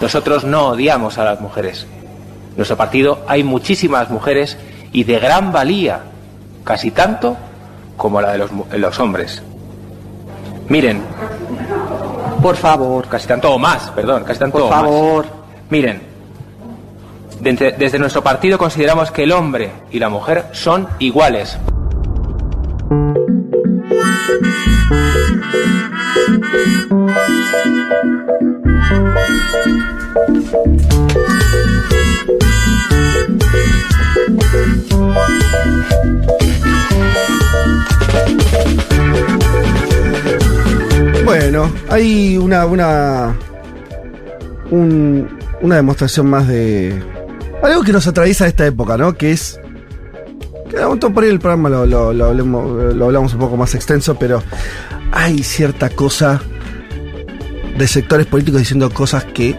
Nosotros no odiamos a las mujeres. En nuestro partido hay muchísimas mujeres y de gran valía, casi tanto como la de los, los hombres. Miren, por favor, casi tanto o más, perdón, casi tanto por o más. favor. Miren, desde, desde nuestro partido consideramos que el hombre y la mujer son iguales. Bueno, hay una, una, un- una demostración más de algo que nos atraviesa esta época, ¿no? Que es, que por ahí el programa lo, lo- lo lo hablamos un poco más extenso, pero hay cierta cosa de sectores políticos diciendo cosas que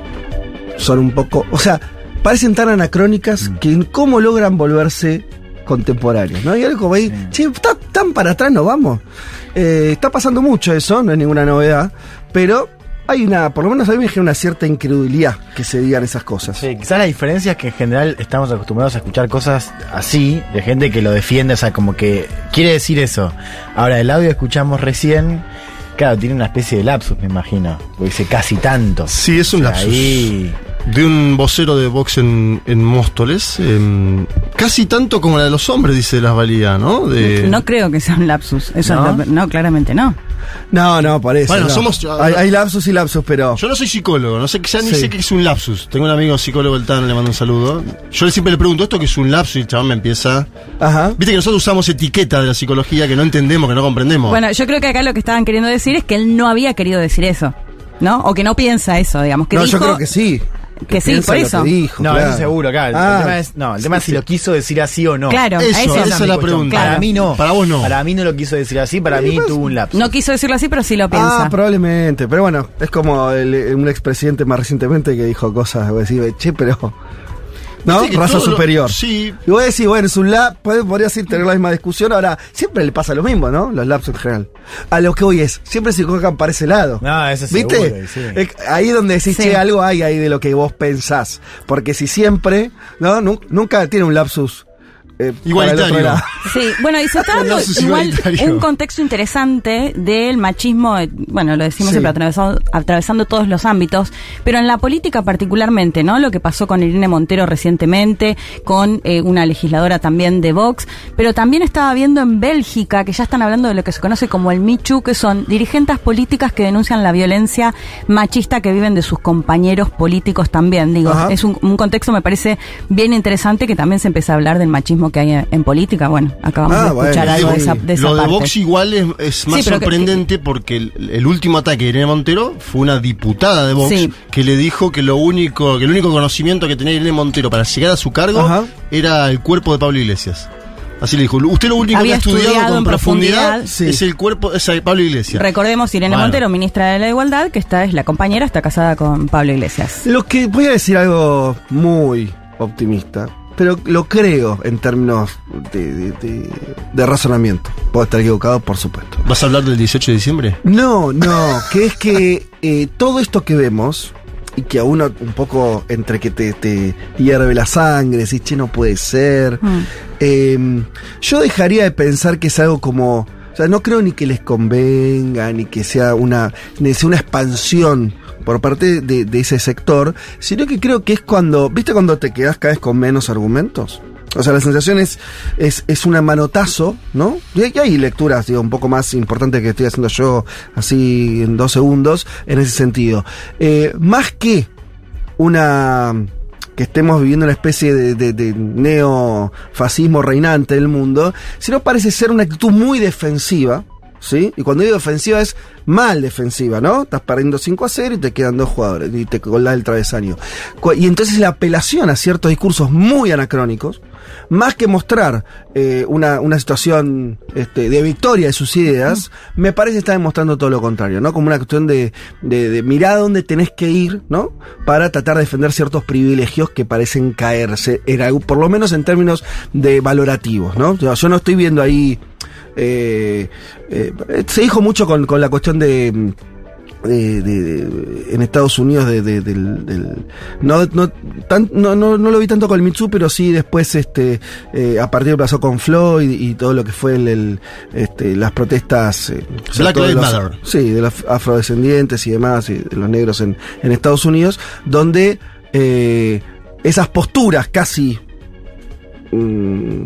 son un poco, o sea, parecen tan anacrónicas que en cómo logran volverse contemporáneos, ¿no? Hay algo como ahí, che, está tan para atrás no vamos. Eh, está pasando mucho eso, no es ninguna novedad, pero hay una, por lo menos a mí me genera una cierta incredulidad que se digan esas cosas. Sí, quizás la diferencia es que en general estamos acostumbrados a escuchar cosas así, de gente que lo defiende, o sea, como que quiere decir eso. Ahora, el audio que escuchamos recién, claro, tiene una especie de lapsus, me imagino, porque dice casi tanto. Sí, es un O sea, lapsus. ahí- De un vocero de Vox en, en Móstoles. em, casi tanto como la de los hombres, dice Las Valía, ¿no? De, No creo que sea un lapsus. Eso ¿No? no, no claramente no. No, no, por eso. Bueno, no. somos- Hay, hay lapsus y lapsus, pero. Yo no soy psicólogo, no sé, ya ni Sí. sé qué es un lapsus. Tengo un amigo psicólogo, el Tano, le mando un saludo. Yo siempre le pregunto esto que es un lapsus y el chabón me empieza. Ajá. Viste que nosotros usamos etiqueta de la psicología que no entendemos, que no comprendemos. Bueno, yo creo que acá lo que estaban queriendo decir es que él no había querido decir eso. ¿no? O que no piensa eso, digamos. Que no, dijo, yo creo que sí. Que sí, por lo eso. que dijo, No, claro. eso seguro, claro. Ah, el tema es, no, el tema es si sí. lo quiso decir así o no. Claro, a Eso, esa es la cuestión. pregunta. Para mí no. Para vos no. Para mí no lo quiso decir así, para mí tuvo un lapso. No quiso decirlo así, pero sí lo piensa. Ah, probablemente. Pero bueno, es como el- un expresidente más recientemente que dijo cosas, vos decís, che, pero. ¿No? Raza lo- superior. sí. Y vos decís, bueno, es un puede- podría decir tener la misma discusión. Ahora, siempre le pasa lo mismo, ¿no? Los laps en general. A lo que hoy es, siempre se cojan para ese lado. No, eso ¿Viste? seguro, sí. Es ahí donde decís, Sí. che, algo hay ahí de lo que vos pensás. Porque si siempre, ¿no? Nu- nunca tiene un lapsus. Eh, Igualitario. Sí, bueno, y se está dando igual un contexto interesante del machismo, eh, bueno, lo decimos Sí. siempre, atravesado- atravesando todos los ámbitos, pero en la política particularmente, ¿no? Lo que pasó con Irene Montero recientemente, con eh, una legisladora también de Vox, pero también estaba viendo en Bélgica que ya están hablando de lo que se conoce como el Michu, que son dirigentes políticas que denuncian la violencia machista que viven de sus compañeros políticos también. Digo, Ajá. es un, un contexto, me parece bien interesante que también se empieza a hablar del machismo que hay en, política. Bueno, acabamos Ah, de escuchar bueno, algo de esa, de esa Lo de parte. Vox igual es, es más Sí, pero que- sorprendente porque el, el último ataque de Irene Montero fue una diputada de Vox Sí. que le dijo que lo único, que el único conocimiento que tenía Irene Montero para llegar a su cargo Ajá. era el cuerpo de Pablo Iglesias. Así le dijo, usted lo único Había que ha estudiado, estudiado con en profundidad, profundidad. Sí. es el cuerpo, es el Pablo Iglesias. Recordemos Irene Bueno. Montero, ministra de la Igualdad, que esta es la compañera, está casada con Pablo Iglesias. Lo que voy a decir algo muy optimista, pero lo creo en términos de, de- de- de razonamiento. Puedo estar equivocado, por supuesto. ¿Vas a hablar del 18 de diciembre? No, no, que es que eh, todo esto que vemos, y que a uno un poco entre que te, te hierve la sangre, decís, che, no puede ser, Mm. eh, yo dejaría de pensar que es algo como. O sea, no creo ni que les convenga, ni que sea una, ni sea una expansión por parte de, ese sector, sino que creo que es cuando, ¿viste cuando te quedas cada vez con menos argumentos? O sea, la sensación es, es, es un manotazo, ¿no? Y hay, hay lecturas, digo, un poco más importantes que estoy haciendo yo así en dos segundos, en ese sentido. Eh, más que una que estemos viviendo una especie de, de- de neofascismo reinante del mundo, sino parece ser una actitud muy defensiva, ¿sí? Y cuando digo defensiva es mal defensiva, ¿no? Estás perdiendo 5 a 0 y te quedan dos jugadores y te colás el travesaño. Y entonces la apelación a ciertos discursos muy anacrónicos, más que mostrar eh, una, una situación este, de victoria de sus ideas, me parece está demostrando todo lo contrario, ¿no? Como una cuestión de, de, de mirar a dónde tenés que ir, ¿no? Para tratar de defender ciertos privilegios que parecen caerse, en algún- por lo menos en términos de valorativos, ¿no? Yo no estoy viendo ahí. Eh, eh, se dijo mucho con, con la cuestión de. de- en Estados Unidos de, de- del, del- no, no, tan- no, no, no lo vi tanto con el Mitsu, pero sí después este eh, a partir de pasó con Floyd y todo lo que fue el, el, este, las protestas eh, Black Lives Matter. Sí, de los afrodescendientes y demás, y de los negros en, en Estados Unidos, donde eh, esas posturas casi mm,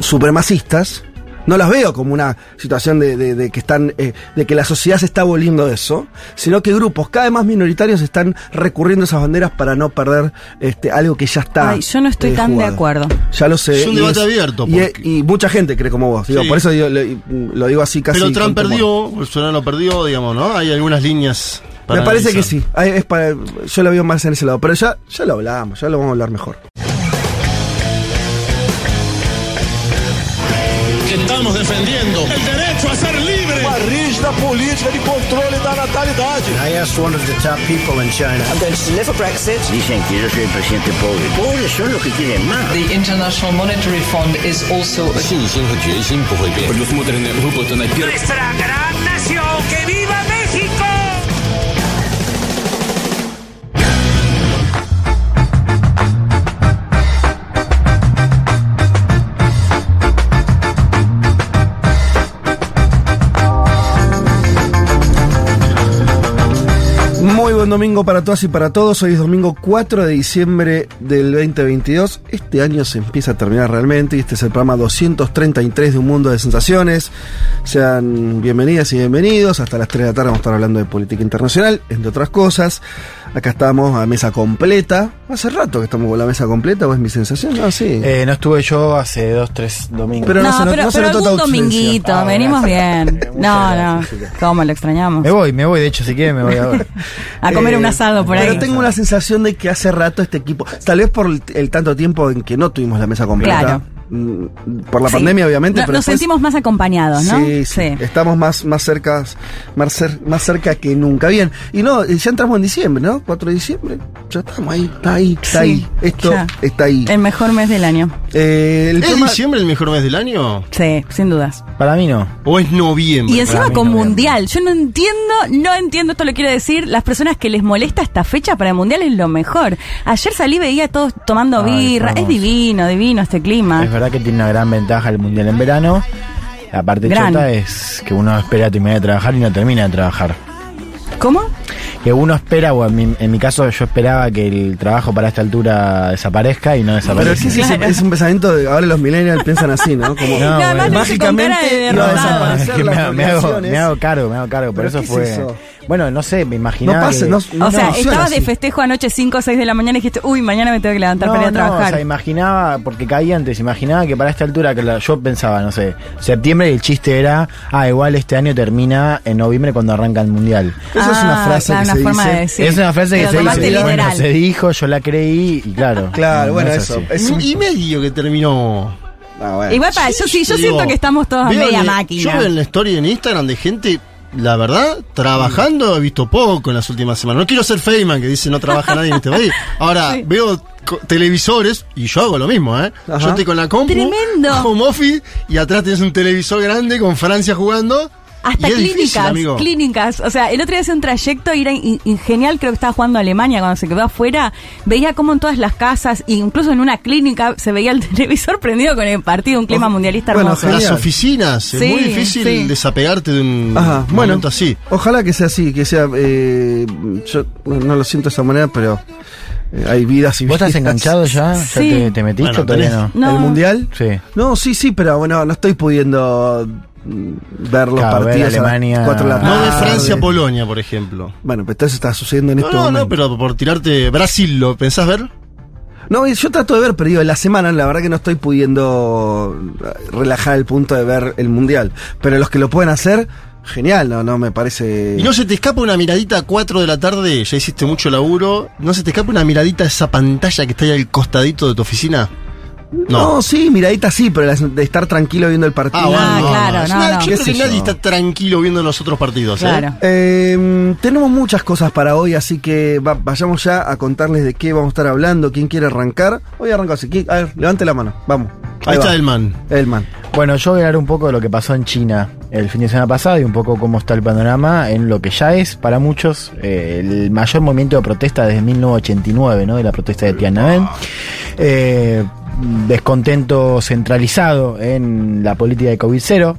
supremacistas, no las veo como una situación de, de- de que están, eh, de que la sociedad se está volviendo eso, sino que grupos cada vez más minoritarios están recurriendo a esas banderas para no perder este, algo que ya está. Ay, yo no estoy eh, tan de acuerdo. Ya lo sé. Es un y debate abierto, Y, porque- y mucha gente cree como vos. Digo, Sí. Por eso digo- le- lo digo así casi. Pero Trump perdió, Bolsonaro perdió, digamos, ¿no? Hay algunas líneas. para Me parece que sí. Es para, yo lo veo más en ese lado. Pero ya, ya lo hablamos, ya lo vamos a hablar mejor. Estamos defendiendo el derecho a ser libre. Uma rígida política de controle da natalidade. I asked one of the top people in China. I'm going to deliver Brexit. Dicen que yo soy el presidente pobre. Pobres son los que quieren más. The International Monetary Fund is also a Nuestra gran nación, que viva México. Muy buen domingo para todas y para todos. Hoy es domingo 4 de diciembre del 2022. Este año se empieza a terminar realmente y este es el programa 233 de Un Mundo de Sensaciones. Sean bienvenidas y bienvenidos. Hasta las 3 de la tarde vamos a estar hablando de política internacional, entre otras cosas. Acá estamos a mesa completa. Hace rato que estamos con la mesa completa, ¿o es mi sensación? No, sí. Eh, no estuve yo hace dos, tres domingos. Pero no no, se no- pero, no se pero notó algún dominguito, Ah, venimos gracias. bien. No, gracias, no. ¿cómo lo extrañamos? me voy, me voy, de hecho, si quieren me voy ahora. A comer Eh, un asado por ahí. Pero tengo una sensación de que hace rato este equipo, tal vez por el, el tanto tiempo en que no tuvimos la mesa completa, Claro. Mm, por la Sí. pandemia obviamente, No- pero nos después- sentimos más acompañados, ¿no? Sí, sí, estamos más, más cerca, más, cer- más cerca que nunca. Bien, y no, ya entramos en diciembre, ¿no? 4 de diciembre, ya estamos ahí, está ahí, está Sí, ahí, esto ya. está ahí. El mejor mes del año. Eh, el ¿Es tema- diciembre el mejor mes del año? Sí, sin dudas. Para mí no. ¿O es noviembre? Y encima con mundial. Yo no entiendo, no entiendo, esto lo quiero decir, las personas que les molesta esta fecha para el mundial es lo mejor. Ayer salí, veía a todos tomando Ay, birra. Es divino, divino este clima. Es verdad que tiene una gran ventaja el mundial en verano. La parte Gran. chota es que uno espera terminar de trabajar y no termina de trabajar. ¿Cómo? Que uno espera, o en mi, en mi caso yo esperaba que el trabajo para esta altura desaparezca y no pero desaparece. es, que es- Claro. es un pensamiento de ahora los millennials piensan así, ¿no? Como No, además bueno. mágicamente iba a derrotado. desaparecer Es que las me, me hago, me hago cargo, me hago cargo. Por ¿Pero eso qué es fue. eso? Bueno, no sé, me No imaginaba. pasa, que- no, no o sea, estabas de festejo anoche 5 o 6 de la mañana y dijiste, uy, mañana me tengo que levantar No, para ir a no, o trabajar. sea, imaginaba, porque caí antes, imaginaba que para esta altura, que la- yo pensaba, no sé, septiembre y el chiste era, ah, igual este año termina en noviembre cuando arranca el mundial. Esa es una Ah, frase claro, que una se forma dice. de decir. Es una frase que se dice, bueno, se dijo, yo la creí y claro. Claro, no, bueno, no es eso. así. Es un- Y medio que terminó. Ah, bueno. Igual para, yo sí, yo Digo, siento que estamos todos a media máquina. Yo veo en la historia en Instagram de gente, la verdad, trabajando he visto poco en las últimas semanas. No quiero ser Feynman, que dice no trabaja nadie en este país. Ahora, Sí. veo televisores y yo hago lo mismo, ¿eh? Ajá. Yo estoy con la compu, Tremendo. home office, y atrás tienes un televisor grande con Francia jugando. Hasta clínicas, difícil, clínicas. O sea, el otro día hice un trayecto y era in- in- genial, creo que estaba jugando a Alemania cuando se quedó afuera. Veía como en todas las casas, e incluso en una clínica, se veía el televisor prendido con el partido, un clima mundialista Bueno, hermoso. genial. Las oficinas, es muy difícil sí. desapegarte de un Ajá, bueno, momento así. ojalá que sea así, que sea. eh, yo no, lo siento de esa manera, pero eh, hay vidas y ¿Vos estás enganchado ya? ¿Ya Sí. te, te metiste Bueno, o todavía tenés- no? No. ¿El mundial? Sí. No, sí, sí, pero bueno, no estoy pudiendo ver los Claro, partidos. a Alemania- de la No de tarde. Francia-Polonia, por ejemplo. Bueno, pero esto está sucediendo en No, este no, momento. no, pero por tirarte Brasil, ¿lo pensás ver? No, yo trato de ver, pero digo, en la semana la verdad que no estoy pudiendo relajar el punto de ver el mundial. Pero los que lo pueden hacer, genial, no, no me parece. Y no se te escapa una miradita a 4 de la tarde, ya hiciste mucho laburo, no se te escapa una miradita a esa pantalla que está ahí al costadito de tu oficina. No, No. sí, miradita sí, pero de estar tranquilo viendo el partido. Ah, bueno, Ah, no, claro, no, nada, no. Yo ¿Qué creo que nadie yo? está tranquilo viendo los otros partidos, ¿eh? Claro. Eh, tenemos muchas cosas para hoy, así que va- vayamos ya a contarles de qué vamos a estar hablando, quién quiere arrancar. Hoy arranco así. ¿quién? A ver, levante la mano, vamos. Ahí está va. el man. El man. Bueno, yo voy a hablar un poco de lo que pasó en China el fin de semana pasado y un poco cómo está el panorama en lo que ya es para muchos eh, el mayor movimiento de protesta desde 1989, ¿no? De la protesta de Tiananmen. Eh, descontento centralizado en la política de COVID-0.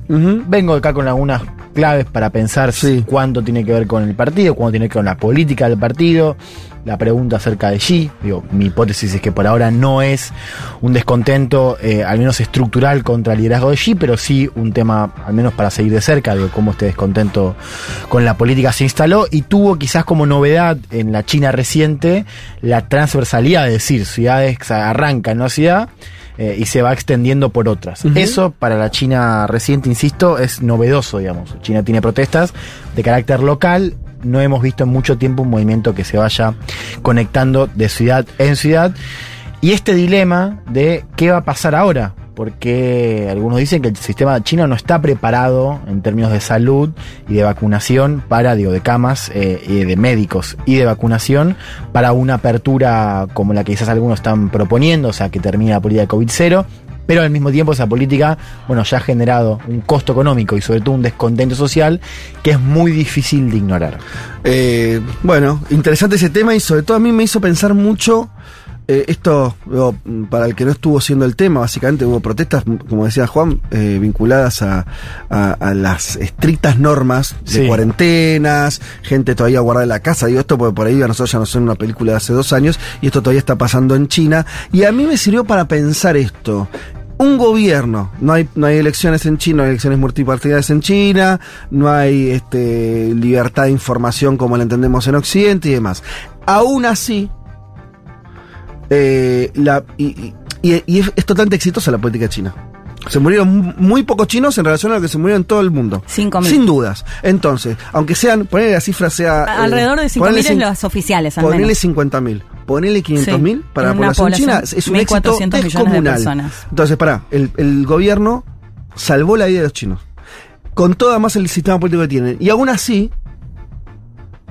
Vengo acá con algunas claves para pensar Sí. cuánto tiene que ver con el partido, cuánto tiene que ver con la política del partido. La pregunta acerca de Xi, digo, mi hipótesis es que por ahora no es un descontento, eh, al menos estructural, contra el liderazgo de Xi, pero sí un tema, al menos para seguir de cerca, de cómo este descontento con la política se instaló y tuvo quizás como novedad en la China reciente la transversalidad, es decir, ciudades que arrancan en una ciudad eh, y se va extendiendo por otras. Eso para la China reciente, insisto, es novedoso, digamos. China tiene protestas de carácter local. No hemos visto en mucho tiempo un movimiento que se vaya conectando de ciudad en ciudad. Y este dilema de qué va a pasar ahora, porque algunos dicen que el sistema chino no está preparado en términos de salud y de vacunación para, digo, de camas, eh, y de médicos y de vacunación para una apertura como la que quizás algunos están proponiendo, o sea, que termine la política de COVID-0. Pero al mismo tiempo esa política, bueno, ya ha generado un costo económico y sobre todo un descontento social que es muy difícil de ignorar. Eh, bueno, interesante ese tema y sobre todo a mí me hizo pensar mucho eh, esto, para el que no estuvo siendo el tema, básicamente hubo protestas, como decía Juan, eh, vinculadas a, a- a las estrictas normas de Sí. cuarentenas, gente todavía guardada en la casa. Digo esto porque por ahí a nosotros ya nos suena una película de hace dos años y esto todavía está pasando en China. Y a mí me sirvió para pensar esto. Un gobierno, no hay, no hay elecciones en China, no hay elecciones multipartidarias en China, no hay este, libertad de información como la entendemos en Occidente y demás. Aún así, eh, la, y, y- y- y es, es totalmente exitosa la política china. Se murieron muy pocos chinos en relación a lo que se murieron en todo el mundo. Cinco mil. Sin dudas. Entonces, aunque sean, ponerle la cifra sea... eh, Alrededor de 5.000 ponele es los oficiales, al Ponele menos. 50.000. Ponele 500.000 Sí, para la población china. Es un éxito 1.400 millones de descomunal. Entonces, pará, el, el gobierno salvó la vida de los chinos. Con todo además el sistema político que tienen. Y aún así,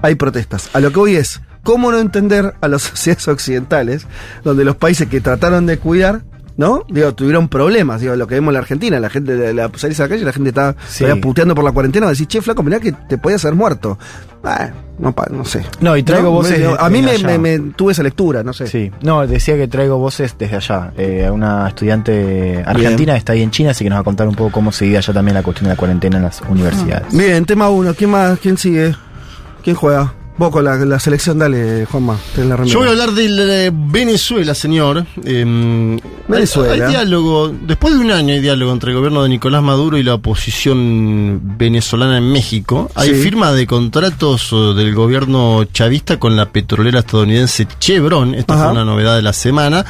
hay protestas. A lo que voy es, ¿cómo no entender a las sociedades occidentales, donde los países que trataron de cuidar, ¿no? Digo, tuvieron problemas, digo, lo que vemos en la Argentina, la gente de la salís a la calle la gente está Sí. puteando por la cuarentena, decís, che, flaco, mirá que te podías haber muerto. Ah, no, sé. No, y traigo voces A mí me, me- me- tuve esa lectura, no sé. Sí, no, decía que traigo voces desde allá. Eh, una estudiante argentina Bien. está ahí en China, así que nos va a contar un poco cómo se vive allá también la cuestión de la cuarentena en las universidades. Bien, tema uno, ¿quién más? ¿Quién sigue? ¿Quién juega? Vos con la, la selección, dale, Juanma. tenés la remera. Yo voy a hablar de Venezuela, señor. Eh, Venezuela. Hay, hay diálogo, después de un año hay diálogo entre el gobierno de Nicolás Maduro y la oposición venezolana en México. Hay Sí. firma de contratos eh, del gobierno chavista con la petrolera estadounidense Chevron. Esta Ajá. fue una novedad de la semana.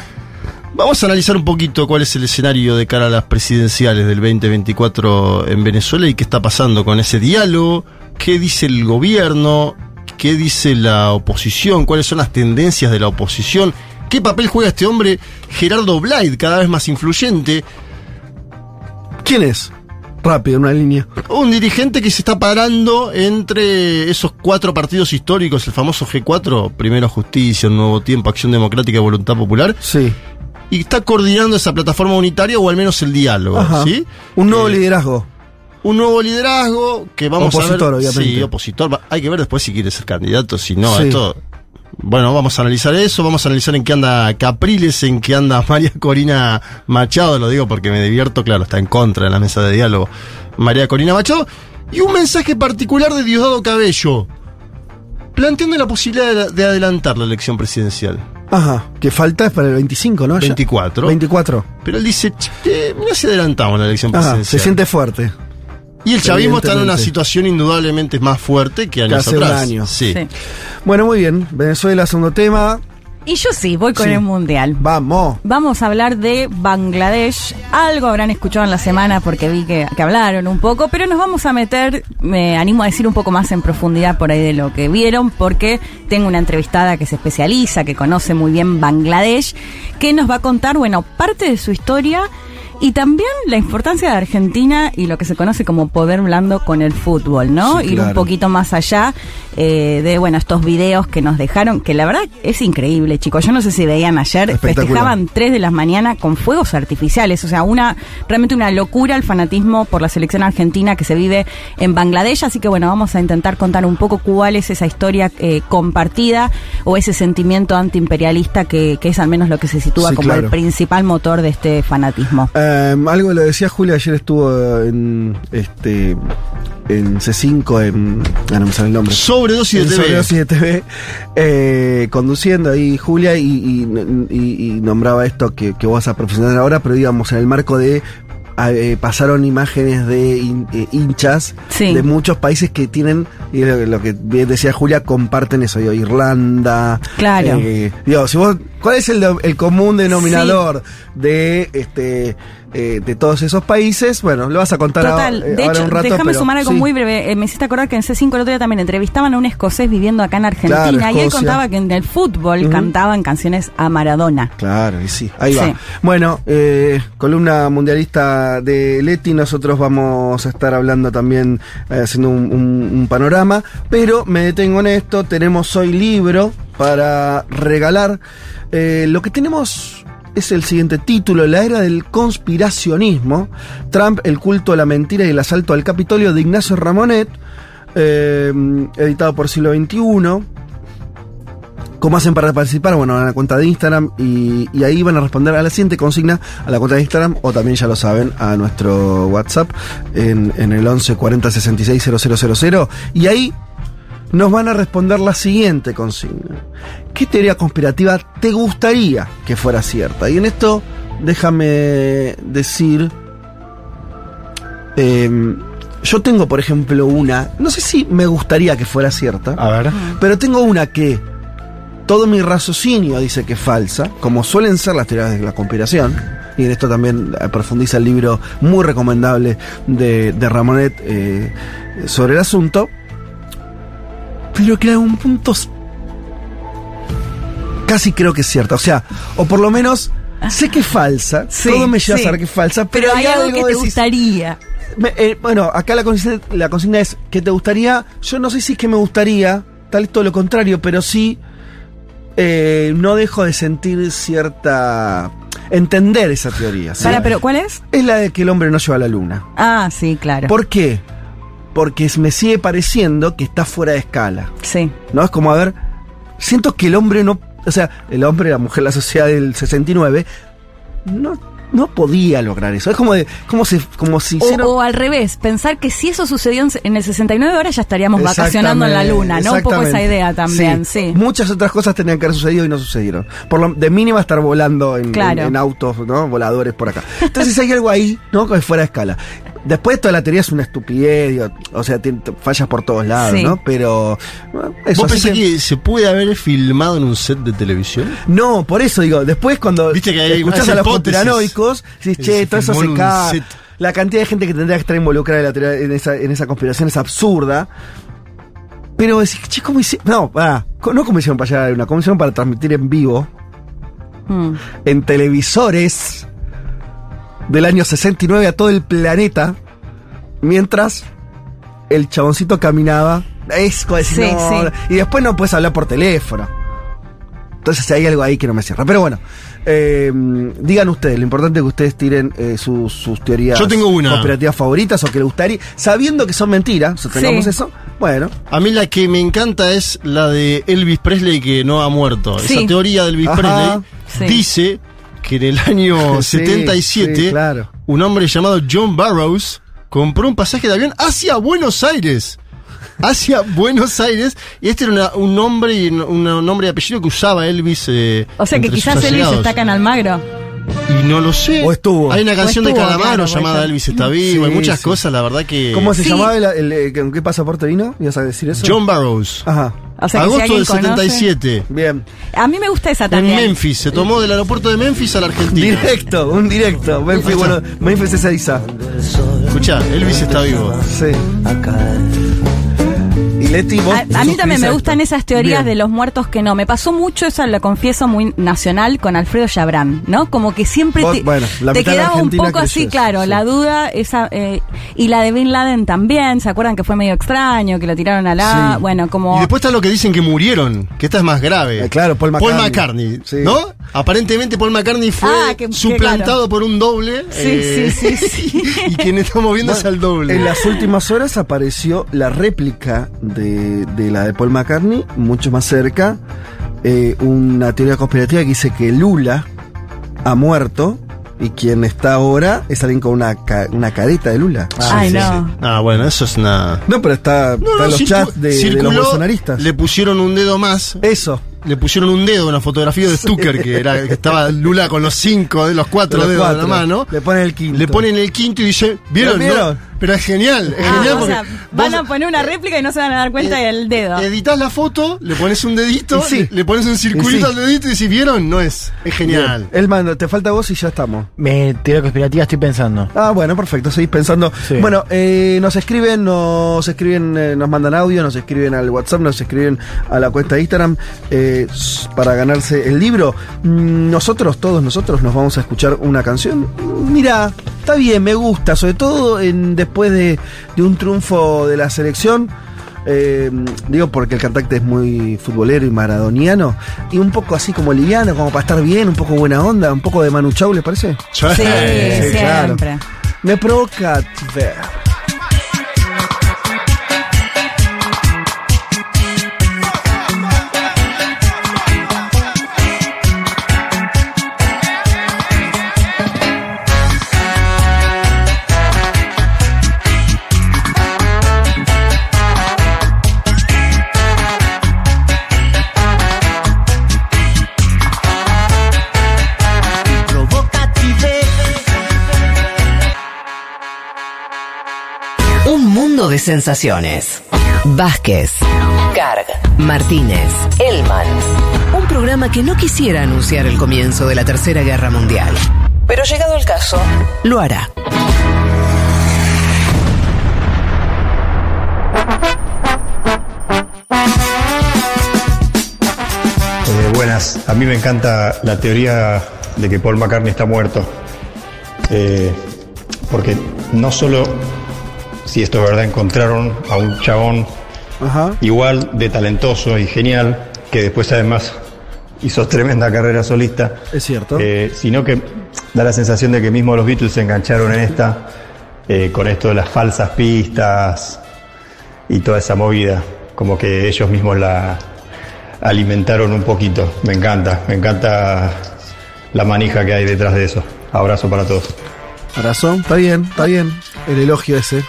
Vamos a analizar un poquito cuál es el escenario de cara a las presidenciales del 2024 en Venezuela y qué está pasando con ese diálogo, qué dice el gobierno, qué dice la oposición, cuáles son las tendencias de la oposición, qué papel juega este hombre Gerardo Blyde, cada vez más influyente, ¿Quién es? Rápido, en una línea. un dirigente que se está parando entre esos cuatro partidos históricos, el famoso G4, Primero Justicia, Nuevo Tiempo, Acción Democrática y Voluntad Popular, Sí. y está coordinando esa plataforma unitaria o al menos el diálogo, Ajá. ¿sí? Un nuevo Eh, liderazgo. Un nuevo liderazgo que vamos Opositor, a ver. obviamente. Sí, opositor. Hay que ver después si quiere ser candidato, si no. Sí. Esto. Bueno, vamos a analizar eso, vamos a analizar en qué anda Capriles, en qué anda María Corina Machado, lo digo porque me divierto, claro, está en contra de la mesa de diálogo María Corina Machado, y un mensaje particular de Diosdado Cabello, planteando la posibilidad de, de adelantar la elección presidencial. Ajá. Que falta es para el 25, ¿no? Ya. 24. 24. Pero él dice, "Che, eh, mirá si adelantamos la elección Ajá. presidencial. Se siente fuerte. Y el chavismo está en una situación indudablemente más fuerte que años hace un atrás. año. Sí. Sí. Bueno, muy bien. Venezuela, segundo tema. Y yo sí, voy con Sí. el mundial. Vamos. Vamos a hablar de Bangladesh. Algo habrán escuchado en la semana porque vi que, que hablaron un poco, pero nos vamos a meter, me animo a decir un poco más en profundidad por ahí de lo que vieron, porque tengo una entrevistada que se especializa, que conoce muy bien Bangladesh, que nos va a contar, bueno, parte de su historia Y también la importancia de Argentina y lo que se conoce como poder blando con el fútbol, ¿no? Sí, Ir un poquito más allá eh, de, bueno, estos videos que nos dejaron, que la verdad es increíble, chicos. Yo no sé si veían ayer, festejaban 3 de la mañana con fuegos artificiales. O sea, una realmente una locura el fanatismo por la selección argentina que se vive en Bangladesh. Así que bueno, vamos a intentar contar un poco cuál es esa historia eh, compartida o ese sentimiento antiimperialista que, que es al menos lo que se sitúa Sí, como el principal motor de este fanatismo. Eh, algo lo decía Julia, ayer estuvo en este en C5 en ah, no me sale el nombre. Sobredosis En de TV. Sobredosis de TV, eh, conduciendo ahí Julia y, y- y- y nombraba esto que, que vos vas a profesional ahora, pero digamos en el marco de eh, pasaron imágenes de hin- eh, hinchas Sí. de muchos países que tienen, y lo, lo que bien decía Julia, comparten eso, digo, Irlanda. Claro. eh, digo, si vos, ¿cuál es el común denominador de este eh, de todos esos países? Bueno, lo vas a contar Total, ahora, eh, de ahora hecho, un rato. déjame pero sumar algo sí. muy breve. Eh, me hiciste acordar que en C5 el otro día también entrevistaban a un escocés viviendo acá en Argentina Claro, y él contaba que en el fútbol cantaban canciones a Maradona. Claro, y sí, ahí Sí. va. Bueno, eh, columna mundialista de Leti, nosotros vamos a estar hablando también, haciendo un, un- un panorama, pero me detengo en esto, tenemos hoy libro para regalar. Eh, lo que tenemos es el siguiente título, La era del conspiracionismo, Trump, el culto a la mentira y el asalto al Capitolio de Ignacio Ramonet, eh, editado por siglo XXI. ¿Cómo hacen para participar? Bueno, a la cuenta de Instagram y, ahí van a responder a la siguiente consigna a la cuenta de Instagram o también ya lo saben a nuestro WhatsApp en, en el 11 40 66 000 y ahí nos van a responder la siguiente consigna. ¿Qué teoría conspirativa te gustaría que fuera cierta? Y en esto déjame decir... em, yo tengo, por ejemplo, una... No sé si me gustaría que fuera cierta. A ver. Pero tengo una que todo mi raciocinio dice que es falsa, como suelen ser las teorías de la conspiración. Y en esto también eh, profundiza el libro muy recomendable de, de Ramonet eh, sobre el asunto. Pero que en algún punto casi creo que es cierta. O sea, o por lo menos sé que es falsa. Sí, todo me lleva sí. a saber que es falsa. Pero, Pero hay algo que te decís- gustaría. me- eh, bueno, acá la consigna, la consigna es que te gustaría. Yo no sé si es que me gustaría, tal vez todo lo contrario, pero sí eh, no dejo de sentir cierta. entender esa teoría. ¿sí? Para, pero ¿cuál es? Es la de que el hombre no lleva a la luna. Ah, sí, claro. ¿Por qué? Porque me sigue pareciendo que está fuera de escala. Sí. ¿No? Es como, a ver, siento que el hombre no. O sea, el hombre, la mujer, la sociedad del 69, no, no podía lograr eso. Es como de. Como si, como si O, hicieron- o al revés, pensar que si eso sucedió en, el 69 ahora ya estaríamos vacacionando en la luna, ¿no? Un poco esa idea también, sí. Muchas otras cosas tenían que haber sucedido y no sucedieron. Por lo, de mínima estar volando en, Claro. en- en autos, ¿no? Voladores por acá. Entonces hay algo ahí, ¿no? Que fuera de escala. Después toda la teoría es una estupidez, digo, o sea, fallas por todos lados, Sí. ¿no? Pero bueno, eso. ¿Vos pensás que... se puede haber filmado en un set de televisión? No, por eso digo, después cuando Viste que hay escuchás a los conspiranoicos, decís, che, todo eso se cae. La cantidad de gente que tendría que estar involucrada en, la teoría- en esa, en esa conspiración es absurda. Pero decís, che, ¿cómo hicieron? No, ah, no como hicieron para llegar a la luna, como hicieron para transmitir en vivo, Mm. en televisores del año 69 a todo el planeta, mientras el chaboncito caminaba. Es Sí, no, sí. Y después no puedes hablar por teléfono. Entonces hay algo ahí que no me cierra. Pero bueno, eh, digan ustedes, lo importante es que ustedes tiren eh, sus, sus teorías Yo tengo una. conspirativas favoritas o que les gustaría, sabiendo que son mentiras, sostengamos Sí. eso. Bueno, A mí la que me encanta es la de Elvis Presley que no ha muerto. Sí. Esa teoría de Elvis Ajá. Presley Sí. dice que en el año Sí, 77 sí, claro. un hombre llamado John Barrows compró un pasaje de avión hacia Buenos Aires. Hacia Buenos Aires. Y este era una- un nombre y un, un nombre y apellido que usaba Elvis. eh, O sea que quizás Elvis está acá en Almagro. Y no lo sé. O estuvo. Hay una canción estuvo, de Calamaro claro, llamada. Elvis está vivo. Sí, Hay muchas sí. cosas, la verdad que. ¿cómo se Sí. llamaba el, el- el- con qué pasaporte vino? ¿Ibas a decir eso? John Barrows. Ajá. O sea si Agosto alguien del conoce- 77. Bien. A mí me gusta esa En también. Memphis. Se tomó del aeropuerto de Memphis a la Argentina. Directo, un directo. Memphis, bueno, Memphis es Eiza. Escuchá, Elvis está vivo. Sí. Y Leti, vos A, a mí también me gustan esto. esas teorías Bien. de los muertos que no. Me pasó mucho, eso lo confieso, muy nacional con Alfredo Chabrán, ¿no? Como que siempre Vos, te, bueno, te quedaba un poco así, claro, sí. la duda, esa eh, y la de Bin Laden también, ¿se acuerdan que fue medio extraño, que lo tiraron a la... Sí. Bueno, como... Y después está lo que dicen que murieron, que esta es más grave. Eh, claro, Paul Paul McCartney. McCartney, Sí. ¿no? Aparentemente Paul McCartney fue Ah, que- que suplantado claro. por un doble. Sí, sí, sí, sí. y quien estamos viendo es al doble. En las últimas horas apareció la réplica de, de la de Paul McCartney, mucho más cerca. eh, una teoría conspirativa que dice que Lula ha muerto y quien está ahora es alguien con una, ca- una careta de Lula. Ay, no. Ah, bueno, eso es una. No, pero está, No, está no, en los chats de, de los bolsonaristas. Le pusieron un dedo más. Eso. Le pusieron un dedo, una fotografía de Stucker, que era que estaba Lula con los cinco de los cuatro de los dedos en cuatro. la mano. Le ponen el quinto. Le ponen el quinto y dice, ¿vieron? No? Pero es genial, es Ah, genial o porque sea, van vos a poner una réplica y no se van a dar cuenta eh, del dedo. editas la foto, le pones un dedito, sí. le, pones un circulito sí. al dedito y decís, ¿vieron? No es, es genial. El mando, te falta vos y ya estamos. Me teoría conspirativa estoy pensando. Ah, bueno, perfecto, seguís pensando. Sí. Bueno, eh, nos escriben, nos escriben, eh, nos mandan audio, nos escriben al WhatsApp, nos escriben a la cuenta de Instagram eh, para ganarse el libro. Mm, Nosotros, todos nosotros, nos vamos a escuchar una canción. Mira, está bien, me gusta, sobre todo en, después de, de un triunfo de la selección. Eh, digo porque el cantante es muy futbolero y maradoniano y un poco así como liviano, como para estar bien, un poco buena onda, un poco de Manu Chao, ¿les parece? Sí, sí, claro. siempre. Me provoca ver. Sensaciones. Vázquez, Garg, Martínez, Elman. Un programa que no quisiera anunciar el comienzo de la Tercera Guerra Mundial. Pero llegado el caso, lo hará. Eh, buenas, a mí me encanta la teoría de que Paul McCartney está muerto. Eh, porque no solo, si esto es verdad, encontraron a un chabón Ajá. igual de talentoso y genial, que después además hizo tremenda carrera solista, Es cierto. eh, sino que da la sensación de que mismo los Beatles se engancharon en esta, eh, con esto de las falsas pistas y toda esa movida, como que ellos mismos la alimentaron un poquito. Me encanta, me encanta la manija que hay detrás de eso. Abrazo para todos. Razón, está bien, está bien. El elogio ese.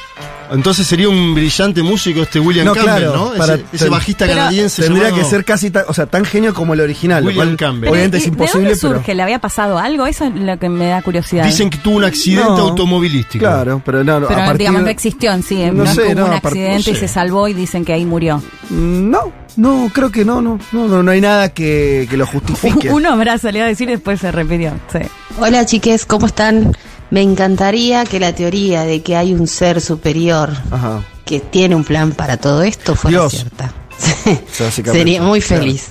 Entonces sería un brillante músico este William No, Campbell, claro, ¿no? para- ese, ese bajista Pero canadiense. Tendría llamado- que ser casi tan, o sea, tan genio como el original. William cual, Campbell. Obviamente ¿Y- es ¿De imposible, dónde pero. surge? ¿Le había pasado algo? Eso es lo que me da curiosidad. Dicen que tuvo un accidente No. automovilístico. Claro, pero no, no, Pero a partir- digamos, no existió en sí. No No, sé, no, un accidente no y se salvó y dicen que ahí murió. No, no, creo que no, no, no, no, no hay nada que, que lo justifique. Uno habrá salido a decir y después se repitió. Sí. Hola chiques, ¿cómo están? Me encantaría que la teoría de que hay un ser superior Ajá. que tiene un plan para todo esto fuera Dios. cierta. Sería muy claro. feliz.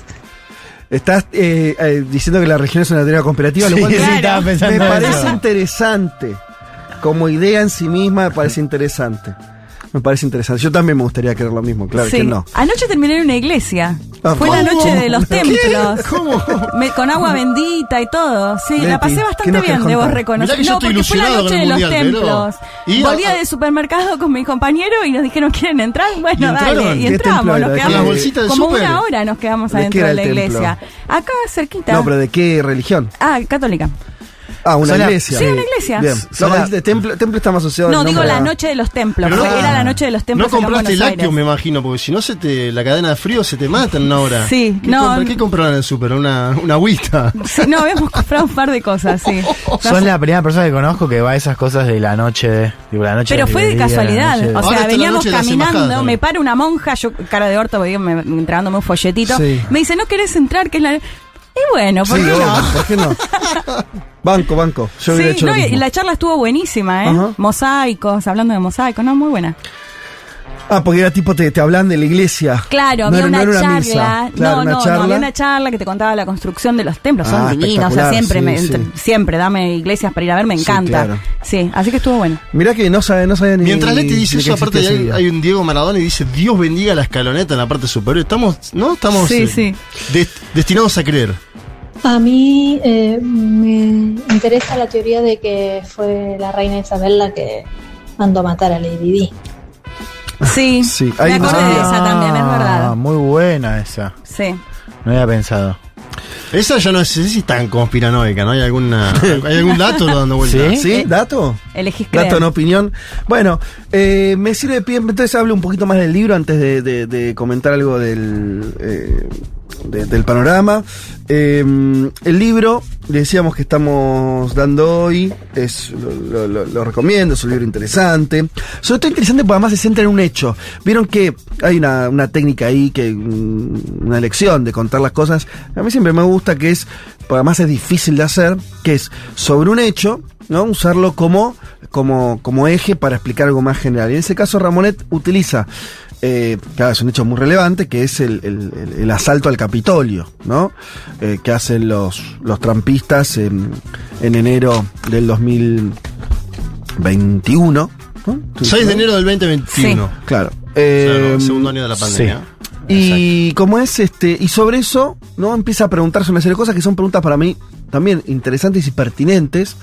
Estás eh, eh, diciendo que la región es una teoría conspirativa, lo Sí, cual sí, me- pensando me eso. parece interesante. Como idea en sí misma me parece interesante. Me parece interesante. Yo también me gustaría creer lo mismo, claro Sí. que no. Anoche terminé en una iglesia. Ah, Fue la noche de los templos. ¿Cómo? Me- con agua bendita y todo. Sí, Leti, la pasé ¿qué bastante bien, debo reconocer. No, porque fue la noche de los templos. Y Volvía a- del supermercado con mi compañero y nos dijeron, ¿quieren entrar? Bueno, entraron? dale. Y ¿Qué entramos, nos quedamos. como una hora nos quedamos ¿De qué adentro de la templo? iglesia. Acá cerquita. No, pero ¿de qué religión? Ah, católica. Ah, una iglesia. Sí, una iglesia. Bien. No, el templo, templo está más asociado No, al digo nombre la a- noche de los templos. Pero Fue- no- era la noche de los templos. No acá en compraste Buenos lácteos, Aires. me imagino, porque si no se te, la cadena de frío se te mata en una hora. Sí, ¿Qué, no. compra- ¿Qué compraron en el súper? Una, una agüita. Sí, no, habíamos comprado un par de cosas, sí. Sos la primera persona que conozco que va a esas cosas de la noche, de, digo, la noche Pero de fue de la casualidad. noche de- O Ahora está sea, la veníamos noche de las caminando, me para una monja, yo cara de orto, porque me, entregándome un folletito. Sí. Me dice, ¿no querés entrar? Que es la... Y bueno, ¿por Sí, qué no? ¿por qué no? Banco, banco. Yo Sí, hecho no, y la charla estuvo buenísima, ¿eh? Ajá. Mosaicos, hablando de mosaicos, no, muy buena. Ah, porque era tipo, te, te hablan de la iglesia. Claro, No había era- una, no era una charla. misa. Claro, no, una no, no, había una charla que te contaba la construcción de los templos. Ah, Son divinos, o sea, siempre, sí, me, sí. siempre, dame iglesias para ir a ver, me Sí, encanta. claro. Sí, así que estuvo bueno. Mirá que no sabe, no sabía ni. Mientras Leti dice eso, aparte hay, hay un Diego Maradona y dice Dios bendiga la escaloneta en la parte superior. Estamos, ¿no? Estamos Sí, eh, sí. des- destinados a creer. A mí eh, me interesa la teoría de que fue la reina Isabel la que mandó matar a Lady Di. Sí, Sí, me no- de esa también, es Ah, verdad. muy buena esa. Sí. No había pensado. Esa ya no sé si es tan conspiranoica, ¿no? ¿Hay alguna hay algún dato dando vuelta? ¿Sí? ¿Sí? ¿Dato? Elegís creer. Dato, no opinión. Bueno, eh, me sirve de pie, entonces hablo un poquito más del libro antes de, de- de comentar algo del, eh, de- del panorama. Eh, el libro, le decíamos que estamos dando hoy, es, lo, lo- lo- recomiendo, es un libro interesante. Sobre todo interesante porque además se centra en un hecho. Vieron que hay una, una técnica ahí, que mm, una lección de contar las cosas. A mí siempre me gusta que es, además es difícil de hacer, que es sobre un hecho, ¿no? Usarlo como, como, como eje para explicar algo más general. Y en ese caso Ramonet utiliza, eh, claro, es un hecho muy relevante, que es el, el- el- el asalto al Capitolio, ¿no? Eh, que hacen los, los trampistas en, en enero del 2021. ¿no? 6 de enero del 2021. Claro. O sea, Eh, el segundo año de la pandemia. y como es este, y sobre eso, ¿no? Empieza a preguntarse una serie de cosas que son preguntas para mí también interesantes y pertinentes.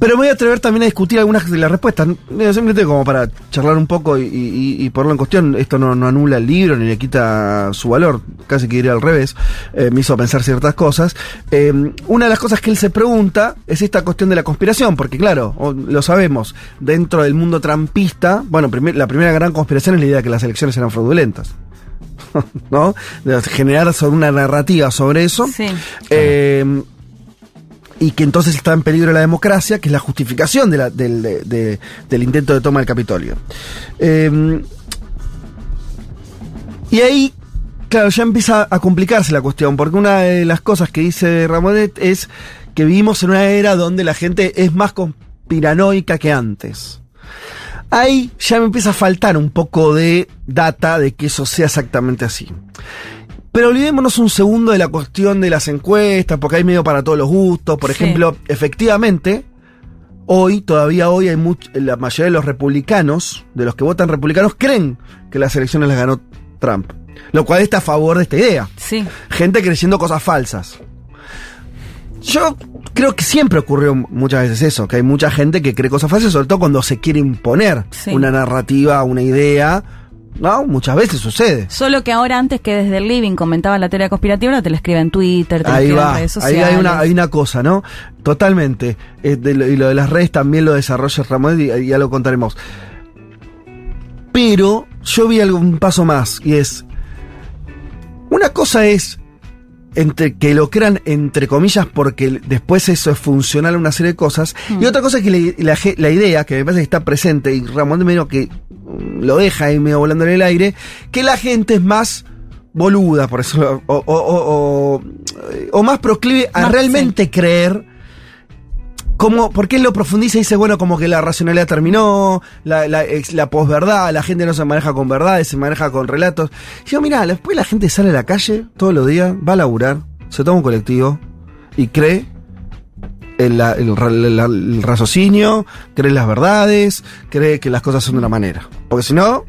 Pero me voy a atrever también a discutir algunas de las respuestas. Simplemente como para charlar un poco y, y- y ponerlo en cuestión. Esto no, no anula el libro ni le quita su valor. Casi que diría al revés. Eh, me hizo pensar ciertas cosas. Eh, una de las cosas que él se pregunta es esta cuestión de la conspiración. Porque claro, lo sabemos, dentro del mundo trampista, bueno, primer- la primera gran conspiración es la idea de que las elecciones eran fraudulentas. ¿No? De generar sobre una narrativa sobre eso. Sí. Eh, y que entonces está en peligro la democracia, que es la justificación del, de- de- del intento de toma del Capitolio. Eh, y ahí, claro, ya empieza a complicarse la cuestión, porque una de las cosas que dice Ramonet es que vivimos en una era donde la gente es más conspiranoica que antes. Ahí ya me empieza a faltar un poco de data de que eso sea exactamente así. Pero olvidémonos un segundo de la cuestión de las encuestas, porque hay medio para todos los gustos. Por Sí. ejemplo, efectivamente, hoy, todavía hoy, hay much- la mayoría de los republicanos, de los que votan republicanos, creen que las elecciones las ganó Trump. Lo cual está a favor de esta idea. Sí. Gente creyendo cosas falsas. Yo creo que siempre ocurrió muchas veces eso, que hay mucha gente que cree cosas falsas, sobre todo cuando se quiere imponer Sí. una narrativa, una idea. ¿No? Muchas veces sucede. Solo que ahora antes que desde el living comentaba la teoría conspirativa, ahora te la escribe en Twitter, te la Ahí escribe en va, redes ahí sociales. hay una, hay una cosa, ¿no? Totalmente. Eh, de lo- y lo de las redes también lo desarrolla Ramón y y ya lo contaremos. Pero yo vi algo, un paso más, y es. Una cosa es entre que lo crean entre comillas porque después eso es funcional a una serie de cosas. Y otra cosa es que la, la ge- la idea que me parece que está presente y Ramón de medio que mm, lo deja ahí medio volando en el aire que la gente es más boluda por eso o, o- o- o- o más proclive a Más, realmente creer como, porque él lo profundiza y dice, bueno, como que la racionalidad terminó, la, la, la posverdad, la gente no se maneja con verdades, se maneja con relatos. Y yo, mira, después la gente sale a la calle todos los días, va a laburar, se toma un colectivo y cree el, el raciocinio, cree en las verdades, cree que las cosas son de una manera. Porque si no,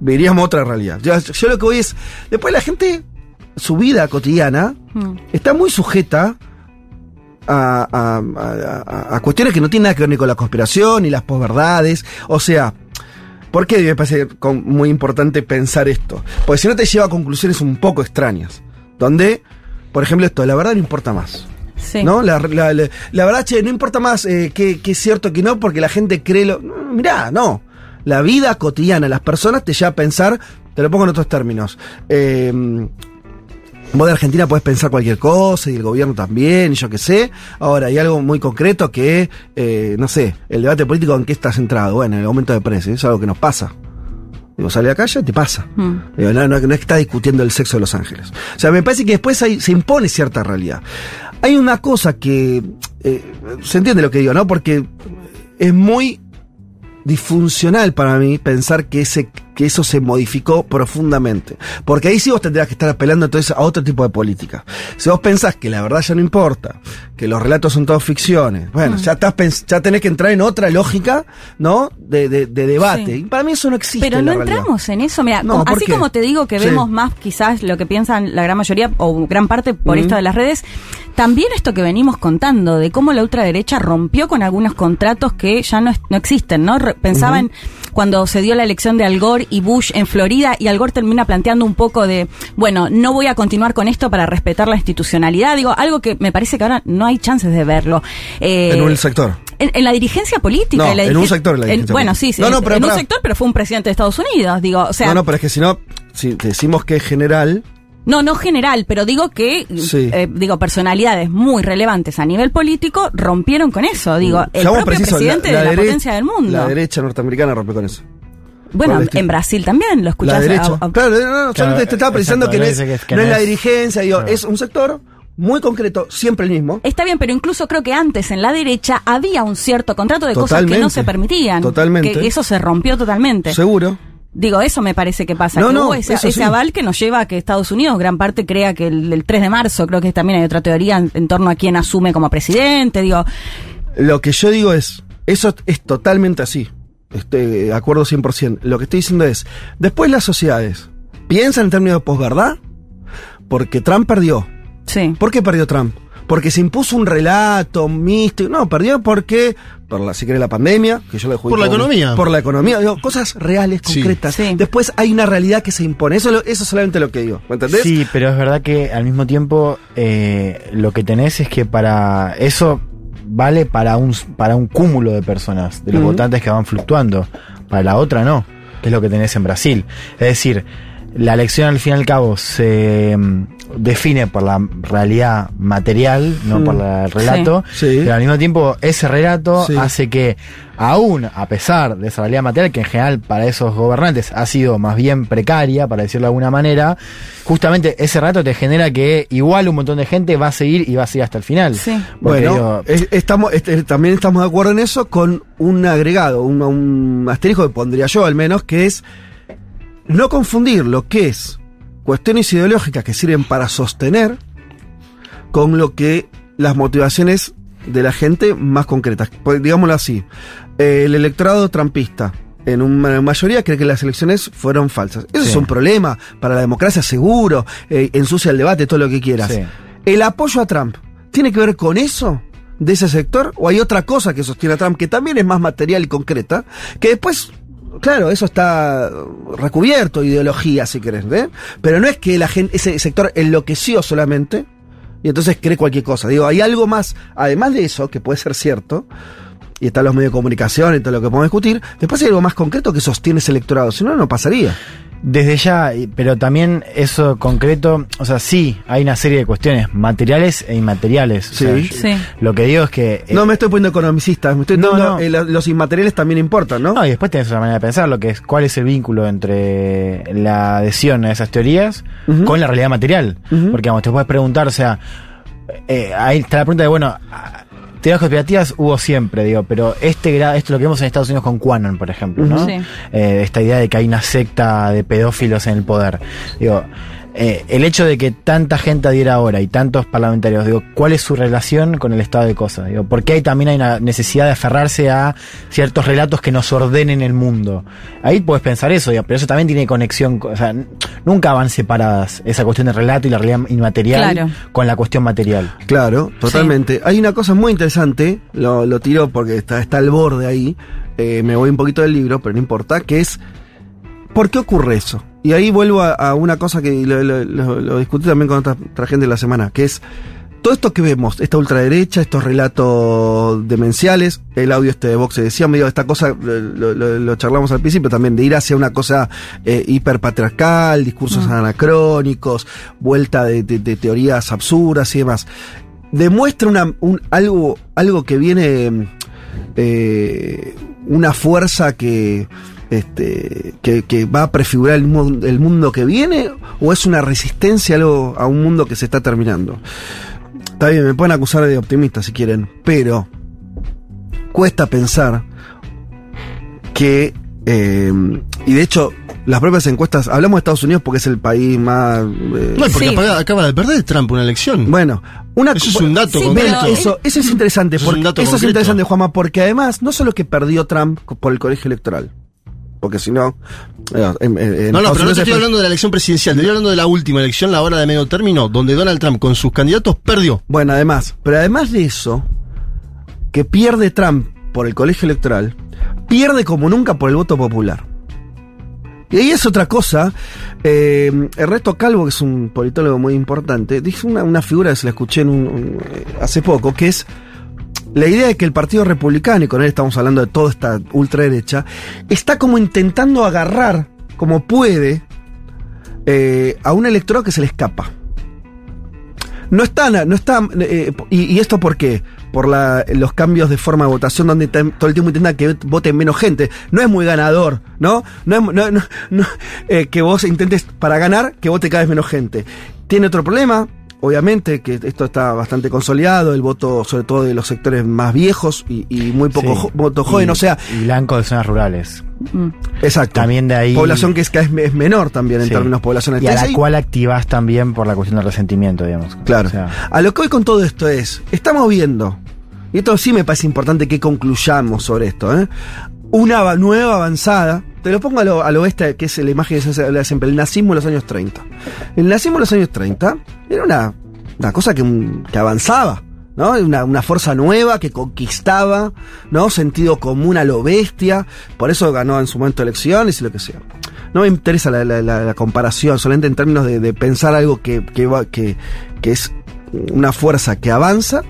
veríamos otra realidad. Yo, yo lo que voy es, después la gente, su vida cotidiana, Mm. está muy sujeta a, a- a- a- a cuestiones que no tienen nada que ver ni con la conspiración ni las posverdades. O sea, ¿por qué me parece muy importante pensar esto? Porque si no te lleva a conclusiones un poco extrañas. Donde, por ejemplo, esto, la verdad no importa más. Sí. ¿No? La, la- la- la verdad, che, no importa más eh, que, que es cierto que no, porque la gente cree lo. Mirá, no. La vida cotidiana, las personas te lleva a pensar, te lo pongo en otros términos. Eh, Vos de Argentina podés pensar cualquier cosa y el gobierno también, y yo qué sé. Ahora, hay algo muy concreto que, eh, no sé, el debate político en qué está centrado. Bueno, en el aumento de precios, es algo que nos pasa. Digo, sale a la calle, te pasa. Mm. Digo, no, no, no es que está discutiendo el sexo de los ángeles. O sea, me parece que después hay- se impone cierta realidad. Hay una cosa que. eh, se entiende lo que digo, ¿no? Porque es muy disfuncional para mí pensar que ese que eso se modificó profundamente. Porque ahí sí vos tendrías que estar apelando entonces a otro tipo de política. Si vos pensás que la verdad ya no importa, que los relatos son todos ficciones, bueno, Mm. ya, estás ya tenés que entrar en otra lógica, ¿no? De, de- de debate. Sí. Y para mí eso no existe. Pero en no la realidad. entramos en eso, mira, No, como- ¿por así qué? como te digo que Sí. vemos más quizás lo que piensan la gran mayoría o gran parte por esto de las redes, también esto que venimos contando de cómo la ultraderecha rompió con algunos contratos que ya no, no existen, ¿no? Re- Pensaba en cuando se dio la elección de Al Gore y Bush en Florida y Al Gore termina planteando un poco de, bueno, no voy a continuar con esto para respetar la institucionalidad, digo, algo que me parece que ahora no hay chances de verlo. Eh, En un sector. en, en la dirigencia política. No, en, la en un sector la en- Bueno, sí, sí. No, no, pero en un sector, pero fue un presidente de Estados Unidos, digo, o sea. no, no, pero es que si no, si decimos que es general, No, no general, pero digo que, Sí. eh, digo, personalidades muy relevantes a nivel político rompieron con eso. Digo, el seamos propio presidente de la potencia del mundo. La derecha norteamericana rompe con eso. bueno, el en Brasil también lo La escuchás. derecha. a- a- claro, no, no, te estaba precisando que no es, dice que es- que no es no la dirigencia, digo, Claro. es un sector muy concreto, siempre el mismo. Está bien, pero incluso creo que antes en la derecha había un cierto contrato de cosas que no se permitían. Totalmente. Que eso se rompió totalmente. Seguro. Digo, eso me parece que pasa. No, que no, hubo ese, eso ese sí. aval que nos lleva a que Estados Unidos, gran parte, crea que el, el 3 de marzo, creo que también hay otra teoría en, en torno a quién asume como presidente. Digo, Lo que yo digo es, eso es totalmente así. Estoy de acuerdo 100%. Lo que estoy diciendo es, después las sociedades piensan en términos de posverdad porque Trump perdió. sí. ¿Por qué perdió Trump? Porque se impuso un relato místico. No, perdió porque, por la, si querés, la pandemia, que yo le Por la economía. Por la economía, digo, cosas reales, concretas. Sí. Después hay una realidad que se impone. Eso, eso es solamente lo que digo. ¿Me entendés? Sí, pero es verdad que al mismo tiempo eh, lo que tenés es que para eso vale para un para un cúmulo de personas, de los votantes que van fluctuando. Para la otra no, que es lo que tenés en Brasil. Es decir, la elección al fin y al cabo se mm, define por la realidad material, no Mm. por la- el relato, Sí. pero al mismo tiempo ese relato Sí. hace que aún a pesar de esa realidad material que en general para esos gobernantes ha sido más bien precaria, para decirlo de alguna manera, justamente ese relato te genera que igual un montón de gente va a seguir y va a seguir hasta el final. Sí. Bueno, digo, es- estamos, este, también estamos de acuerdo en eso con un agregado, un, un asterisco que pondría yo al menos, que es no confundir lo que es cuestiones ideológicas que sirven para sostener con lo que las motivaciones de la gente más concretas. Pues, digámoslo así, el electorado trampista en una mayoría cree que las elecciones fueron falsas. Eso Sí. es un problema para la democracia seguro, eh, ensucia el debate, todo lo que quieras. Sí. ¿El apoyo a Trump tiene que ver con eso? ¿De ese sector? ¿O hay otra cosa que sostiene a Trump que también es más material y concreta? Que después, claro, eso está recubierto, ideología, si querés, ¿eh? Pero no es que la gente, ese sector enloqueció solamente y entonces cree cualquier cosa. Digo, hay algo más, además de eso, que puede ser cierto, y están los medios de comunicación y todo lo que podemos discutir, después hay algo más concreto que sostiene ese electorado, si no, no pasaría. Desde ya, pero también eso concreto, o sea, sí, hay una serie de cuestiones materiales e inmateriales. O sea, Sí. yo- Sí. Lo que digo es que... eh, No me estoy poniendo economicista, me estoy No, eh, lo- los inmateriales también importan, ¿no? No, y después tenés otra manera de pensar, lo que es cuál es el vínculo entre la adhesión a esas teorías con la realidad material. Porque vamos, te puedes preguntar, o sea, eh, ahí está la pregunta de, bueno, teorías conspirativas hubo siempre, digo, pero este gra- esto lo que vemos en Estados Unidos con Quanon, por ejemplo, ¿no? Sí. Eh, esta idea de que hay una secta de pedófilos en el poder. Digo, eh, el hecho de que tanta gente adhiera ahora y tantos parlamentarios, digo, ¿cuál es su relación con el estado de cosas? Digo, porque ahí también hay una necesidad de aferrarse a ciertos relatos que nos ordenen el mundo. Ahí puedes pensar eso, digo, pero eso también tiene conexión, con- o sea, nunca van separadas esa cuestión del relato y la realidad inmaterial Claro. con la cuestión material. Claro, totalmente. Hay una cosa muy interesante, lo, lo tiro porque está, está al borde ahí, eh, me voy un poquito del libro, pero no importa, que es, ¿por qué ocurre eso? Y ahí vuelvo a, a una cosa que lo, lo- lo- lo discutí también con otra, otra gente de la semana, que es todo esto que vemos, esta ultraderecha, estos relatos demenciales, el audio este de Vox se decía, medio esta cosa, lo, lo- lo charlamos al principio también, de ir hacia una cosa eh, hiperpatriarcal, discursos anacrónicos, vuelta de, de- de teorías absurdas y demás. Demuestra una, un, algo, algo que viene, eh, una fuerza que, este, que, que va a prefigurar el, mu- el mundo que viene, o es una resistencia a, un mundo que se está terminando. Está bien, me pueden acusar de optimista si quieren, pero cuesta pensar que, eh, y de hecho, las propias encuestas, hablamos de Estados Unidos porque es el país más... eh, No, porque Sí. acaba, acaba de perder Trump una elección. Bueno, una Eso es un dato Sí, concreto. Eso, eso es interesante, Eso es un dato eso es interesante, Juanma, porque además, no solo que perdió Trump por el colegio electoral, porque si no... eh, No, no, pero no te estoy es- hablando de la elección presidencial, te estoy hablando de la última elección, la hora de medio término, donde Donald Trump con sus candidatos perdió. Bueno, además, pero además de eso, que pierde Trump por el colegio electoral, pierde como nunca por el voto popular. Y ahí es otra cosa. Eh, Ernesto Calvo, que es un politólogo muy importante, dijo una, una figura que se la escuché en un- un- eh, hace poco, que es la idea de que el Partido Republicano, y con él estamos hablando de toda esta ultraderecha, está como intentando agarrar, como puede, eh, a un electorado que se le escapa. No están, no están, eh, y, esto por qué? Por la- los cambios de forma de votación donde todo el tiempo intentan que voten menos gente. No es muy ganador, ¿no? No es eh, que vos intentes para ganar que vote cada vez menos gente. Tiene otro problema, obviamente, que esto está bastante consolidado, el voto sobre todo de los sectores más viejos y, y muy poco Sí. jo- voto joven, Y- o sea, Y blanco de zonas rurales. Mm. exacto. También de ahí. Población que es, vez es menor también en Sí. términos poblacionales. Y a la cual activás también por la cuestión del resentimiento, digamos. Claro. O sea, A lo que voy con todo esto es, estamos viendo, y esto sí me parece importante que concluyamos sobre esto, ¿eh? una va- nueva avanzada, te lo pongo a lo, a lo oeste, que es la imagen que se habla siempre, el nazismo en los años 30. El nazismo en los años 30 era una, una cosa que, que avanzaba. ¿no? Una, una fuerza nueva que conquistaba, ¿no? Sentido común a lo bestia, por eso ganó en su momento elecciones y lo que sea. No me interesa la- la comparación, solamente en términos de, de pensar algo que, que, va- que, que es una fuerza que avanza,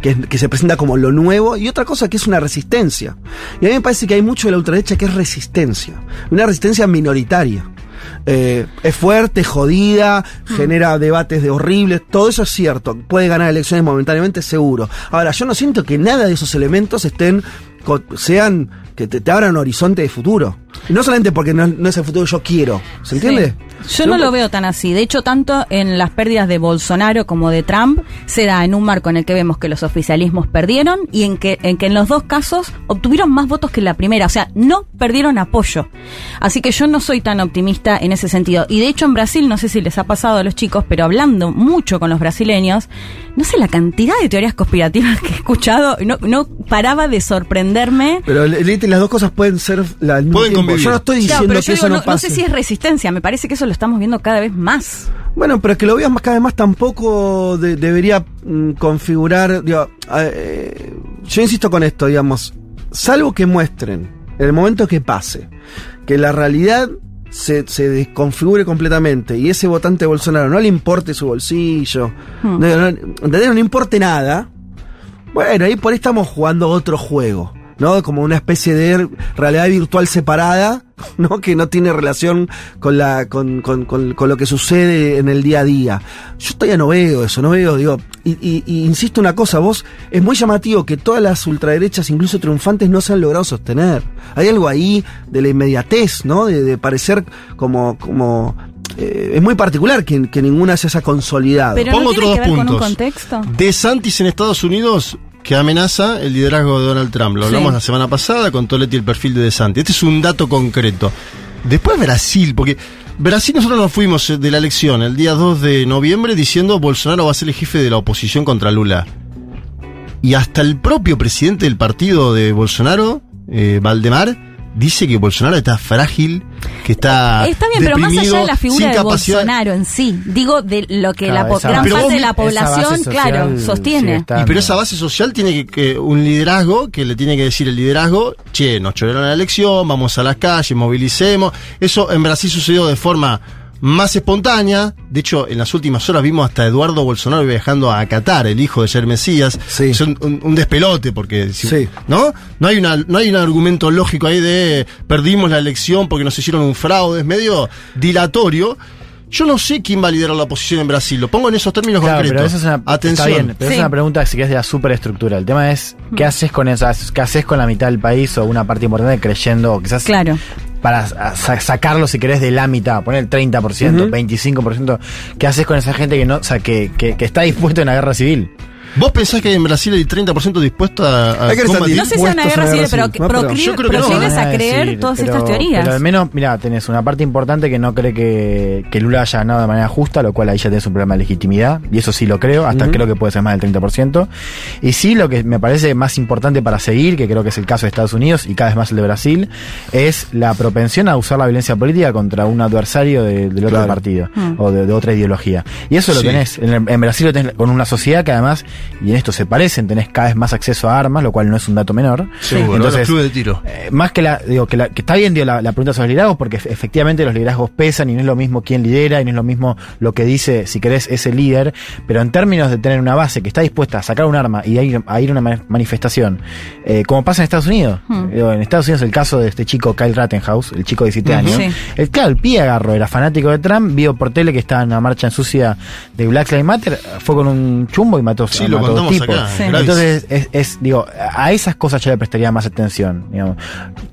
que, que se presenta como lo nuevo, y otra cosa que es una resistencia. Y a mí me parece que hay mucho de la ultraderecha que es resistencia, una resistencia minoritaria. Eh, es fuerte, jodida, genera debates de horribles, todo eso es cierto. Puede ganar elecciones momentáneamente, seguro. Ahora, yo no siento que nada de esos elementos estén, sean, que te, te abran un horizonte de futuro. Y no solamente porque no, no es el futuro que yo quiero, ¿se entiende? Sí. Yo no lo veo tan así. De hecho, tanto en las pérdidas de Bolsonaro como de Trump se da en un marco en el que vemos que los oficialismos perdieron y en que en, que en los dos casos obtuvieron más votos que la primera. O sea, no perdieron apoyo. Así que yo no soy tan optimista en ese sentido. Y de hecho en Brasil, no sé si les ha pasado a los chicos, pero hablando mucho con los brasileños, no sé la cantidad de teorías conspirativas que he escuchado, no, no paraba de sorprenderme. Pero Las dos cosas pueden ser la, al mismo Pueden convivir. Yo no estoy Claro, diciendo pero que yo eso digo, no no, pase. no sé si es resistencia, me parece que eso lo estamos viendo cada vez más. Bueno, pero que lo veas más cada vez más tampoco de- debería mm, configurar. digo, eh, yo insisto con esto, digamos, salvo que muestren en el momento que pase que la realidad se, se desconfigure completamente y ese votante de Bolsonaro no le importe su bolsillo, Hmm. no, no- ¿entendés? no le importe nada. Bueno, ahí por ahí estamos jugando otro juego, ¿no? Como una especie de realidad virtual separada, ¿no? Que no tiene relación con la, con, con, con, con lo que sucede en el día a día. Yo todavía no veo eso, no veo, digo, y, y- y insisto una cosa, vos, es muy llamativo que todas las ultraderechas, incluso triunfantes, no se han logrado sostener. Hay algo ahí de la inmediatez, ¿no? De, de parecer como, como, eh, es muy particular que, que ninguna se haya consolidado. Pero Pongo no tiene otros que ver dos con un puntos. contexto. De Santis en Estados Unidos que amenaza el liderazgo de Donald Trump. Lo Sí. hablamos la semana pasada con Toletti y el perfil de De Santis. Este es un dato concreto. Después Brasil, porque Brasil nosotros nos fuimos eh, de la elección el día 2 de noviembre diciendo Bolsonaro va a ser el jefe de la oposición contra Lula. Y hasta el propio presidente del partido de Bolsonaro, eh, Valdemar, dice que Bolsonaro está frágil, que está Está bien, pero más allá deprimido, de la sin figura de capacidad- Bolsonaro en sí, digo de lo que Claro, la gran parte de la población, claro, sostiene. Y pero esa base social tiene que, que un liderazgo que le tiene que decir el liderazgo, che, nos choraron la elección, vamos a las calles, movilicemos. Eso en Brasil sucedió de forma más espontánea. De hecho, en las últimas horas vimos hasta Eduardo Bolsonaro viajando a Qatar, el hijo de Jair Mesías. Sí. Es un, un- un despelote porque si- Sí. ¿no? No hay una no hay un argumento lógico ahí de perdimos la elección porque nos hicieron un fraude, es medio dilatorio. Yo no sé quién va a liderar la oposición en Brasil, lo pongo en esos términos Claro, concretos. pero eso es una, Atención. Está bien, pero Sí. es una pregunta que si querés de la superestructura. El tema es, ¿qué haces con esas, qué haces con la mitad del país o una parte importante creyendo, o quizás Claro. Para sa- sacarlo si querés de la mitad, poner el 30%, Ujú. 25%, ¿qué haces con esa gente que no, o sea, que, que, que está dispuesta a una guerra civil? ¿Vos pensás que en Brasil hay 30% dispuesto a, a Hay que combatir? No sé si es una guerra civil, pero que ¿no? Pero proclive- yo creo que no. proclives Van a creer decir, todas pero- estas teorías. Pero al menos, mira, tenés una parte importante que no cree que, que Lula haya ganado de manera justa, lo cual ahí ya tenés un problema de legitimidad, y eso sí lo creo, hasta Ujú. creo que puede ser más del 30%. Y sí, lo que me parece más importante para seguir, que creo que es el caso de Estados Unidos y cada vez más el de Brasil, es la propensión a usar la violencia política contra un adversario de- del otro Claro. partido Mm. o de, de otra ideología. Y eso lo tenés, en, en Brasil lo tenés con una sociedad que además, y en esto se parecen, tenés cada vez más acceso a armas, lo cual no es un dato menor. Seguro, los clubes de tiro. Eh, más que la, digo, que, la, que está bien digo, la, la pregunta sobre liderazgos, porque efe- efectivamente los liderazgos pesan y no es lo mismo quién lidera y no es lo mismo lo que dice, si querés, ese líder, pero en términos de tener una base que está dispuesta a sacar un arma y a ir a, ir a una ma- manifestación, eh, como pasa en Estados Unidos. Hmm. Digo, en Estados Unidos el caso de este chico Kyle Rattenhouse, el chico de 17 Ujú. años, Sí. el, claro, el pie agarró, era fanático de Trump, vio por tele que estaba en una marcha en sucia de Black Lives Matter, fue con un chumbo y mató, Sí, lo contamos acá, Sí. Entonces, es, es, digo, a esas cosas yo le prestaría más atención. Digamos.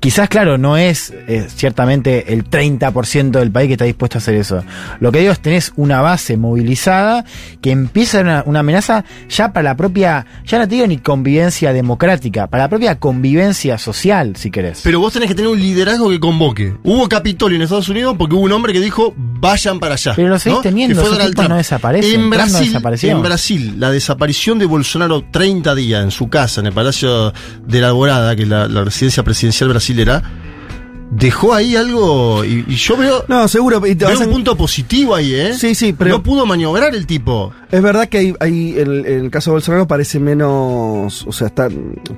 Quizás, claro, no es eh, ciertamente el 30% del país que está dispuesto a hacer eso. Lo que digo es tenés una base movilizada que empieza una, una amenaza ya para la propia, ya no te digo ni convivencia democrática, para la propia convivencia social, si querés. Pero vos tenés que tener un liderazgo que convoque. Hubo Capitolio en Estados Unidos porque hubo un hombre que dijo vayan para allá. Pero lo seguís teniendo, tipos Trump. no desaparecen, En no Brasil, desapareció. en Brasil, la desaparición de Bolsonaro 30 días en su casa, en el Palacio de la Alborada, que es la, la residencia presidencial brasilera, dejó ahí algo. Y, y yo veo, No, seguro. y veo un punto positivo ahí, ¿eh? Sí, sí, pero No pudo maniobrar el tipo. es verdad que hay, hay el, el caso de Bolsonaro parece menos, o sea, está,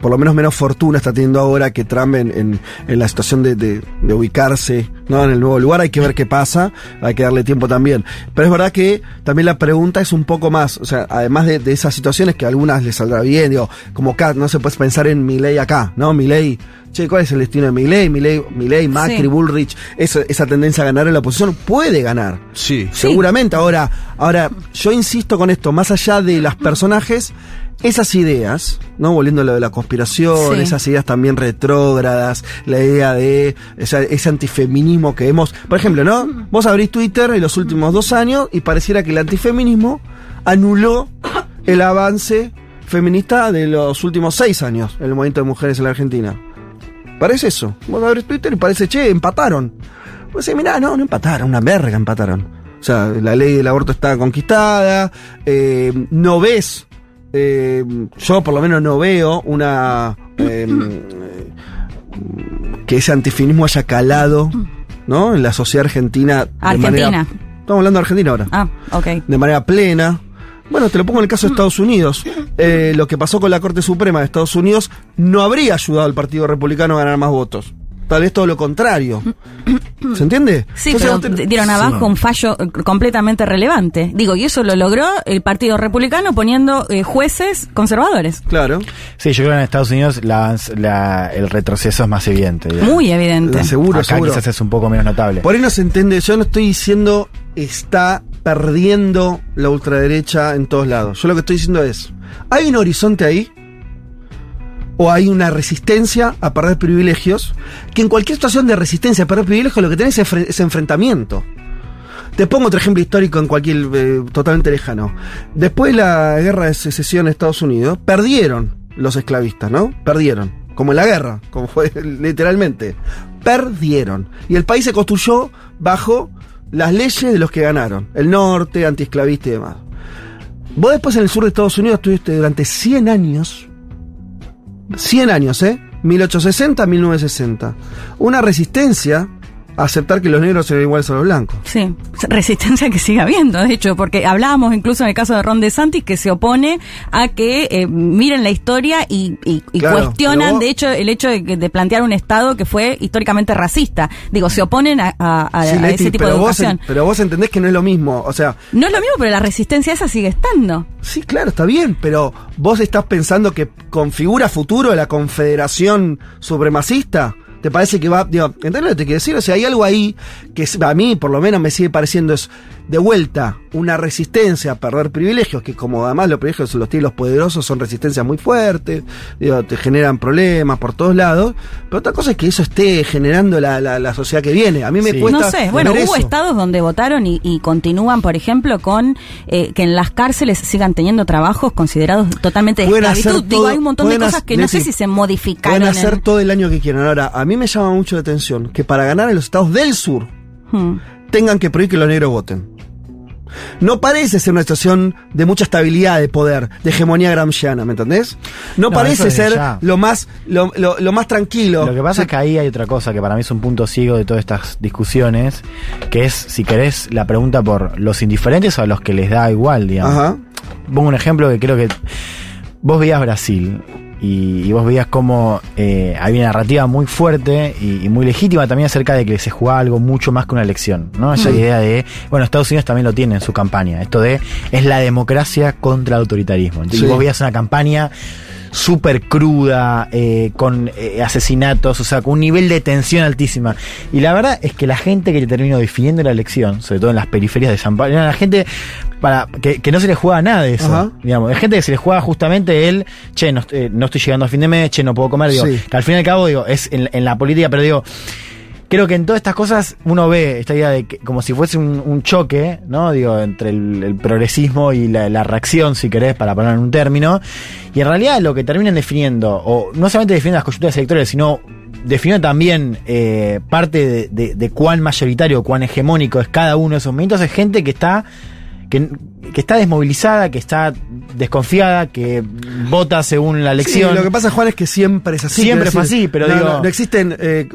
por lo menos menos fortuna está teniendo ahora que Trump en, en- en la situación de, de- de ubicarse ¿no? en el nuevo lugar. Hay que ver qué pasa, hay que darle tiempo también. Pero es verdad que también la pregunta es un poco más, o sea, además de, de esas situaciones que a algunas les saldrá bien, digo, como acá, no se puede pensar en Milei acá, ¿no? Milei, che, ¿cuál es el destino de Milei? Milei, Milei Macri, Sí. Bullrich, esa, esa tendencia a ganar en la oposición puede ganar. Sí. Seguramente. Ahora, ahora, yo insisto con esto, más allá de los personajes, esas ideas, ¿no? Volviendo a lo de la conspiración, Sí. esas ideas también retrógradas, la idea de esa- ese antifeminismo que vemos. Por ejemplo, ¿no? Vos abrís Twitter en los últimos dos años y pareciera que el antifeminismo anuló el avance feminista de los últimos seis años en el movimiento de mujeres en la Argentina. Parece eso. Vos abrís Twitter y parece, che, empataron. Vos decís, mirá, no, no empataron, una verga empataron. O sea, la ley del aborto está conquistada, eh, no ves, eh, yo por lo menos no veo una... eh, que ese antifeminismo haya calado, ¿no? En la sociedad argentina. de Argentina. manera- estamos hablando de Argentina ahora Ah, ok. de manera plena. Bueno, te lo pongo en el caso de Estados Unidos. Eh, lo que pasó con la Corte Suprema de Estados Unidos no habría ayudado al Partido Republicano a ganar más votos. Tal vez todo lo contrario. ¿Se entiende? Sí, Entonces, pero te- dieron abajo un fallo eh, completamente relevante. Digo, y eso lo logró el Partido Republicano poniendo eh, jueces conservadores. Claro. Sí, yo creo que en Estados Unidos la- la- el retroceso es más evidente. Muy evidente. Seguro, Acá seguro. quizás es un poco menos notable. Por ahí no se entiende. Yo no estoy diciendo está perdiendo la ultraderecha en todos lados. Yo lo que estoy diciendo es, ¿hay un horizonte ahí? ¿O hay una resistencia a perder privilegios? Que en cualquier situación de resistencia a perder privilegios lo que tenés es, es enfrentamiento. Te pongo otro ejemplo histórico en cualquier eh, totalmente lejano. Después de la guerra de secesión en Estados Unidos, perdieron los esclavistas, ¿no? Perdieron. Como en la guerra, como fue literalmente. Perdieron. Y el país se construyó bajo las leyes de los que ganaron. El norte, antiesclavista y demás. Vos después en el sur de Estados Unidos estuviste durante 100 años. 100 años, ¿eh? 1860, 1960. Una resistencia aceptar que los negros eran iguales a los blancos. Sí, resistencia que sigue habiendo, de hecho, porque hablábamos incluso en el caso de Ron DeSantis que se opone a que eh, miren la historia y, y- y Claro, pero cuestionan, vos- de hecho, el hecho de, de plantear un Estado que fue históricamente racista. Digo, se oponen a, a- a- Sí, a Leti, ese tipo de vos, educación. pero vos entendés que no es lo mismo. O sea, No es lo mismo, pero la resistencia esa sigue estando. Sí, claro, está bien, pero vos estás pensando que configura futuro la confederación supremacista. ¿Te parece que va.? Digo, ¿entendés lo que te quiero decir? O sea, hay algo ahí que a mí, por lo menos, me sigue pareciendo es. De vuelta una resistencia a perder privilegios, que como además los privilegios los tienen los poderosos, son resistencias muy fuertes, digo, te generan problemas por todos lados, pero otra cosa es que eso esté generando la, la, la sociedad que viene. A mí me cuesta... No sé, bueno, hubo eso. estados donde votaron y, y continúan, por ejemplo, con eh, que en las cárceles sigan teniendo trabajos considerados totalmente de esclavitud. Digo, todo- hay un montón de cosas que no sé si se modificaron. Pueden hacer en- todo el año que quieran. Ahora, a mí me llama mucho la atención que para ganar en los estados del sur Hmm. Tengan que prohibir que los negros voten. No parece ser una situación de mucha estabilidad de poder, de hegemonía gramsciana, ¿me entendés? No, No, parece ser ya. lo más, lo, lo- lo más tranquilo. Lo que pasa es que ahí hay otra cosa que para mí es un punto ciego de todas estas discusiones, que es, si querés, la pregunta por los indiferentes o a los que les da igual, digamos. Ajá. Pongo un ejemplo que creo que vos veías Brasil y, y vos veías cómo eh, había una narrativa muy fuerte y, y muy legítima también acerca de que se jugaba algo mucho más que una elección, ¿no? Esa Mm. idea de, bueno, Estados Unidos también lo tiene en su campaña, esto de es la democracia contra el autoritarismo. Entonces, Sí. vos veías una campaña súper cruda, eh, con eh, asesinatos, o sea, con un nivel de tensión altísima. Y la verdad es que la gente que terminó definiendo la elección, sobre todo en las periferias de San Pablo, era la gente para que, que no se le juega nada de eso. Ajá. Digamos, hay gente que se le juega justamente el, che, no, eh, no estoy llegando a fin de mes, che, no puedo comer, digo, Sí. que al fin y al cabo, digo, es en, en la política, pero digo, creo que en todas estas cosas uno ve esta idea de que como si fuese un, choque, ¿no? Digo, entre el, progresismo y la, reacción, si querés, para poner en un término. Y en realidad lo que terminan definiendo, o no solamente definiendo las coyunturas electorales, sino definiendo también eh, parte de- de cuán mayoritario, cuán hegemónico es cada uno de esos movimientos, es gente que está que, que está desmovilizada, que está desconfiada, que vota según la elección. Sí, lo que pasa, Juan, es que siempre es así. Siempre fue así, pero no, digo- No, no existen eh,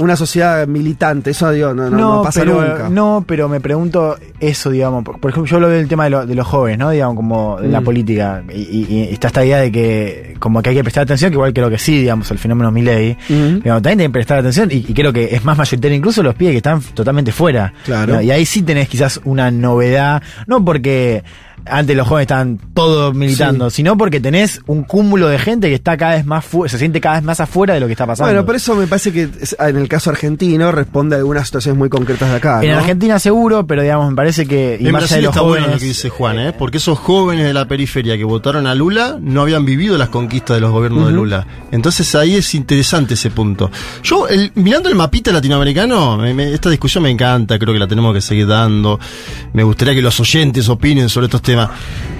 una sociedad militante, eso digo, no, no, no pasa pero, nunca. No, pero me pregunto eso, digamos. Por, por ejemplo, yo lo veo el tema de, lo- de los jóvenes, ¿no? Digamos, como de la Mm. política. Y, y- y está esta idea de que, como que hay que prestar atención, que igual creo que sí, digamos, el fenómeno Milley. Ujú. Digamos, también hay que prestar atención, y, y creo que es más mayoritario incluso los pibes que están totalmente fuera. Claro. Y ahí sí tenés quizás una novedad, no porque antes los jóvenes estaban todos militando, sino porque tenés un cúmulo de gente que está cada vez más se siente cada vez más afuera de lo que está pasando. Bueno, por eso me parece que en el caso argentino responde a algunas situaciones muy concretas de acá. En ¿no? Argentina seguro, pero digamos, me parece que... y En más Brasil de los está bueno lo que dice Juan, ¿eh? porque esos jóvenes de la periferia que votaron a Lula no habían vivido las conquistas de los gobiernos de. Lula. Entonces ahí es interesante ese punto. Yo, el- mirando el mapita latinoamericano, me- me- esta discusión me encanta, creo que la tenemos que seguir dando. Me gustaría que los oyentes opinen sobre estos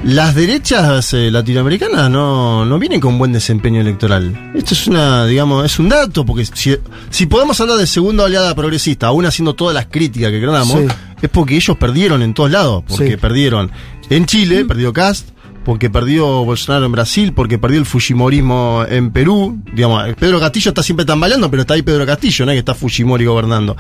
Las derechas eh, latinoamericanas no, no vienen con buen desempeño electoral. Esto es una, digamos, es un dato, porque si, si podemos hablar de segunda oleada progresista, aún haciendo todas las críticas que queramos, Sí. es porque ellos perdieron en todos lados. Porque Sí. perdieron en Chile, perdió Cast, porque perdió Bolsonaro en Brasil, porque perdió el Fujimorismo en Perú. Digamos, Pedro Castillo está siempre tambaleando, pero está ahí Pedro Castillo, no que está Fujimori gobernando.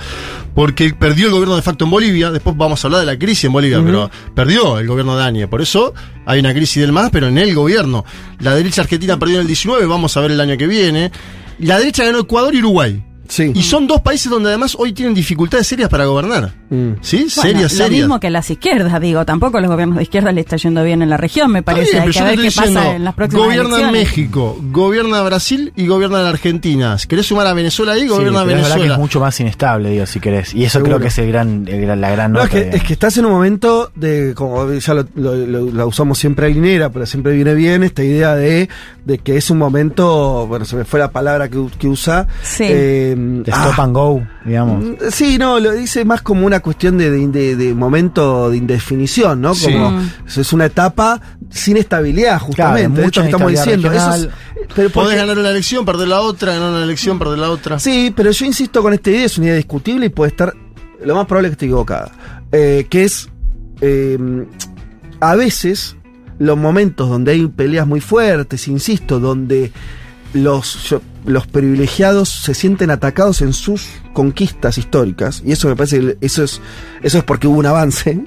Porque perdió el gobierno de facto en Bolivia, después vamos a hablar de la crisis en Bolivia, pero perdió el gobierno de Áñez. Por eso hay una crisis del MAS, pero en el gobierno. La derecha argentina perdió en el 19, vamos a ver el año que viene. La derecha ganó Ecuador y Uruguay. Sí. Y son dos países donde además hoy tienen dificultades serias para gobernar. Mm. ¿Sí? Bueno, serias, lo serias. mismo que las izquierdas, digo, tampoco los gobiernos de izquierda le está yendo bien en la región, me parece. Bien, Hay pero que yo ver qué estoy pasa diciendo, en las próximas Gobierna elecciones. México, gobierna Brasil y gobierna la Argentina. Si ¿Querés sumar a Venezuela ahí? Sí, Gobierna pero es verdad que Venezuela. es mucho más inestable, digo, si querés. Y eso Seguro. creo que es el gran, el gran- la gran No, nota. es que, es que estás en un momento de, como ya lo, lo- lo- la usamos siempre a Linera, pero siempre viene bien esta idea de, de que es un momento, bueno, se me fue la palabra que, que usa. Sí. eh, De ah, stop and go, digamos. Mm, Sí, no, lo dice más como una cuestión de, de- de- de momento de indefinición, ¿no? Como Mm. es una etapa sin estabilidad, justamente. Claro, esto mucha que estamos diciendo. Eso es- pero Podés ganar una elección, perder la otra, ganar una elección, perder la otra. Sí, pero yo insisto con esta idea, es una idea discutible y puede estar, lo más probable es que esté equivocada. Eh, que es, eh, a veces, los momentos donde hay peleas muy fuertes, insisto, donde los, los privilegiados se sienten atacados en sus conquistas históricas, y eso me parece que eso es, eso es porque hubo un avance,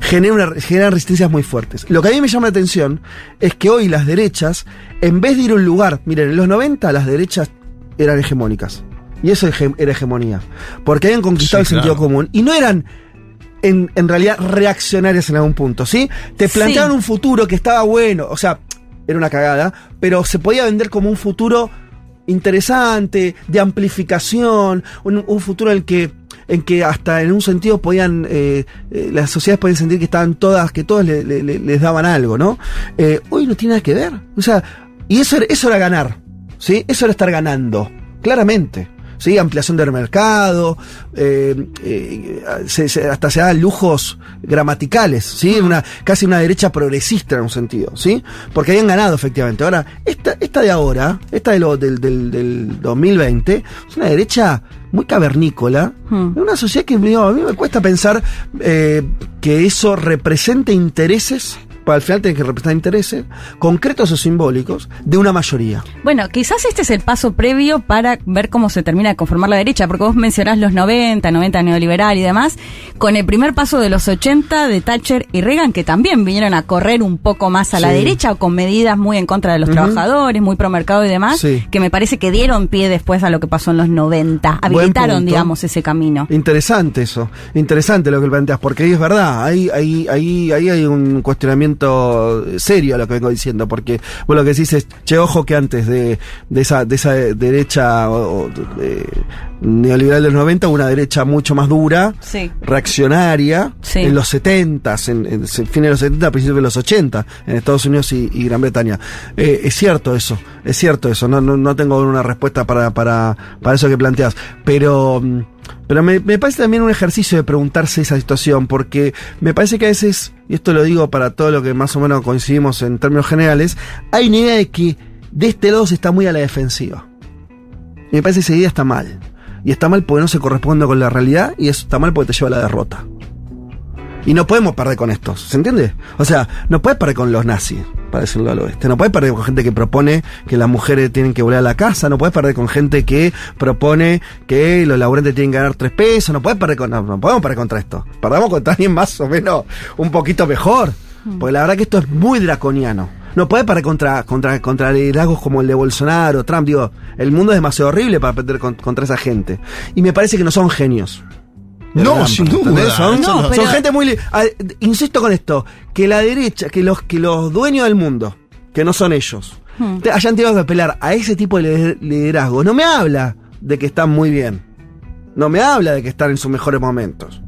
genera una- generan resistencias muy fuertes. Lo que a mí me llama la atención es que hoy las derechas, en vez de ir a un lugar, miren, en los 90 las derechas eran hegemónicas. Y eso era hegemonía. Porque habían conquistado Sí, el sentido común. Y no eran, en, en realidad, reaccionarias en algún punto, ¿sí? Te Sí. planteaban un futuro que estaba bueno. O sea, era una cagada. Pero se podía vender como un futuro interesante, de amplificación. Un, futuro en el que en que hasta en un sentido podían, eh, eh, las sociedades podían sentir que estaban todas, que todos le- le- le- les daban algo, ¿no? Eh, hoy no tiene nada que ver. O sea, y eso eso era ganar, ¿sí? Eso era estar ganando, claramente. ¿Sí? Ampliación del mercado, eh, eh, se- se- hasta se dan lujos gramaticales, ¿sí? Una, casi una derecha progresista en un sentido, ¿sí? Porque habían ganado efectivamente. Ahora, esta, esta de ahora, esta de lo, del, del, del 2020, es una derecha muy cavernícola, Hmm. una sociedad que digo, a mí me cuesta pensar eh, que eso represente intereses, al final tiene que representar intereses, concretos o simbólicos, de una mayoría. Bueno, quizás este es el paso previo para ver cómo se termina de conformar la derecha, porque vos mencionás los 90, 90 neoliberal y demás, con el primer paso de los 80 de Thatcher y Reagan, que también vinieron a correr un poco más a la derecha, con medidas muy en contra de los trabajadores, muy pro mercado y demás, Sí. que me parece que dieron pie después a lo que pasó en los 90, Buen habilitaron, digamos, ese camino. Interesante eso, interesante lo que planteas, porque ahí es verdad, ahí, ahí, ahí, ahí hay un cuestionamiento serio a lo que vengo diciendo, porque vos lo que decís es, che, ojo que antes de, de esa, de esa derecha o- o de- neoliberal del 90 hubo una derecha mucho más dura, Sí. reaccionaria, Sí. en los 70, en, en fines de los 70, principios de los 80, en Estados Unidos y, y Gran Bretaña. Eh, es cierto eso, es cierto eso, no, no, no tengo una respuesta para, para, para eso que planteas, pero... pero me, me parece también un ejercicio de preguntarse esa situación, porque me parece que a veces, y esto lo digo para todo lo que más o menos coincidimos en términos generales, hay una idea de que de este lado se está muy a la defensiva. Y me parece que esa idea está mal. Y está mal porque no se corresponde con la realidad, y eso está mal porque te lleva a la derrota. Y no podemos perder con estos, ¿se entiende? O sea, no puedes perder con los nazis, para decirlo al oeste. No puedes perder con gente que propone que las mujeres tienen que volver a la casa. No puedes perder con gente que propone que los laburantes tienen que ganar tres pesos. No puedes perder con, no, no podemos perder contra esto. Perdamos contra alguien más o menos un poquito mejor. Porque la verdad que esto es muy draconiano. No puede perder contra, contra, contra liderazgos como el de Bolsonaro, Trump. Digo, el mundo es demasiado horrible para perder con- contra esa gente. Y me parece que no son genios. No, sin duda. Son, No, son pero- gente muy... ah, insisto con esto, que la derecha, que los, que los dueños del mundo, que no son ellos, Hmm. te- hayan tenido que apelar a ese tipo de lider- liderazgo, no me habla de que están muy bien. No me habla de que están en sus mejores momentos.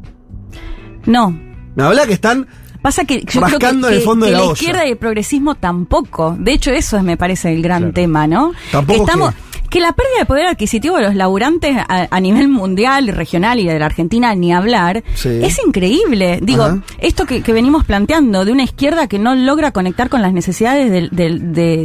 No, Me habla que están Pasa que yo creo que, el que- fondo que de la la izquierda y el progresismo tampoco. De hecho, eso es, me parece el gran Claro. tema, ¿no? Tampoco Estamos, que la pérdida de poder adquisitivo de los laburantes a, a nivel mundial y regional y de la Argentina ni hablar Sí. es increíble. Digo, Ajá. esto que, que venimos planteando de una izquierda que no logra conectar con las necesidades de,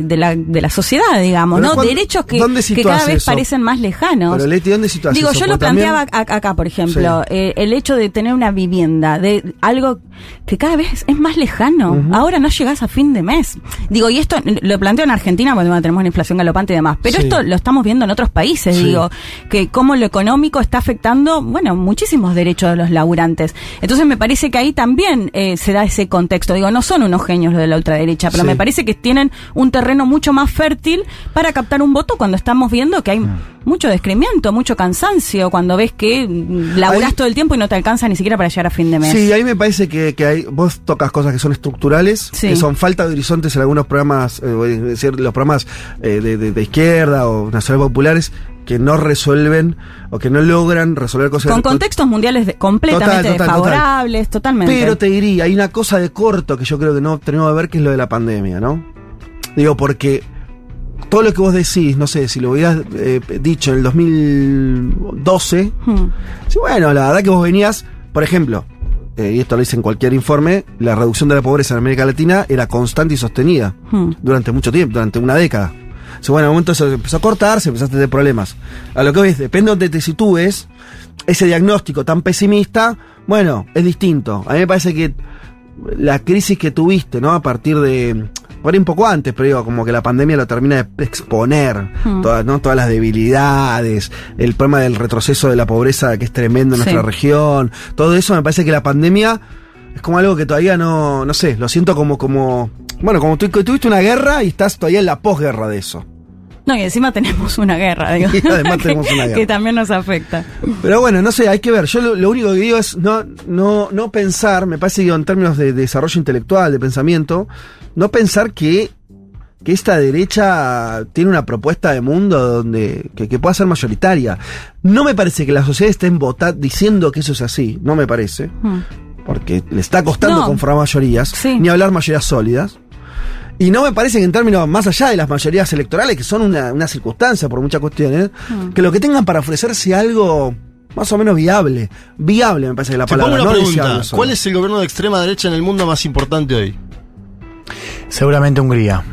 de la, sociedad, digamos, Pero ¿no? ¿cuándo- Derechos que, cada vez eso? parecen más lejanos. Pero Leti, ¿dónde situás Digo, eso? yo lo también- planteaba ac- acá, por ejemplo, Sí. eh, el hecho de tener una vivienda, de algo que cada vez es más lejano. Ahora no llegas a fin de mes. Digo, y esto lo planteo en Argentina porque bueno, tenemos una inflación galopante y demás, pero Sí. esto lo estamos viendo en otros países, Sí. digo, que cómo lo económico está afectando, bueno, muchísimos derechos de los laburantes. Entonces me parece que ahí también eh, se da ese contexto. Digo, no son unos genios los de la ultraderecha, pero Sí. me parece que tienen un terreno mucho más fértil para captar un voto cuando estamos viendo que hay Mm. Mucho descremiento, mucho cansancio, cuando ves que laburás Ahí- todo el tiempo y no te alcanza ni siquiera para llegar a fin de mes. Sí, ahí me parece que, que hay, vos tocas cosas que son estructurales, Sí. que son falta de horizontes en algunos programas, eh, voy a decir, los programas eh, de, de- de izquierda o nacionales populares, que no resuelven o que no logran resolver cosas. Con contextos mundiales de- completamente Total, total, total. desfavorables, totalmente. Pero te diría, hay una cosa de corto que yo creo que no tenemos que ver, que es lo de la pandemia, ¿no? Digo, porque todo lo que vos decís, no sé, si lo hubieras eh, dicho en el 2012, Hmm. Sí, bueno, la verdad que vos venías, por ejemplo, eh, y esto lo dice en cualquier informe, la reducción de la pobreza en América Latina era constante y sostenida Hmm. durante mucho tiempo, durante una década. Bueno, en un momento eso empezó a cortarse, empezaste a tener problemas. A lo que ves, depende de donde te sitúes, ese diagnóstico tan pesimista, bueno, es distinto. A mí me parece que la crisis que tuviste, ¿no? A partir de. Por ahí un poco antes, pero digo, como que la pandemia lo termina de exponer. Hmm. Todas, ¿no? Todas las debilidades, el problema del retroceso de la pobreza que es tremendo en Sí. nuestra región. Todo eso me parece que la pandemia es como algo que todavía no. No sé, lo siento como. como bueno, como tú tuviste una guerra y estás todavía en la posguerra de eso. No, y encima tenemos una guerra, digo. Y además que- tenemos una guerra. Que también nos afecta. Pero bueno, no sé, hay que ver. Yo lo, lo único que digo es no, no, no pensar, me parece que en términos de desarrollo intelectual, de pensamiento, no pensar que que esta derecha tiene una propuesta de mundo donde que, que pueda ser mayoritaria. No me parece que la sociedad esté votando diciendo que eso es así, no me parece, Mm. porque le está costando No. conformar mayorías, ni hablar mayorías sólidas. Y no me parece que en términos más allá de las mayorías electorales, que son una, una circunstancia por muchas cuestiones, Mm. que lo que tengan para ofrecerse algo más o menos viable. Viable me parece que la Te pongo palabra. una no pregunta. ¿Cuál es el gobierno de extrema derecha en el mundo más importante hoy? Seguramente Hungría.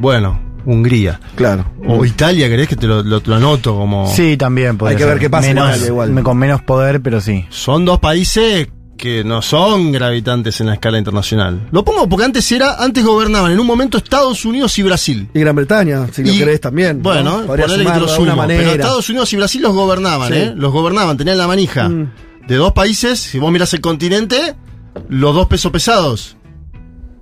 Bueno, Hungría. Claro. O Italia, ¿querés que te lo, lo- lo anoto como...? Sí, también. podría que ver qué pasa en Menos- igual. Con menos poder, pero sí. Son dos países que no son gravitantes en la escala internacional. Lo pongo porque antes era, antes gobernaban en un momento Estados Unidos y Brasil. Y Gran Bretaña, si lo Y- querés también. ¿no? Bueno, que te lo de alguna sumo. manera. Pero Estados Unidos y Brasil los gobernaban, Sí. ¿eh? Los gobernaban, tenían la manija. Mm. De dos países, si vos mirás el continente, los dos pesos pesados.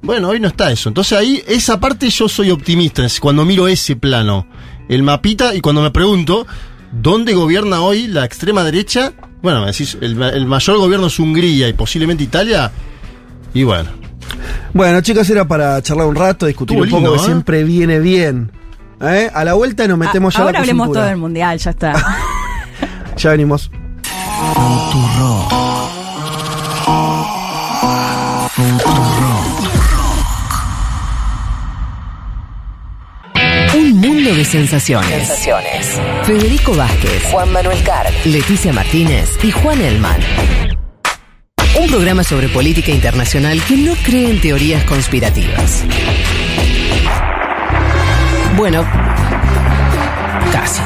Bueno, hoy no está eso. Entonces ahí, esa parte yo soy optimista, es cuando miro ese plano. El mapita, y cuando me pregunto, ¿dónde gobierna hoy la extrema derecha? Bueno, me decís, el, el mayor gobierno es Hungría y posiblemente Italia. Y bueno. Bueno, chicos, era para charlar un rato, discutir Estuvo un poco, lindo, que ¿eh? siempre viene bien. ¿Eh? A la vuelta nos metemos ya a Ahora la hablemos todo del mundial, ya está. Ya venimos. De sensaciones. Federico Vázquez, Juan Manuel Carg, Leticia Martínez y Juan Elman. Un programa sobre política internacional que no cree en teorías conspirativas. Bueno, casi.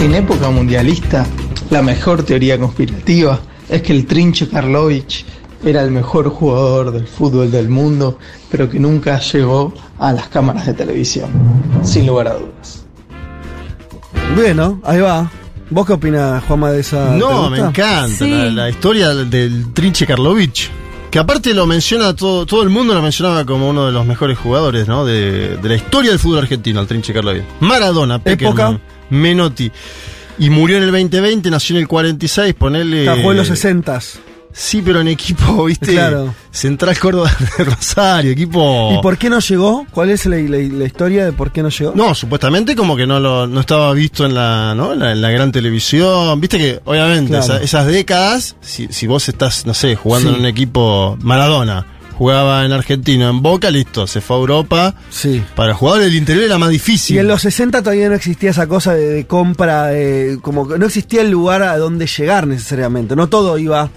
En época mundialista, la mejor teoría conspirativa es que el Trinche Karlovich era el mejor jugador del fútbol del mundo, pero que nunca llegó a las cámaras de televisión, sin lugar a dudas. Bueno, ahí va. ¿Vos qué opinás, Juanma, de esa No, me encanta la, la historia del, del Trinche Karlovich. Que aparte lo menciona todo, todo el mundo lo mencionaba como uno de los mejores jugadores, ¿no? De, de la historia del fútbol argentino, el Trinche Karlovich. Maradona, Peckerman, Menotti. Y murió en el 2020, nació en el 46, ponele. Jugó en los 60 Sí, pero en equipo, ¿viste? Claro. Central Córdoba de Rosario, equipo. ¿Y por qué no llegó? ¿Cuál es la, la- la historia de por qué no llegó? No, supuestamente como que no lo no estaba visto en la, ¿no? en la, en la gran televisión. Viste que, obviamente, Claro. esa- esas décadas, si, si vos estás, no sé, jugando Sí. en un equipo Maradona, jugaba en Argentina, en Boca, listo, se fue a Europa. Sí. Para jugadores del interior era más difícil. Y en los 60 todavía no existía esa cosa de, de compra, de, como que no existía el lugar a donde llegar necesariamente. No todo iba.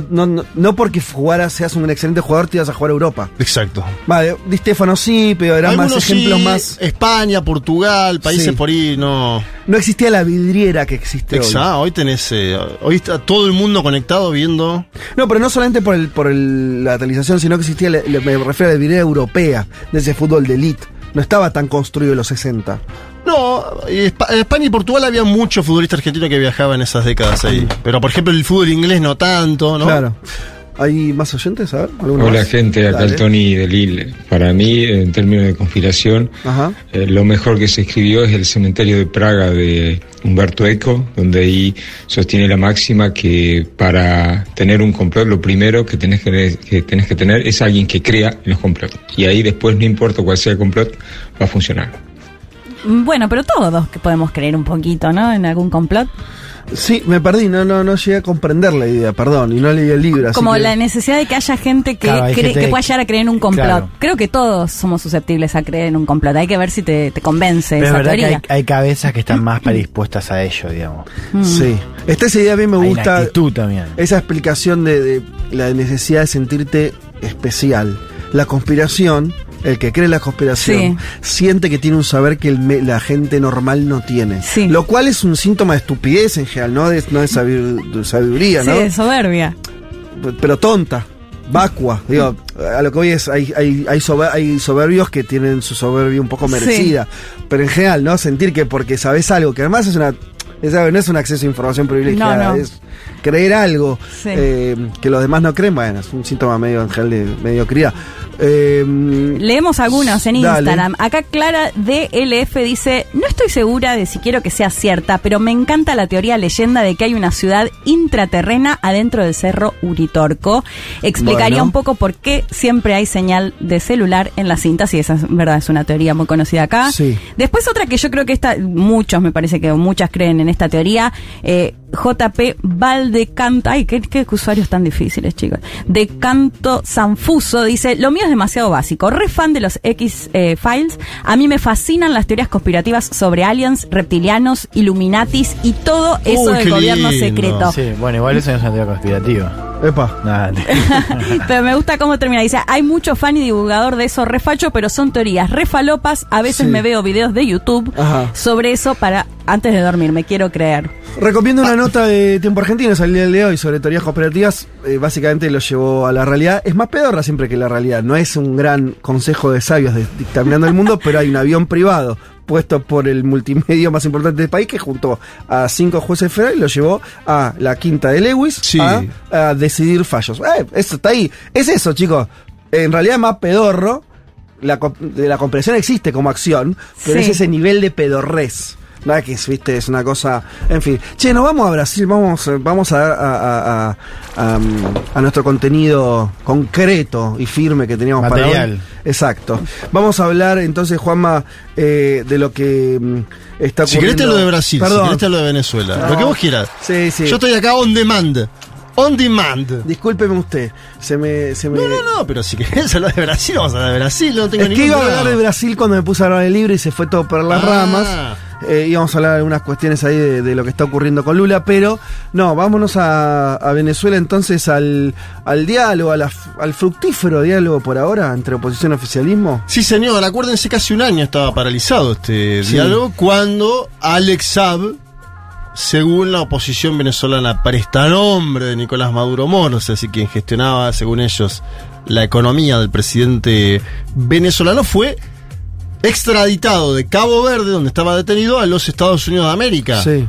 No, no, no, no porque jugaras, seas un excelente jugador, te ibas a jugar a Europa. Exacto. Vale, Di Stefano sí, pero eran más ejemplos sí, más. España, Portugal, países Sí. por ahí no. No existía la vidriera que existe hoy. Exacto, hoy tenés. eh, hoy está todo el mundo conectado viendo. No, pero no solamente por el, por el- la televisación, sino que existía, me refiero a la vidriera europea, de ese fútbol de elite. No estaba tan construido en los 60. No, España y Portugal había muchos futbolistas argentinos que viajaban en esas décadas ahí. Pero por ejemplo el fútbol inglés no tanto, ¿no? Claro. ¿Hay más oyentes? A ver, ¿alguno Hola más? gente, acá Dale. el Tony de Lille. Para mí, en términos de conspiración, eh, lo mejor que se escribió es el cementerio de Praga de Humberto Eco, donde ahí sostiene la máxima que para tener un complot lo primero que tenés que, que tenés que tener es alguien que crea en los complots. Y ahí después, no importa cuál sea el complot, va a funcionar. Bueno, pero todos que podemos creer un poquito, ¿no? En algún complot. Sí, me perdí, no, no, no llegué a comprender la idea, perdón, y no leí el libro. así Como que- la necesidad de que haya gente que, Claro, hay cree- gente que pueda llegar a creer en un complot. Claro. Creo que todos somos susceptibles a creer en un complot. Hay que ver si te, te convence Pero es esa verdad que teoría. hay, hay cabezas que están más predispuestas a ello, digamos. Mm. Sí. Esta esa idea a mí me Hay una gusta. actitud también. Esa explicación de, de la necesidad de sentirte especial. La conspiración, el que cree la conspiración, siente que tiene un saber que el la gente normal no tiene. Lo cual es un síntoma de estupidez en general, no de, no de sabiduría, Sí, ¿no? de soberbia. pero tonta, vacua. Digo, a lo que hoy es, hay, hay, hay, sober- hay soberbios que tienen su soberbia un poco Sí. merecida. Pero en general, ¿no? Sentir que porque sabes algo, que además es una. es no es un acceso a información privilegiada, No, no. es creer algo Sí. eh, que los demás no creen, bueno, es un síntoma medio general de mediocridad. Eh, Leemos algunos en Dale. Instagram. Acá Clara DLF dice, no estoy segura de si quiero que sea cierta, pero me encanta la teoría leyenda de que hay una ciudad intraterrena adentro del cerro Uritorco. Explicaría Bueno. un poco por qué siempre hay señal de celular en las cintas, y esa es verdad, es una teoría muy conocida acá. Sí. Después otra que yo creo que esta, muchos me parece que muchas creen en esta teoría, eh, JP Valdecanta, ay, qué, qué usuarios tan difíciles, chicos. De Canto Sanfuso dice, lo mío es demasiado básico, re fan de los X-Files, a mí me fascinan las teorías conspirativas sobre aliens, reptilianos, Illuminatis y todo eso Uy, del gobierno lindo. secreto. Sí, bueno, igual eso no es una teoría conspirativa. Epa. Nada, Pero me gusta cómo termina. Dice, hay mucho fan y divulgador de eso refacho, pero son teorías refalopas. A veces Sí. me veo videos de YouTube Ajá. sobre eso para antes de dormir. Me quiero creer. Recomiendo una nota de Tiempo Argentino, salió el día de hoy sobre teorías conspirativas. eh, básicamente lo llevó a la realidad. Es más pedorra siempre que la realidad. No es un gran consejo de sabios de dictaminando el mundo, pero hay un avión privado puesto por el multimedio más importante del país que juntó a cinco jueces federales y lo llevó a la quinta de Lewis Sí. a, a decidir fallos. Eh, eso está ahí. Es eso, chicos. En realidad es más pedorro. La, la comprensión existe como acción, pero Sí. es ese nivel de pedorrez. Nada que es, viste, es una cosa. En fin. Che, nos vamos a Brasil, vamos, eh, vamos a, a, a- a- a, mm, a nuestro contenido concreto y firme que teníamos para Material. hoy. Exacto. Vamos a hablar entonces, Juanma, eh, de lo que mm, está Si ocurriendo. querés te lo de Brasil, Perdón. si querés te lo de Venezuela. No. Lo que vos quieras. Sí, sí. Yo estoy acá on demand. On demand. Discúlpeme usted. Se me. Se me... No, no, no, pero si querés hablar de Brasil, vamos a hablar de Brasil, no tengo Es que ningún iba a hablar de Brasil cuando me puse a hablar del libro y se fue todo por las Ah. ramas. Eh, íbamos a hablar de algunas cuestiones ahí de, de lo que está ocurriendo con Lula, pero no, vámonos a, a Venezuela entonces al, al diálogo, a la f- al fructífero diálogo por ahora entre oposición y oficialismo. Sí, señor, acuérdense hace un año estaba paralizado este Sí. diálogo cuando Alex Saab, según la oposición venezolana, presta nombre de Nicolás Maduro Moros, así quien gestionaba, según ellos, la economía del presidente venezolano, fue extraditado de Cabo Verde, donde estaba detenido, a los Estados Unidos de América. Sí.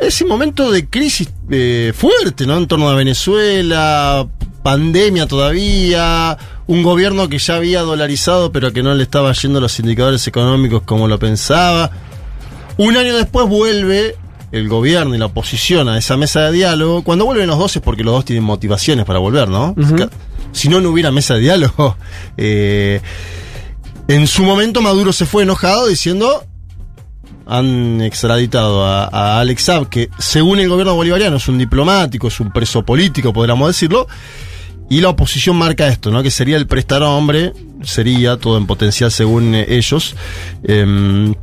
Ese momento de crisis eh, fuerte, ¿no? En torno a Venezuela, pandemia todavía, un gobierno que ya había dolarizado, pero que no le estaba yendo los indicadores económicos como lo pensaba. Un año después vuelve el gobierno y la oposición a esa mesa de diálogo. Cuando vuelven los dos es porque los dos tienen motivaciones para volver, ¿no? Si no, no hubiera mesa de diálogo. Eh, en su momento Maduro se fue enojado diciendo han extraditado a, a Alex Saab, que según el gobierno bolivariano es un diplomático, es un preso político, podríamos decirlo, y la oposición marca esto, ¿no? Que sería el prestar hombre, sería todo en potencial según eh, ellos. Em,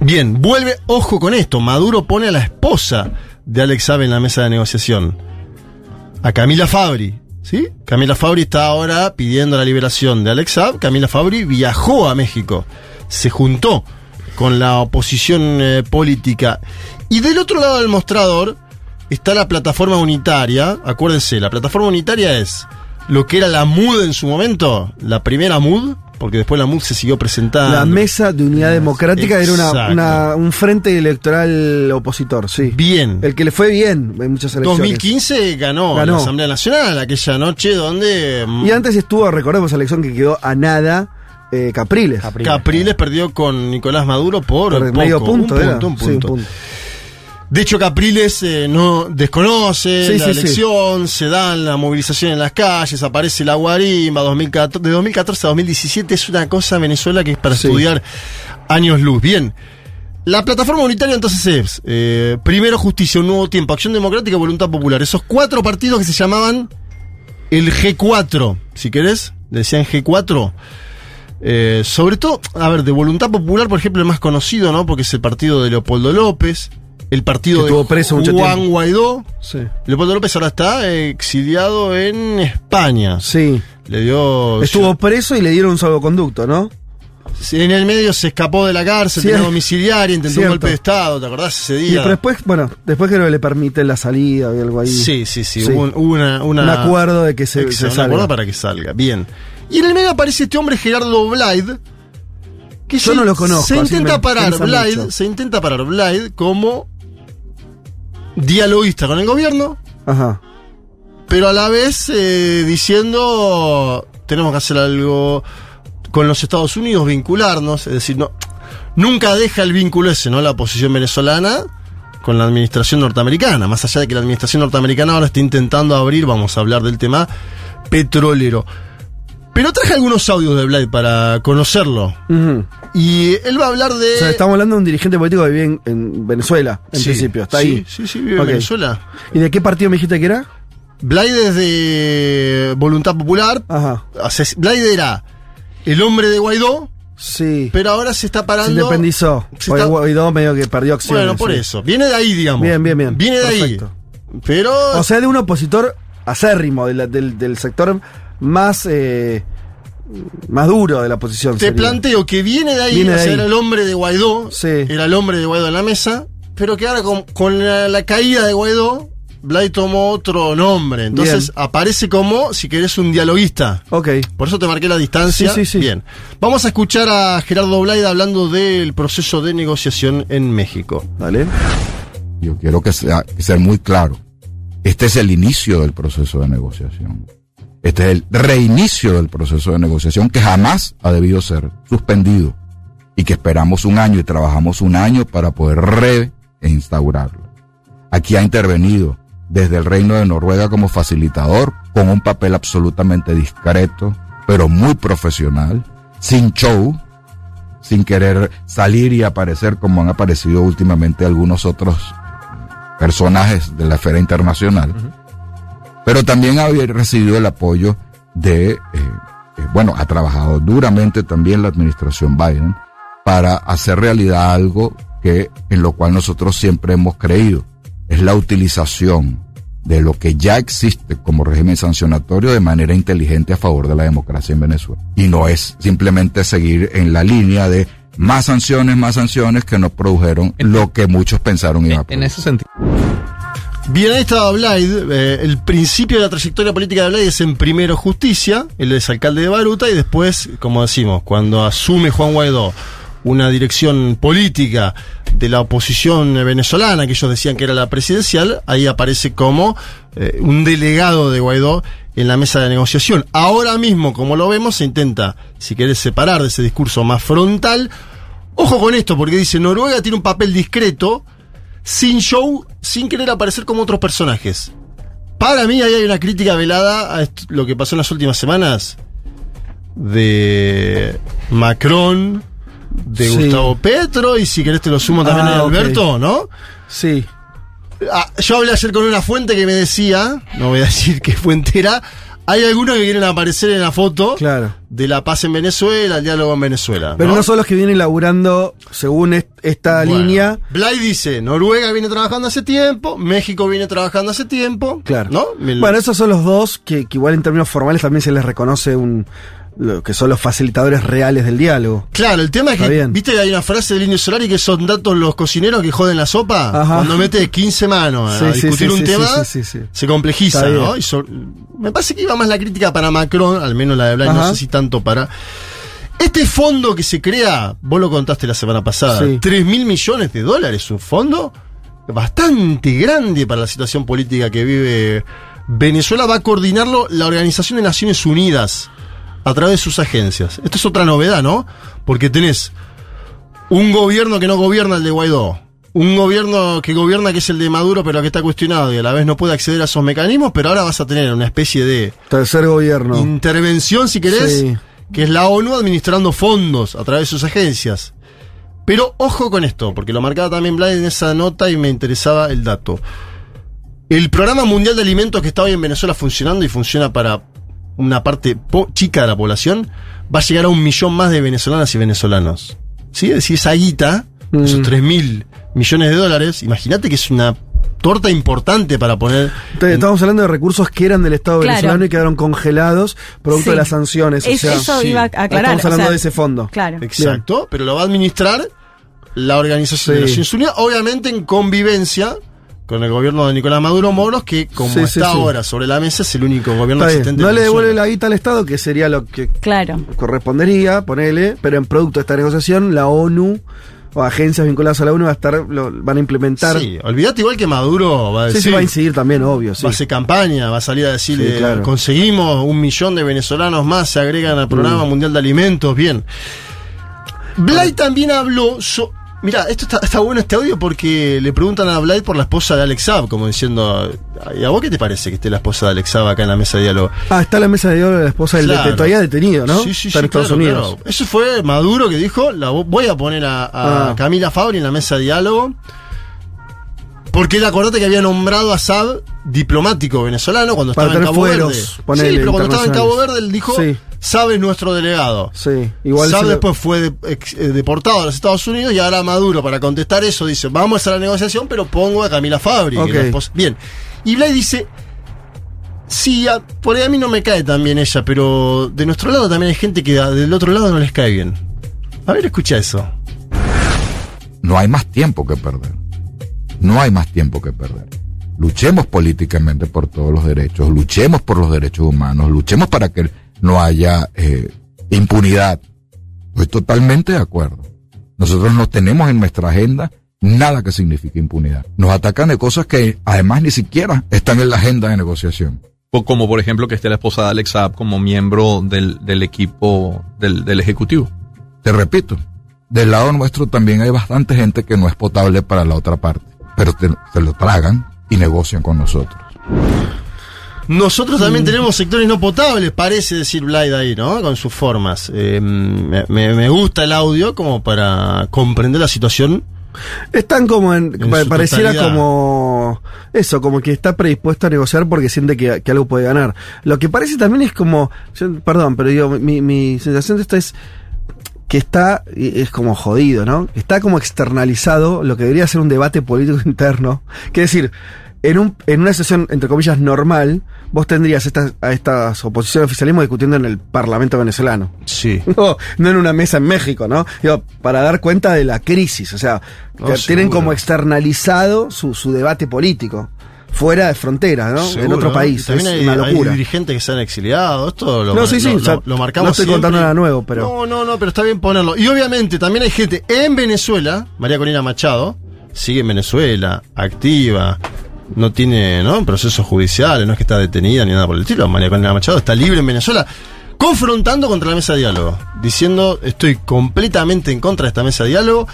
bien, vuelve, ojo con esto, Maduro pone a la esposa de Alex Saab en la mesa de negociación, a Camila Fabri. ¿Sí? Camila Fabri está ahora pidiendo la liberación de Alex Saab. Camila Fabri viajó a México, se juntó con la oposición eh, política. Y del otro lado del mostrador está la plataforma unitaria. Acuérdense, la plataforma unitaria es lo que era la MUD en su momento, la primera MUD, porque después la MUD se siguió presentando. La Mesa de Unidad Democrática era una, Exacto. una- un frente electoral opositor, sí. Bien. El que le fue bien en muchas elecciones. 2015 ganó, Ganó. la Asamblea Nacional, aquella noche donde mm, Y antes estuvo, recordemos, la elección que quedó a nada, eh, Capriles. Capriles perdió con Nicolás Maduro por, Por medio punto, un punto, un Sí, un punto. De hecho, Capriles eh, no desconoce Sí, la sí, sí. elección, se dan la movilización en las calles, aparece la guarimba, 2014, de 2014 a 2017 es una cosa en Venezuela que es para estudiar años luz. Bien, la plataforma unitaria entonces es, eh, primero justicia, un nuevo tiempo, acción democrática, voluntad popular. Esos cuatro partidos que se llamaban el G4, si querés, decían G4. Eh, sobre todo, a ver, de voluntad popular, por ejemplo, el más conocido, ¿no? Porque es el partido de Leopoldo López, el partido Que de estuvo preso mucho Juan. Guaidó. Sí. Leopoldo López ahora está exiliado en España. Sí. Le dio. Estuvo preso y le dieron un salvoconducto, ¿no? En el medio se escapó de la cárcel, tenía domiciliaria, intentó Cierto. un golpe de Estado, ¿te acordás ese Y día? pero después, bueno, después creo que le permiten la salida o algo ahí. Sí, sí, sí, Hubo, un, hubo una, una- Un acuerdo de que se, Exacto, se un salga. acuerdo para que salga. Bien. Y en el medio aparece este hombre Gerardo Blyde. Que Yo se, no lo conozco, Se intenta parar mucho. se intenta parar Blyde como dialoguista con el gobierno, Ajá. pero a la vez eh, diciendo tenemos que hacer algo con los Estados Unidos, vincularnos, es decir, no, nunca deja el vínculo ese, ¿no? La posición venezolana con la administración norteamericana, más allá de que la administración norteamericana ahora está intentando abrir, vamos a hablar del tema petrolero. Pero traje algunos audios de Blade para conocerlo. Y él va a hablar de. O sea, estamos hablando de un dirigente político que vive en, en Venezuela, en Sí, principio. Está sí, ahí. sí, sí, vive en. Venezuela. ¿Y de qué partido me dijiste que era? Blade es de Voluntad Popular. Ajá. Blade era el hombre de Guaidó. Sí. Pero ahora se está Se parando. independizó. Se está- Guaidó medio que perdió acciones. Bueno, por sí. eso. Viene de ahí, digamos. Bien, bien, bien. Viene de Perfecto. ahí. Pero. O sea, de un opositor acérrimo, del, del sector más, eh, más duro de la oposición. te sería. planteo que viene de ahí. Viene o de sea, ahí. era el hombre de Guaidó. Era el hombre de Guaidó en la mesa. Pero que ahora con, con la, la caída de Guaidó. Blade tomó otro nombre. Entonces Bien. aparece como, si querés, un dialoguista. Ok. Por eso te marqué la distancia. Sí, sí, sí. Bien. Vamos a escuchar a Gerardo Blade hablando del proceso de negociación en México. Dale. Yo quiero que sea que ser muy claro. Este es el inicio del proceso de negociación. Este es el reinicio del proceso de negociación que jamás ha debido ser suspendido y que esperamos un año y trabajamos un año para poder reinstaurarlo. Aquí ha intervenido desde el Reino de Noruega como facilitador con un papel absolutamente discreto, pero muy profesional, sin show, sin querer salir y aparecer como han aparecido últimamente algunos otros personajes de la esfera internacional. Pero también ha recibido el apoyo de, eh, eh, bueno, ha trabajado duramente también la administración Biden para hacer realidad algo que en lo cual nosotros siempre hemos creído, es la utilización de lo que ya existe como régimen sancionatorio de manera inteligente a favor de la democracia en Venezuela. Y no es simplemente seguir en la línea de más sanciones, más sanciones que no produjeron lo que muchos pensaron iba a En ese sentido. Bien, ahí estaba Blade. eh, el principio de la trayectoria política de Blade es en primero justicia, él es alcalde de Baruta, y después, como decimos, cuando asume Juan Guaidó una dirección política de la oposición venezolana, que ellos decían que era la presidencial, ahí aparece como eh, un delegado de Guaidó en la mesa de negociación. Ahora mismo, como lo vemos, se intenta, si querés, separar de ese discurso más frontal. Ojo con esto, porque dice, Noruega tiene un papel discreto, sin show, sin querer aparecer como otros personajes. Para mí ahí hay una crítica velada a lo que pasó en las últimas semanas de Macron, de Sí. Gustavo Petro, y si querés te lo sumo también Ah, a. Alberto, ¿no? Sí. Ah, yo hablé ayer con una fuente que me decía, no voy a decir qué fuente era, hay algunos que quieren aparecer en la foto de la paz en Venezuela, el diálogo en Venezuela. Pero no, son los que vienen laburando según est- esta Bueno, línea. Blay dice, Noruega viene trabajando hace tiempo, México viene trabajando hace tiempo. Claro. ¿No? Bueno, esos son los dos que, que igual en términos formales también se les reconoce un lo que son los facilitadores reales del diálogo. Claro, el tema es que, bien. viste que hay una frase del Indio Solari que son datos los cocineros que joden la sopa. Ajá. Cuando mete 15 manos a Sí, discutir sí, un tema, se complejiza, ¿no? Y so- me parece que iba más la crítica para Macron, al menos la de Blay, no sé si tanto para... Este fondo que se crea, vos lo contaste la semana pasada, Sí. 3 mil millones de dólares, un fondo bastante grande para la situación política que vive Venezuela, va a coordinarlo la Organización de Naciones Unidas a través de sus agencias. Esto es otra novedad, ¿no? Porque tenés un gobierno que no gobierna el de Guaidó, un gobierno que gobierna que es el de Maduro pero que está cuestionado y a la vez no puede acceder a esos mecanismos, pero ahora vas a tener una especie de Tercer gobierno. intervención, si querés, Sí. que es la ONU administrando fondos a través de sus agencias. Pero ojo con esto, porque lo marcaba también Blay en esa nota y me interesaba el dato. El programa mundial de alimentos que está hoy en Venezuela funcionando y funciona para una parte po- chica de la población, va a llegar a un millón más de venezolanas y venezolanos. ¿Sí? Es decir, esa guita, esos 3 mil millones de dólares, imagínate que es una torta importante para poner Entonces, Estamos hablando de recursos que eran del Estado Claro. venezolano y quedaron congelados producto Sí. de las sanciones. o Es- sea, eso iba a aclarar, Estamos o hablando sea, de ese fondo. Claro. Exacto, pero lo va a administrar la Organización de Sí. Naciones Unidas, obviamente en convivencia con el gobierno de Nicolás Maduro Moros, que como Sí, sí, está sí. ahora sobre la mesa es el único gobierno Está bien. existente. No le devuelve la guita al Estado, que sería lo que Claro. correspondería, ponele, pero en producto de esta negociación, la ONU o agencias vinculadas a la ONU va a estar, lo, van a implementar. Sí, olvídate igual que Maduro va a Sí, decir. sí, va a incidir también, obvio, sí. Va a hacer campaña, va a salir a decirle, Sí, claro. conseguimos un millón de venezolanos más, se agregan al programa Mm. mundial de alimentos, bien. Blay también habló, so- mira, esto está, está bueno este audio porque le preguntan a Blay por la esposa de Alex Saab, como diciendo, ¿y a vos qué te parece que esté la esposa de Alex Saab acá en la mesa de diálogo? Ah, está la mesa de oro de la esposa del Claro. detenido, todavía detenido, ¿no? Sí, sí, está en sí, Estados claro, Unidos. claro. Eso fue Maduro que dijo, la vo- voy a poner a, a Ah. Camila Fabri en la mesa de diálogo. Porque él acordate que había nombrado a Saab diplomático venezolano cuando Para estaba en Cabo fueros, Verde. sí, pero cuando estaba en Cabo. Verde él dijo, Sí. Saab es nuestro delegado. Sí, igual Saab después fue de- ex- eh, deportado a los Estados Unidos y ahora Maduro para contestar eso dice, vamos a la negociación pero pongo a Camila Fabri. que Ok. es la esposa- Bien. Y Blay dice, Sí, a- por ahí a mí no me cae tan bien ella, pero de nuestro lado también hay gente que a- del otro lado no les cae bien. A ver, escucha eso. No hay más tiempo que perder. No hay más tiempo que perder. Luchemos políticamente por todos los derechos, luchemos por los derechos humanos, luchemos para que no haya eh, impunidad. Estoy totalmente de acuerdo. Nosotros no tenemos en nuestra agenda nada que signifique impunidad. Nos atacan de cosas que además ni siquiera están en la agenda de negociación. Como por ejemplo que esté la esposa de Alex Saab como miembro del, del equipo del, del Ejecutivo. Te repito, del lado nuestro también hay bastante gente que no es potable para la otra parte, pero te- se lo tragan y negocian con nosotros. Nosotros también tenemos sectores no potables, parece decir Blade ahí, ¿no? Con sus formas. Eh, me, gusta el audio como para comprender la situación. Están como en. En pa- su pareciera totalidad. como. Eso, como que está predispuesto a negociar porque siente que, que algo puede ganar. Lo que parece también es como. yo- perdón, pero digo, mi, mi sensación de esto es. Que está, es como jodido, ¿no? Está como externalizado lo que debería ser un debate político interno. Que decir, en, un, en una sesión, entre comillas, normal, vos tendrías estas, a estas oposiciones al oficialismo discutiendo en el Parlamento venezolano. Sí. No, no en una mesa en México, ¿no? Digo, para dar cuenta de la crisis. O sea, que tienen seguro. como externalizado su, su debate político. Fuera de frontera, ¿no? en otro país. Y También Es hay, una hay locura. dirigentes que se han exiliado. Esto lo, No, sí, sí, lo- o sea, lo- lo marcamos no estoy siempre. contando nada nuevo, pero- No, no, no, pero está bien ponerlo. Y obviamente también hay gente en Venezuela, María Corina Machado, sigue en Venezuela, activa, no tiene ¿no? procesos judiciales, no es que está detenida ni nada por el estilo. María Corina Machado está libre en Venezuela, confrontando contra la mesa de diálogo, diciendo estoy completamente en contra de esta mesa de diálogo.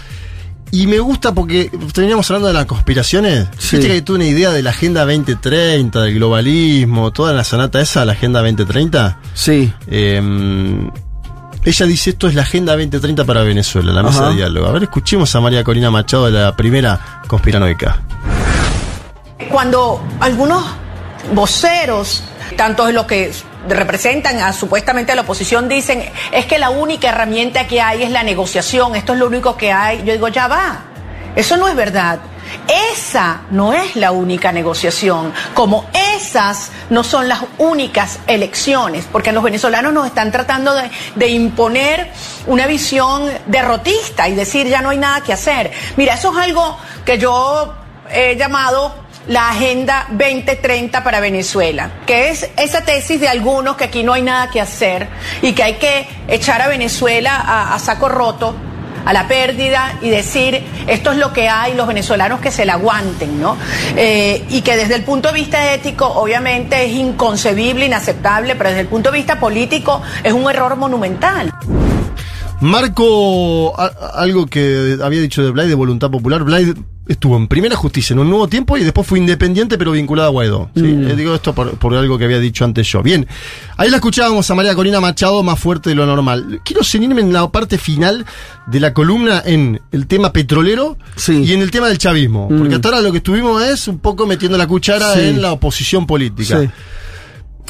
Y me gusta porque teníamos hablando de las conspiraciones. Sí. Viste que toda una idea de la Agenda 2030, del globalismo, toda la sonata esa, la Agenda 2030. Sí. Eh, ella dice esto es la Agenda 2030 para Venezuela, la mesa Ajá. de diálogo. A ver, escuchemos a María Corina Machado de la primera conspiranoica. Cuando algunos voceros, tanto los que representan a, supuestamente a la oposición, dicen es que la única herramienta que hay es la negociación, esto es lo único que hay, yo digo, ya va, eso no es verdad. Esa no es la única negociación, como esas no son las únicas elecciones, porque los venezolanos nos están tratando de, de imponer una visión derrotista y decir ya no hay nada que hacer. Mira, eso es algo que yo he llamado la Agenda 2030 para Venezuela, que es esa tesis de algunos que aquí no hay nada que hacer y que hay que echar a Venezuela a, saco roto a la pérdida y decir esto es lo que hay, los venezolanos que se la aguanten, ¿no? Eh, y que desde el punto de vista ético, obviamente es inconcebible, inaceptable, pero desde el punto de vista político es un error monumental. Marco, algo que había dicho de Blade, de Voluntad Popular. Blade estuvo en primera justicia en un nuevo tiempo y después fue independiente pero vinculado a Guaidó. ¿sí? Mm. Eh, digo esto por, por algo que había dicho antes yo. Bien, ahí la escuchábamos a María Corina Machado más fuerte de lo normal. Quiero ceñirme en la parte final de la columna en el tema petrolero y en el tema del chavismo. Mm. Porque hasta ahora lo que estuvimos es un poco metiendo la cuchara Sí. en la oposición política. Sí.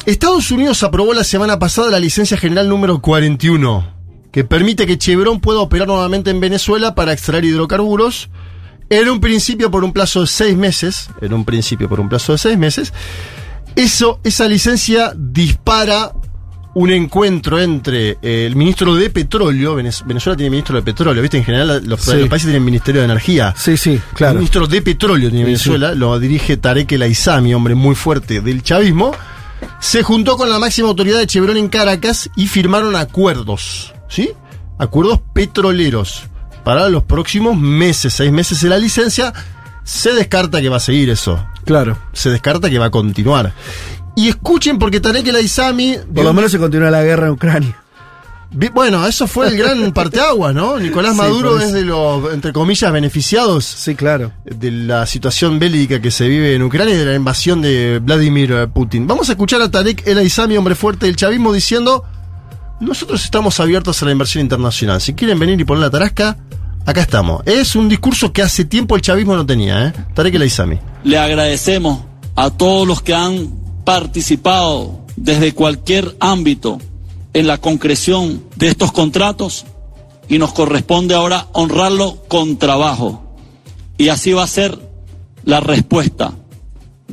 Estados Unidos aprobó la semana pasada la licencia general número 41, que permite que Chevron pueda operar nuevamente en Venezuela para extraer hidrocarburos. En un principio por un plazo de seis meses. En un principio por un plazo de seis meses. Eso, esa licencia dispara un encuentro entre eh, el ministro de Petróleo, Venez- Venezuela tiene ministro de Petróleo, ¿viste? En general los, Sí. los países tienen ministerio de Energía. Sí, sí, claro. El ministro de Petróleo tiene Sí, Venezuela, lo dirige Tarek El Aizami, hombre muy fuerte del chavismo. Se juntó con la máxima autoridad de Chevron en Caracas y firmaron acuerdos, ¿sí? Acuerdos petroleros. Para los próximos meses, seis meses de la licencia. Se descarta que va a seguir eso. Claro. Se descarta que va a continuar. Y escuchen porque Tarek El Aizami... Por lo menos se continúa la guerra en Ucrania. Bueno, eso fue el gran parteaguas, ¿no? Nicolás Sí, Maduro es de los, entre comillas, beneficiados Sí, claro. de la situación bélica que se vive en Ucrania y de la invasión de Vladimir Putin. Vamos a escuchar a Tarek El Aizami, hombre fuerte del chavismo, diciendo: Nosotros estamos abiertos a la inversión internacional. Si quieren venir y poner la tarasca, acá estamos. Es un discurso que hace tiempo el chavismo no tenía, ¿eh? Tarek El Aizami. Le agradecemos a todos los que han participado desde cualquier ámbito en la concreción de estos contratos y nos corresponde ahora honrarlo con trabajo. Y así va a ser la respuesta.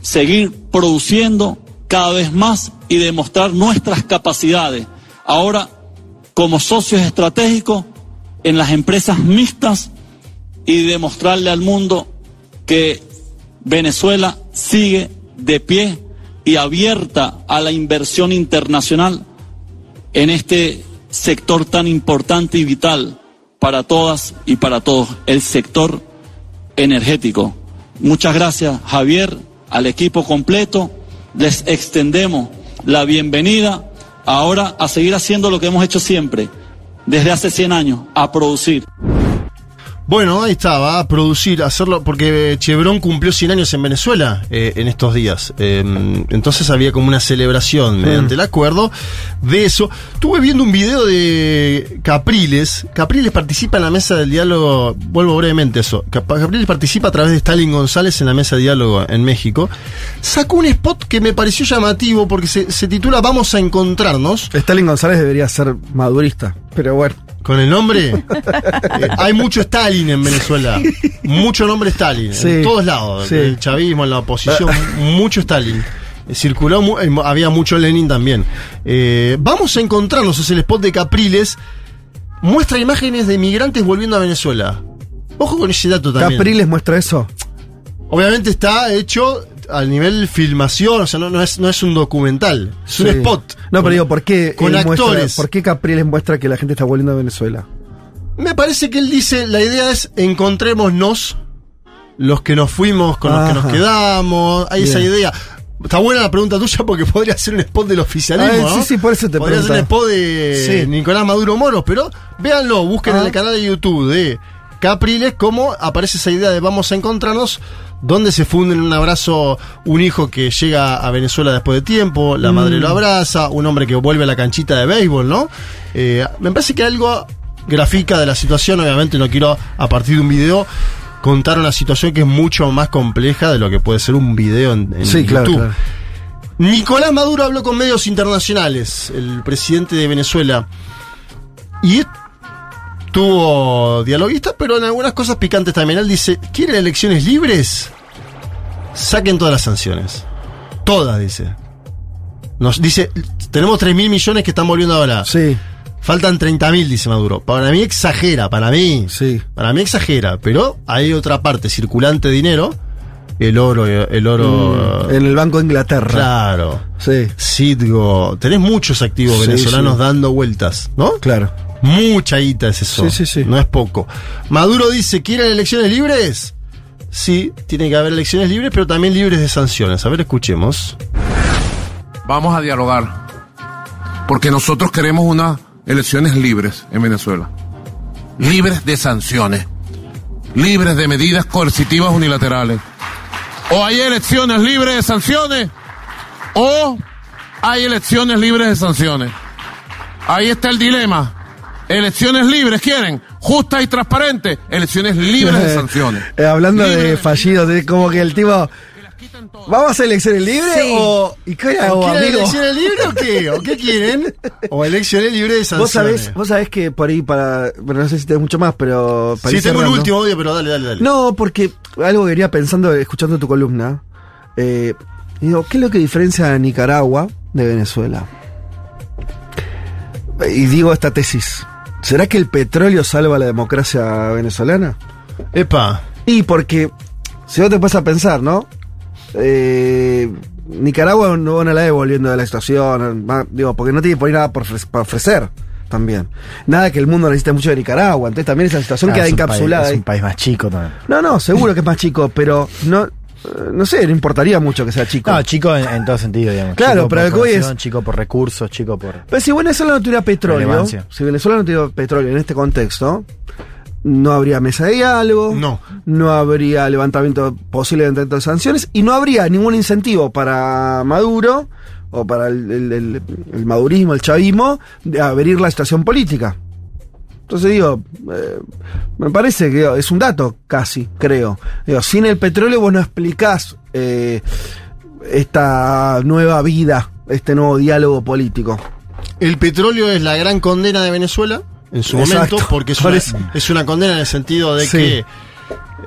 Seguir produciendo cada vez más y demostrar nuestras capacidades. Ahora, como socios estratégicos en las empresas mixtas y demostrarle al mundo que Venezuela sigue de pie y abierta a la inversión internacional en este sector tan importante y vital para todas y para todos, el sector energético. Muchas gracias, Javier, al equipo completo. Les extendemos la bienvenida ahora a seguir haciendo lo que hemos hecho siempre, desde hace 100 años, a producir. Bueno, ahí está, va a producir, hacerlo, porque Chevron cumplió 100 años en Venezuela eh, en estos días. Eh, entonces había como una celebración mediante el acuerdo de eso. Estuve viendo un video de Capriles. Capriles participa en la mesa del diálogo, vuelvo brevemente a eso. Cap- Capriles participa a través de Stalin González en la mesa de diálogo en México. Sacó un spot que me pareció llamativo porque se, se titula Vamos a encontrarnos. Stalin González debería ser madurista, pero bueno. Con el nombre, eh, hay mucho Stalin en Venezuela. Mucho nombre Stalin. Sí. En todos lados. Sí. El chavismo, en la oposición, mucho Stalin. Circuló, mu- eh, había mucho Lenin también. Eh, vamos a encontrarnos, es el spot de Capriles. Muestra imágenes de migrantes volviendo a Venezuela. Ojo con ese dato también. Capriles muestra eso. Obviamente está hecho al nivel filmación, o sea, no, no es, no es un documental, es un spot. No, Con- pero digo, ¿por qué, Con muestra- actores. ¿por qué Capriles muestra que la gente está volviendo a Venezuela? Me parece que él dice, la idea es encontrémonos los que nos fuimos con los que nos quedamos. Hay esa idea. Está buena la pregunta tuya porque podría ser un spot del oficialismo. Ah, ¿no? sí, sí, por eso te Podría ser un spot de Sí. Nicolás Maduro Moros, pero véanlo, busquen en Ah. el canal de YouTube de Capriles cómo aparece esa idea de vamos a encontrarnos, donde se funde en un abrazo un hijo que llega a Venezuela después de tiempo, la Mm. madre lo abraza, un hombre que vuelve a la canchita de béisbol, ¿no? Eh, me parece que algo grafica de la situación, obviamente no quiero a partir de un video contar una situación que es mucho más compleja de lo que puede ser un video en, en Sí, YouTube. claro. Nicolás Maduro habló con medios internacionales, el presidente de Venezuela, y tuvo dialoguista, pero en algunas cosas picantes también. Él dice, ¿quieren elecciones libres? Saquen todas las sanciones. Todas, dice. Nos dice, tenemos 3 mil millones que están volviendo ahora. Sí. Faltan 30 mil, dice Maduro. Para mí exagera, para mí. Sí. Para mí exagera, pero hay otra parte, circulante de dinero. El oro, el oro. Mm, en el Banco de Inglaterra. Claro. Sí. Citgo. Tenés muchos activos Sí, venezolanos sí. dando vueltas, ¿no? Claro. Mucha guita es eso. Sí, sí, sí. No es poco. Maduro dice, ¿quieren elecciones libres? Sí, tiene que haber elecciones libres, pero también libres de sanciones. A ver, escuchemos. Vamos a dialogar. Porque nosotros queremos unas elecciones libres en Venezuela. Libres de sanciones. Libres de medidas coercitivas unilaterales. O hay elecciones libres de sanciones. O hay elecciones libres de sanciones. Ahí está el dilema. Elecciones libres, ¿quieren? Justas y transparentes. Elecciones libres de sanciones. Eh, hablando de fallidos, de como que el tipo. ¿Vamos a hacer elecciones libres Sí. o.? ¿Y qué hago, ¿Quieren amigo? elecciones libres o qué? ¿O qué quieren? ¿O elecciones libres de sanciones? Vos sabés, vos sabés que por ahí para. Bueno, no sé si tenés mucho más, pero. para Sí, tengo el último audio, pero dale, dale, dale. No, porque algo que venía pensando, escuchando tu columna. eh, digo, ¿qué es lo que diferencia a Nicaragua de Venezuela? Y digo esta tesis. ¿Será que el petróleo salva la democracia venezolana? Epa. Y porque, si vos te puedes a pensar, ¿no? Eh, Nicaragua no van a la volviendo de la situación, digo, porque no tiene por ahí nada por para ofrecer. también. Nada que el mundo necesite mucho de Nicaragua, entonces también esa situación Ah, queda es un país- encapsulada. es un país más chico también. No, no, seguro que es más chico, pero no, no sé, no importaría mucho que sea chico. No, chico en, en todo sentido, digamos. Claro, Chico pero por que es- Chico por recursos, chico por. Pero si Venezuela no tuviera petróleo, Relevancia. si Venezuela no tuviera petróleo en este contexto, no habría mesa de diálogo, No. no habría levantamiento posible levantamiento de sanciones y no habría ningún incentivo para Maduro o para el, el- el- el madurismo, el chavismo, de abrir la situación política. Entonces digo, eh, me parece que es un dato casi, creo. Digo, sin el petróleo vos no explicás eh, esta nueva vida, este nuevo diálogo político. El petróleo es la gran condena de Venezuela en su Exacto, momento, porque es una, eso. es una condena en el sentido de Sí. que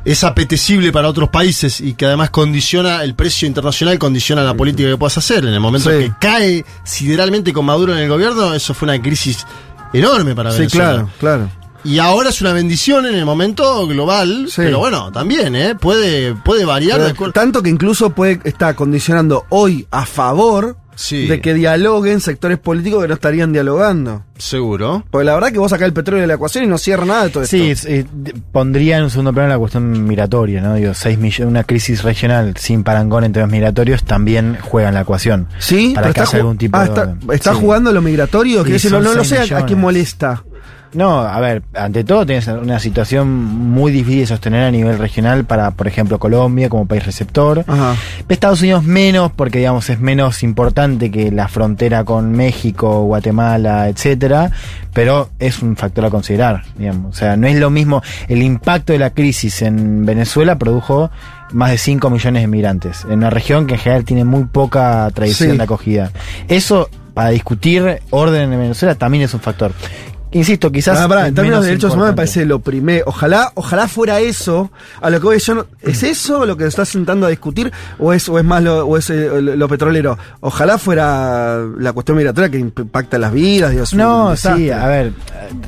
es apetecible para otros países y que además condiciona el precio internacional, condiciona la política que puedas hacer. En el momento Sí. que cae sideralmente con Maduro en el gobierno, eso fue una crisis enorme para Sí, Venezuela. claro, claro. Y ahora es una bendición en el momento global, Sí. pero bueno, también, ¿eh? Puede, puede variar de Pero tanto que incluso puede estar condicionando hoy a favor Sí. de que dialoguen sectores políticos que no estarían dialogando. Seguro. Porque la verdad que vos sacás el petróleo de la ecuación y no cierra nada de todo esto. Sí, eh, pondría en un segundo plano la cuestión migratoria, ¿no? Digo, 6 millones, una crisis regional sin parangón en temas migratorios también juega en la ecuación. Sí, para pero que está, haya ju- algún tipo ah, de está, orden. está Sí. jugando lo migratorio, Sí, quiero decir, no, no lo seis sé a- a, quién millones. molesta. No, a ver, ante todo tienes una situación muy difícil de sostener a nivel regional para, por ejemplo, Colombia como país receptor. Ajá. Estados Unidos menos, porque digamos es menos importante que la frontera con México, Guatemala, etcétera, pero es un factor a considerar, digamos. O sea, no es lo mismo. El impacto de la crisis en Venezuela produjo más de 5 millones de migrantes, en una región que en general tiene muy poca tradición Sí. de acogida. Eso, para discutir orden en Venezuela, también es un factor. Insisto, quizás. Ah, pará, en términos de derechos humanos me parece lo primero. Ojalá, ojalá fuera eso. A lo que voy yo no- ¿Es eso lo que estás intentando a discutir? ¿O es, o es más lo, o es eh, lo, petrolero? Ojalá fuera la cuestión migratoria que impacta las vidas. Dios, No, sí, a ver,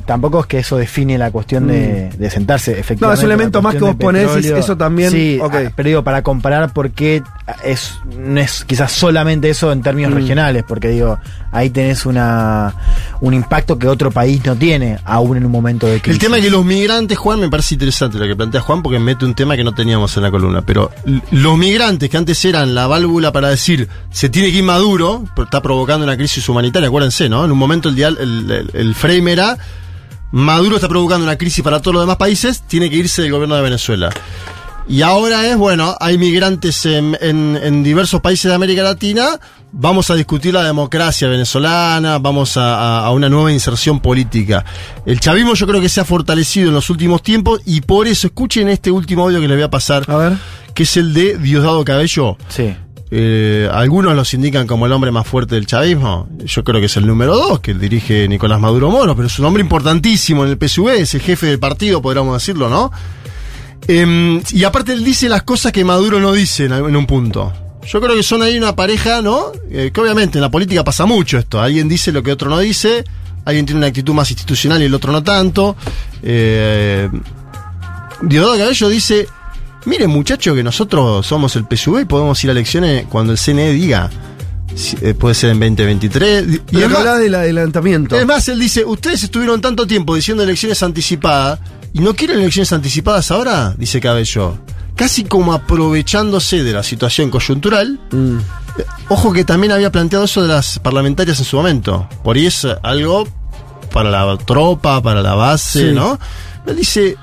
tampoco es que eso define la cuestión de, de sentarse, efectivamente. Mm. No, es un elemento más que vos ponés y eso también, Sí, ok. ah, pero digo, para comparar por qué es, no es quizás solamente eso en términos Mm. regionales, porque digo, ahí tenés una un impacto que otro país no tiene, aún en un momento de crisis. El tema es que los migrantes, Juan, me parece interesante lo que plantea Juan, porque mete un tema que no teníamos en la columna. Pero los migrantes que antes eran la válvula para decir se tiene que ir Maduro, está provocando una crisis humanitaria, acuérdense, ¿no? En un momento el, dial, el, el- el frame era Maduro está provocando una crisis para todos los demás países, tiene que irse del gobierno de Venezuela. Y ahora es, bueno, hay migrantes en, en- en diversos países de América Latina, vamos a discutir la democracia venezolana, vamos a, a- a una nueva inserción política. El chavismo yo creo que se ha fortalecido en los últimos tiempos y por eso escuchen este último audio que les voy a pasar, que es el de Diosdado Cabello. Sí. Eh, algunos los indican como el hombre más fuerte del chavismo. Yo creo que es el número dos, que dirige Nicolás Maduro Moro, pero es un hombre importantísimo en el PSV, es el jefe del partido, podríamos decirlo, ¿no? Em, y aparte él dice las cosas que Maduro no dice en, en un punto. Yo creo que son ahí una pareja, ¿no? Eh, que obviamente en la política pasa mucho esto. Alguien dice lo que otro no dice, alguien tiene una actitud más institucional y el otro no tanto. Eh, Diosdado Cabello dice, miren muchachos que nosotros somos el PSV y podemos ir a elecciones cuando el CNE diga. Eh, puede ser en 2023. Y además- habla del adelantamiento. es más, él dice, ustedes estuvieron tanto tiempo diciendo elecciones anticipadas y no quieren elecciones anticipadas ahora, dice Cabello. Casi como aprovechándose de la situación coyuntural. Mm. Ojo que también había planteado eso de las parlamentarias en su momento. Por ahí es algo para la tropa, para la base, Sí. ¿no? Él dice,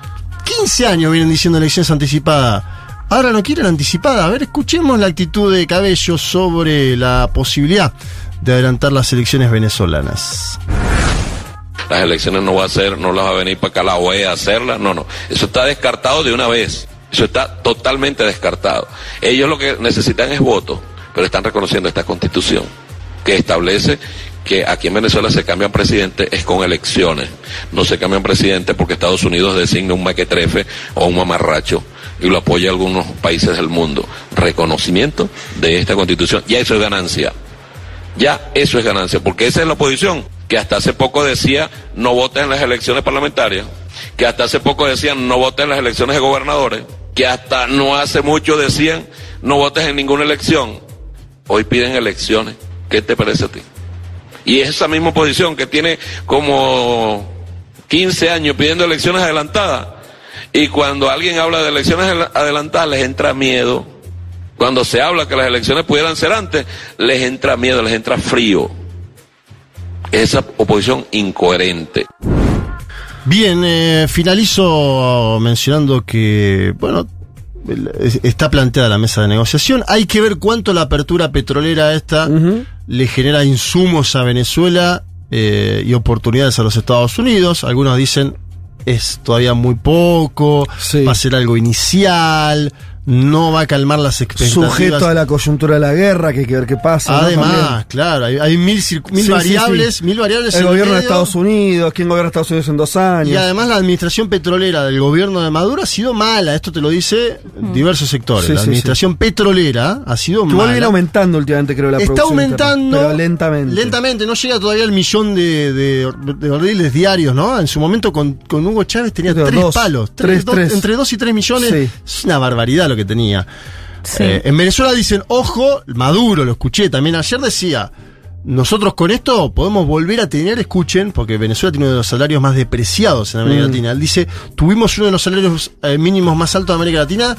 15 años vienen diciendo elecciones anticipadas. Ahora no quieren anticipadas. A ver, escuchemos la actitud de Cabello sobre la posibilidad de adelantar las elecciones venezolanas. Las elecciones no va a ser, no las va a venir para acá la OEA a hacerlas, no, no. Eso está descartado de una vez. Eso está totalmente descartado. Ellos lo que necesitan es votos, pero están reconociendo esta constitución que establece que aquí en Venezuela se cambian presidentes es con elecciones. No se cambian presidentes porque Estados Unidos designa un maquetrefe o un mamarracho y lo apoya algunos países del mundo. Reconocimiento de esta constitución. Ya eso es ganancia. Ya eso es ganancia, porque esa es la oposición, que hasta hace poco decía no voten en las elecciones parlamentarias, que hasta hace poco decían no voten en las elecciones de gobernadores, que hasta no hace mucho decían no votes en ninguna elección. Hoy piden elecciones. ¿Qué te parece a ti? Y es esa misma oposición que tiene como 15 años pidiendo elecciones adelantadas. Y cuando alguien habla de elecciones adel- adelantadas les entra miedo. Cuando se habla que las elecciones pudieran ser antes, les entra miedo, les entra frío. Esa oposición incoherente. Bien, eh, finalizo mencionando que, bueno, está planteada la mesa de negociación. Hay que ver cuánto la apertura petrolera esta le genera insumos a Venezuela eh, y oportunidades a los Estados Unidos. Algunos dicen es todavía muy poco, va a ser algo inicial, no va a calmar las expectativas. Sujeto a la coyuntura de la guerra, que hay que ver qué pasa. Además, claro, hay, hay mil, Sí, variables, sí. mil variables. El en gobierno de. Estados Unidos, quién gobierna Estados Unidos en dos años. Y además la administración petrolera del gobierno de Maduro ha sido mala, esto te lo dice diversos sectores. Sí, la sí, administración petrolera ha sido Que igual mala. viene aumentando últimamente, creo, la Está producción aumentando interna, pero lentamente. Lentamente, no llega todavía al millón de, de, de barriles diarios, ¿no? En su momento con, con Hugo Chávez tenía Creo tres dos, palos. tres, dos- tres. Entre dos y tres millones. Sí. Es una barbaridad lo que tenía. Eh, en Venezuela dicen, ojo, Maduro, lo escuché también ayer, decía, nosotros con esto podemos volver a tener, escuchen, porque Venezuela tiene uno de los salarios más depreciados en América Mm. Latina. Él dice, tuvimos uno de los salarios eh, mínimos más altos de América Latina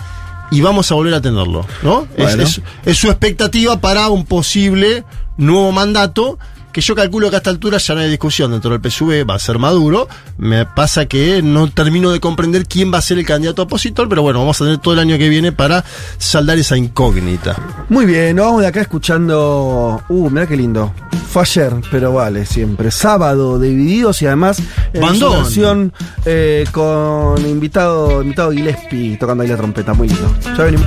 y vamos a volver a tenerlo, ¿no? Es- Bueno. Es, es su expectativa para un posible nuevo mandato. Que yo calculo que a esta altura ya no hay discusión dentro del PSV, va a ser Maduro. Me pasa que no termino de comprender quién va a ser el candidato opositor, pero bueno, vamos a tener todo el año que viene para saldar esa incógnita. Muy bien, nos vamos de acá escuchando. Uh, mirá qué lindo. Fue ayer, pero vale, siempre. Sábado, divididos y además en eh, con invitado, invitado Gillespie tocando ahí la trompeta. Muy lindo. Ya venimos.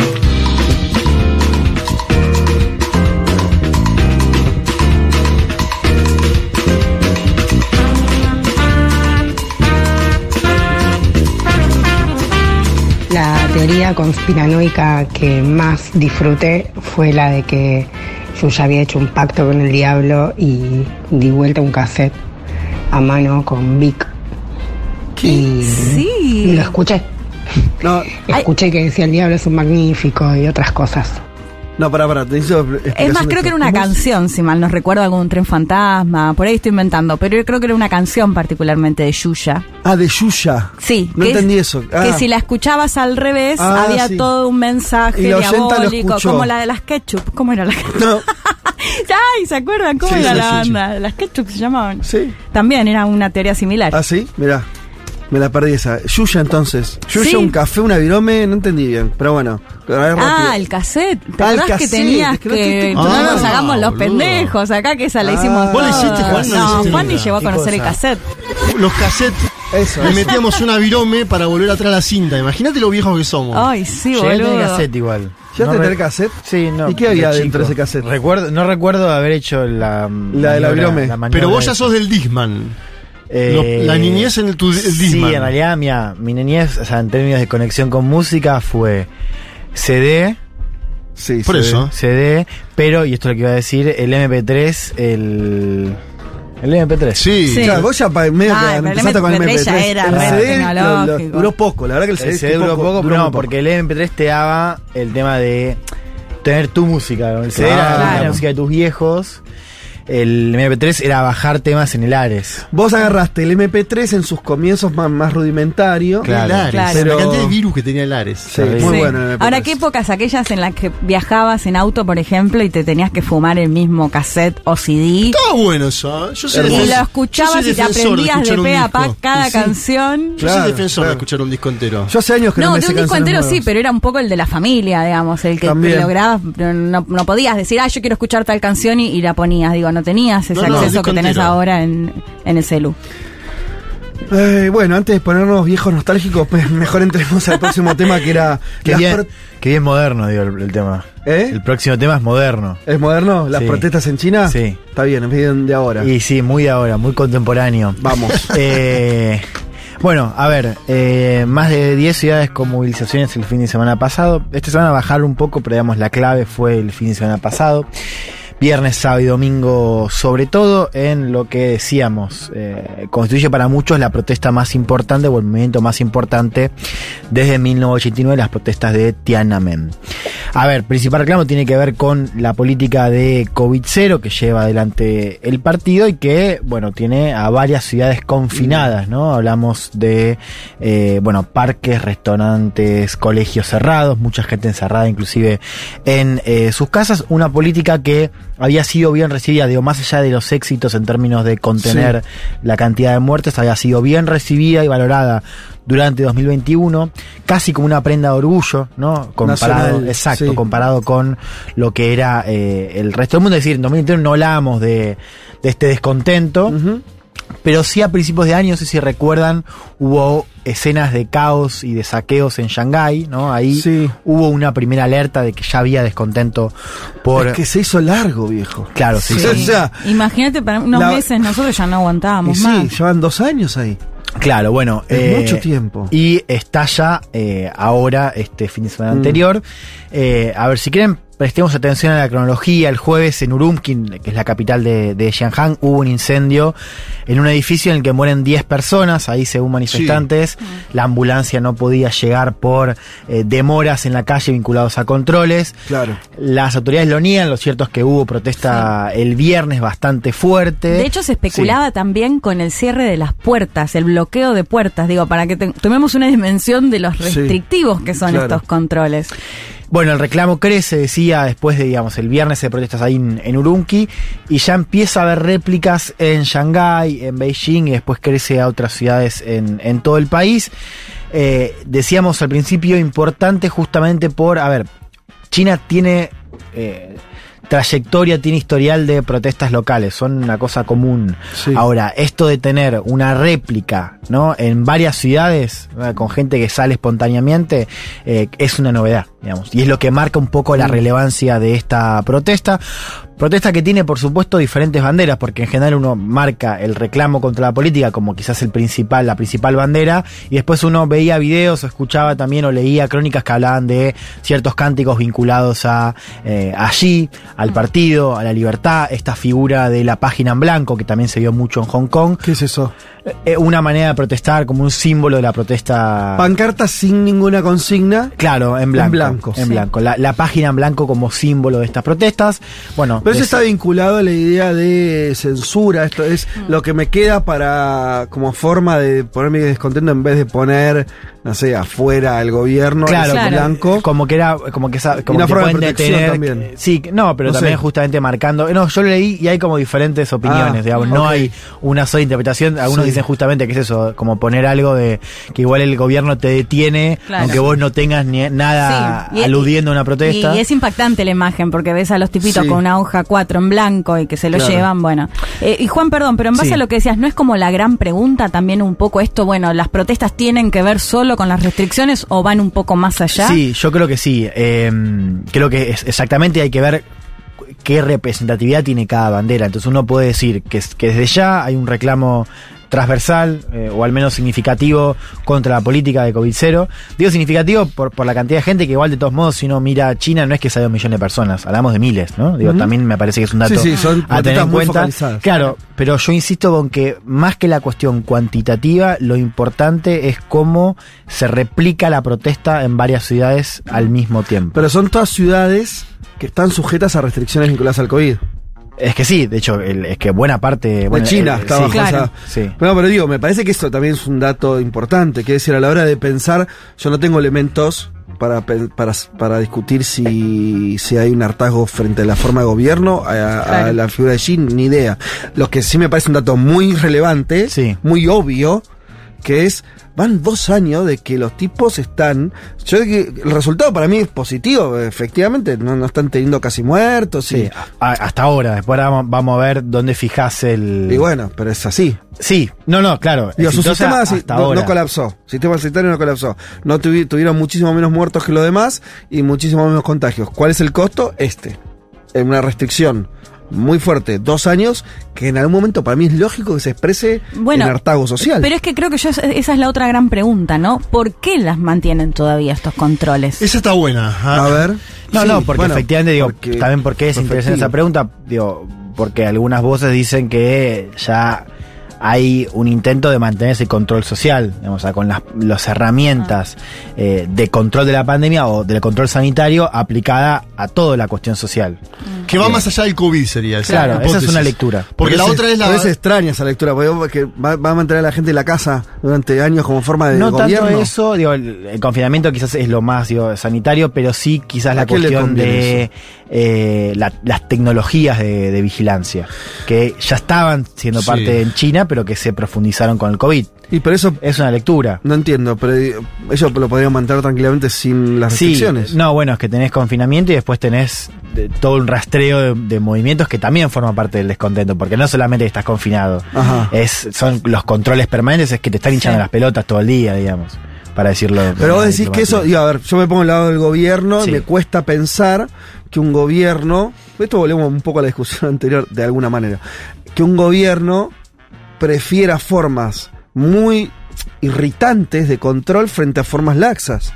Teoría conspiranoica que más disfruté fue la de que Yuya había hecho un pacto con el diablo y di vuelta un cassette a mano con Vic. Y, Sí. y lo escuché. Escuché que decía el diablo es un magnífico y otras cosas. No, pará, pará. Te necesito Es más, creo que era una canción, si mal no recuerdo, algún tren fantasma, por ahí estoy inventando, pero yo creo que era una canción particularmente de Yuya. Ah, de Yuya. Sí, No que es- entendí eso. Ah. Que si la escuchabas al revés, Ah, había sí. todo un mensaje diabólico, como la de las ketchup. ¿Cómo era la No. Ay, ¿se acuerdan cómo Sí, era la banda? Las ketchup se llamaban. Sí. También era una teoría similar. Ah, sí, mirá. Me la perdí esa. Yuya entonces. Yuya, Sí. un café, una virome, no entendí bien. Pero bueno, a. Ah, el cassette. ¿Te Ah, el acordás que cassette, tenías que no que, no Ah, nos hagamos los boludo. pendejos acá que esa la Ah. hicimos ¿Vos la hiciste, Juan? No No, hiciste Juan ni llegó a ¿Qué conocer el cassette. Los cassettes, Eso, le metíamos una virome para volver atrás la cinta. Imagínate lo viejos que somos. Ay, sí, Llegué a tener boludo. cassette igual. ¿Ya No te re- tenés cassette? Sí, no. ¿Y qué había de dentro de ese cassette? Recuerdo, no recuerdo haber hecho la. La de la virome. Pero vos ya sos del Disman. Eh, la niñez en el, tu, el Sí, Disman. en realidad, mira, mi niñez, o sea, en términos de conexión con música, fue CD, Sí, Por se eso. CD, pero, y esto es lo que iba a decir, el MP3, el. El MP3. Sí. Sí. Claro, vos ya pa- medio Ah, que pero el empezaste con el MP3 ya MP3. era El CD lo- duró poco, la verdad que el CD, El CD duró poco, duró no, porque el MP3 te daba el tema de tener tu música. El CD era Claro. la música de tus viejos. El MP3 era bajar temas en el Ares. Vos agarraste el MP3 en sus comienzos más, más rudimentario. Claro. El Ares. Claro. Pero- La cantidad de virus que tenía el Ares. Sí, Sí. muy Sí. bueno el MP3. Ahora, ¿qué épocas aquellas en las que viajabas en auto, por ejemplo, y te tenías que fumar el mismo cassette o CD? Estaba bueno eso. ¿eh? Yo soy Y lo escuchabas y te aprendías de pe a pa cada Sí. canción. Yo Claro, soy defensor claro. de escuchar un disco entero. Yo hace años que no, No, me de un disco entero sí, pero era un poco el de la familia, digamos, el que lograbas, no, no podías decir, ah, yo quiero escuchar tal canción y, y la ponías, digo, no tenías ese No, no, acceso que tenés ahora en, en el celu. Eh, bueno, antes de ponernos viejos nostálgicos, pues, mejor entremos al próximo tema que era. Que bien, que bien moderno, digo, el, el tema. ¿Eh? El próximo tema es moderno. ¿Es moderno? ¿Las Sí. protestas en China? Sí. Está bien, es bien de ahora. Y sí, muy de ahora, muy contemporáneo. Vamos. Eh, bueno, a ver, eh, más de 10 ciudades con movilizaciones el fin de semana pasado. Esta semana bajaron un poco, pero digamos la clave fue el fin de semana pasado. Viernes, sábado y domingo, sobre todo en lo que decíamos, eh, constituye para muchos la protesta más importante o el movimiento más importante desde 1989, las protestas de Tiananmen. A ver, principal reclamo tiene que ver con la política de COVID-0 que lleva adelante el partido y que, bueno, tiene a varias ciudades confinadas, ¿no? Hablamos de, eh, bueno, parques, restaurantes, colegios cerrados, mucha gente encerrada inclusive en eh, sus casas. Una política que había sido bien recibida, digo, más allá de los éxitos en términos de contener la cantidad de muertes, había sido bien recibida y valorada durante 2021, casi como una prenda de orgullo, ¿no? Comparado, Nacional, exacto, sí. comparado con lo que era eh, el resto del mundo. Es decir, en 2021 no hablamos de, de este descontento, pero sí a principios de año, no sé si recuerdan, hubo escenas de caos y de saqueos en Shanghái, ¿no? Ahí hubo una primera alerta de que ya había descontento por... Es que se hizo largo, viejo. Claro, sí, Sí. sí. O sea, Imagínate, para unos La- meses nosotros ya no y aguantábamos sí, más. llevan dos años ahí. Claro, bueno. Es mucho tiempo. Y estalla eh, ahora, este fin de semana Mm. anterior. Eh, a ver, si quieren, prestemos atención a la cronología. El jueves en Urumqi, que es la capital de, de hubo un incendio en un edificio en el que mueren 10 personas, ahí según manifestantes. La ambulancia no podía llegar por eh, demoras en la calle vinculados a controles. Claro. Las autoridades lo niegan, lo cierto es que hubo protesta el viernes bastante fuerte. De hecho, se especulaba también con el cierre de las puertas, el bloqueo de puertas, digo, para que tomemos una dimensión de los Sí, restrictivos que son claro. estos controles. Bueno, el reclamo crece, decía, después de, digamos, el viernes de protestas ahí en, en Urumqi, y ya empieza a haber réplicas en Shanghái, en Beijing, y después crece a otras ciudades en, todo el país. Eh, decíamos al principio, importante justamente por, a ver, China tiene eh, trayectoria, tiene historial de protestas locales, son una cosa común. Ahora, esto de tener una réplica, ¿no? En varias ciudades, ¿no? con gente que sale espontáneamente, eh, es una novedad, digamos. Y es lo que marca un poco la relevancia de esta protesta. Protesta que tiene, por supuesto, diferentes banderas, porque en general uno marca el reclamo contra la política como quizás el principal, la principal bandera, y después uno veía videos o escuchaba también o leía crónicas que hablaban de ciertos cánticos vinculados a eh, allí, al partido, a la libertad, esta figura de la página en blanco que también se vio mucho en Hong Kong. ¿Qué es eso? Eh, una manera de protestar como un símbolo de la protesta. Pancartas sin ninguna consigna. Claro, en blanco. En blanco. En Sí. blanco. La, la página en blanco como símbolo de estas protestas. Bueno, Pero eso está vinculado a la idea de censura. Esto es lo que me queda para como forma de poner mi descontento en vez de poner, no sé, afuera al gobierno, Claro, en blanco. Como que era, como que, esa- como una que forma de pueden protección detener- también. Sí, no, pero No también sé. justamente marcando. No, yo lo leí y hay como diferentes opiniones, Ah, digamos. No hay una sola interpretación. Algunos Sí. Dicen justamente que es eso, como poner algo de que igual el gobierno te detiene, Claro. aunque vos no tengas ni nada Sí, y- aludiendo a una protesta. Y, es impactante la imagen porque ves a los tipitos Sí. con una hoja 4 en blanco y que se lo Claro. llevan, bueno. Eh, y Juan, perdón, pero en base Sí. a lo que decías, ¿no es como la gran pregunta también un poco esto, bueno, las protestas tienen que ver solo con las restricciones o van un poco más allá? Sí, yo creo que sí. Eh, creo que es exactamente hay que ver qué representatividad tiene cada bandera. Entonces uno puede decir que desde ya hay un reclamo transversal eh, o al menos significativo contra la política de COVID-0. Digo significativo por, por la cantidad de gente que igual de todos modos si uno mira China no es que sea de un millón de personas, hablamos de miles, ¿no? Digo, también me parece que es un dato Sí, sí, son a tener en cuenta. Claro, pero yo insisto con que más que la cuestión cuantitativa, lo importante es cómo se replica la protesta en varias ciudades al mismo tiempo. Pero son todas ciudades que están sujetas a restricciones vinculadas al COVID. Es que sí, de hecho, el- es que buena parte bueno, de China eh, está sí, sí. No, pero digo, me parece que esto también es un dato importante, que decir, a la hora de pensar, yo no tengo elementos para, para, para discutir si, si hay un hartazgo frente a la forma de gobierno, a, la figura de Xi, ni idea. Lo que sí me parece un dato muy relevante, muy obvio, que es van dos años de que los tipos están. Yo que el resultado para mí es positivo, efectivamente. No, no están teniendo casi muertos. Sí, y, a- hasta ahora. Después vamos, vamos a ver dónde fijas el. y bueno, pero es así. Sí, no, no, claro. Digo, su sistema hasta no, ahora. no colapsó. Sistema sanitario no colapsó. No tuvi- tuvieron muchísimo menos muertos que los demás y muchísimo menos contagios. ¿Cuál es el costo? Este. En una restricción muy fuerte, dos años, que en algún momento para mí es lógico que se exprese Bueno, en hartazgo social. Pero es que creo que yo, esa es la otra gran pregunta, ¿no? ¿Por qué las mantienen todavía estos controles? Esa está buena. A ver. No, Sí, no, porque bueno, efectivamente, digo, porque- también porque es fue interesante esa pregunta, digo, porque algunas voces dicen que ya hay un intento de mantener ese control social, digamos, o sea, con las, las herramientas eh, de control de la pandemia o del control sanitario aplicada a toda la cuestión social. Que va más allá del COVID sería esa Claro, esa es hipótesis. una lectura. Porque la otra es la. pero es extraña esa lectura, porque va, va a mantener a la gente en la casa durante años como forma de no gobierno. tanto eso, digo, el, el confinamiento quizás es lo más digo, sanitario, pero sí quizás ¿A la cuestión de eh, la- las tecnologías de, de vigilancia, que ya estaban siendo Sí. parte en China, pero que se profundizaron con el COVID. Y por eso Es una lectura. no entiendo, pero eh, ellos lo podrían mantener tranquilamente sin las Sí, restricciones. no, bueno, es que tenés confinamiento y después tenés de- todo un rastreo de, de movimientos que también forma parte del descontento, porque no solamente estás confinado, Ajá. es son los controles permanentes, es que te están hinchando las pelotas todo el día, digamos, para decirlo. de Pero vos decís que eso, digo, a ver, yo me pongo al lado del gobierno Sí. y me cuesta pensar que un gobierno, esto volvemos un poco a la discusión anterior de alguna manera, que un gobierno prefiera formas muy irritantes de control frente a formas laxas.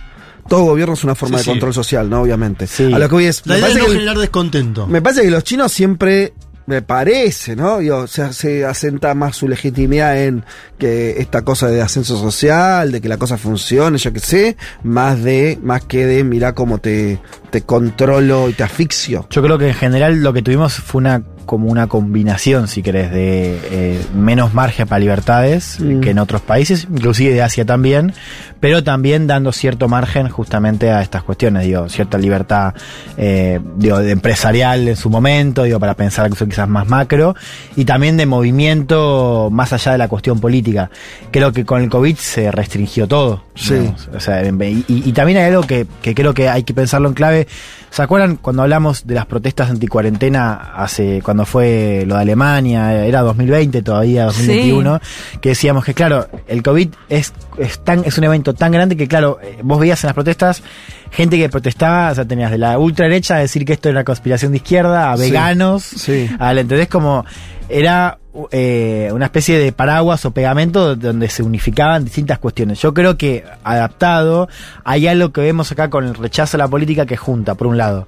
Todo gobierno es una forma Sí, de sí. control social, ¿no? Obviamente. Sí. A lo que voy es. La me idea es no que el- generar descontento. me parece que los chinos siempre, me parece, ¿no? Digo, se, se asenta más su legitimidad en que esta cosa de ascenso social, de que la cosa funcione, yo qué sé, más de, más que de mira cómo te, te controlo y te asfixio. Yo creo que en general lo que tuvimos fue una como una combinación, si querés, de eh, menos margen para libertades Mm. que en otros países, inclusive de Asia también, pero también dando cierto margen justamente a estas cuestiones, digo, cierta libertad eh, digo, de empresarial en su momento, digo, para pensar que son quizás más macro, y también de movimiento más allá de la cuestión política. Creo que con el COVID se restringió todo. Sí. digamos. O sea, en- y, y- y también hay algo que, que creo que hay que pensarlo en clave. ¿Se acuerdan cuando hablamos de las protestas anticuarentena hace cuando fue lo de Alemania, era 2020 todavía, 2021, que decíamos que claro, el COVID es, es, tan, es un evento tan grande que claro, eh, vos veías en las protestas gente que protestaba, o sea, tenías de la ultraderecha a decir que esto era una conspiración de izquierda, a Sí. veganos, Sí. al ¿entendés? Como era eh, una especie de paraguas o pegamento donde se unificaban distintas cuestiones. Yo creo que adaptado hay algo que vemos acá con el rechazo a la política que junta, por un lado,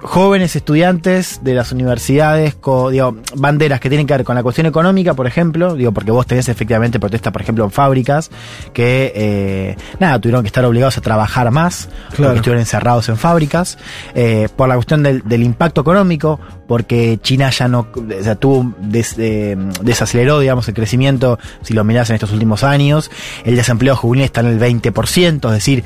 jóvenes estudiantes de las universidades, co- digo, banderas que tienen que ver con la cuestión económica, por ejemplo, digo, porque vos tenés efectivamente protestas, por ejemplo, en fábricas, que, eh, nada, tuvieron que estar obligados a trabajar más, Claro. porque estuvieron encerrados en fábricas, eh, por la cuestión del, del impacto económico, porque China ya no, o sea, tuvo, des- eh, desaceleró, digamos, el crecimiento, si lo mirás en estos últimos años, el desempleo juvenil está en el 20%, es decir,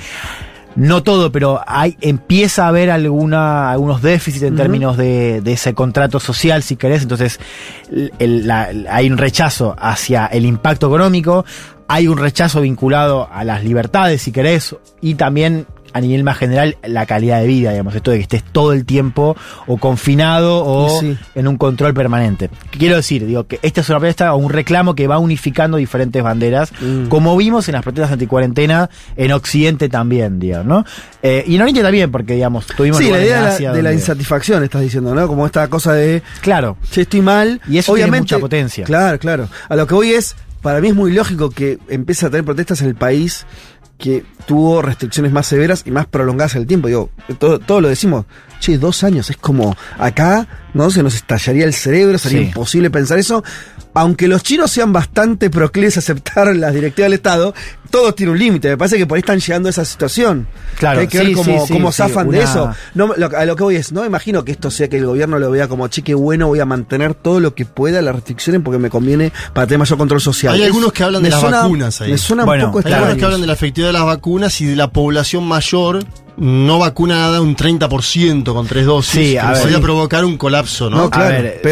no todo, pero hay, empieza a haber alguna, algunos déficits en términos de, de ese contrato social, si querés. Entonces, el- el- la- hay un rechazo hacia el impacto económico, hay un rechazo vinculado a las libertades, si querés, y también a nivel más general la calidad de vida, digamos, esto de que estés todo el tiempo o confinado o sí. en un control permanente. ¿Qué Quiero decir, digo que esta es una protesta o un reclamo que va unificando diferentes banderas, Mm. como vimos en las protestas anticuarentena en Occidente también, digamos, ¿no? Eh, y en Oriente también, porque digamos, tuvimos Sí, la idea de la, de insatisfacción estás diciendo, ¿no? Como esta cosa de, Claro. che, estoy mal. Y eso tiene mucha potencia. Claro, claro. A lo que voy es, para mí es muy lógico que empiece a tener protestas en el país que tuvo restricciones más severas y más prolongadas en el tiempo. Digo, todo, todo lo decimos, che, dos años, es como acá, ¿no? Se nos estallaría el cerebro, sería Sí. imposible pensar eso. Aunque los chinos sean bastante proclives a aceptar las directivas del Estado, todo tiene un límite. Me parece que por ahí están llegando a esa situación. Claro, Que hay que ver sí, cómo, sí, sí, cómo sí, zafan de eso. No, lo- a lo que voy es, no me imagino que esto sea que el gobierno lo vea como, che, qué bueno, voy a mantener todo lo que pueda las restricciones porque me conviene para tener mayor control social. Hay Es- algunos que hablan me de las suena- vacunas ahí. Me suena Bueno, un poco Hay algunos que hablan de la efectividad de las vacunas y de la población mayor no vacunada un 30% con tres dosis, Sí, que a ver. podría provocar un colapso, ¿no? A ver,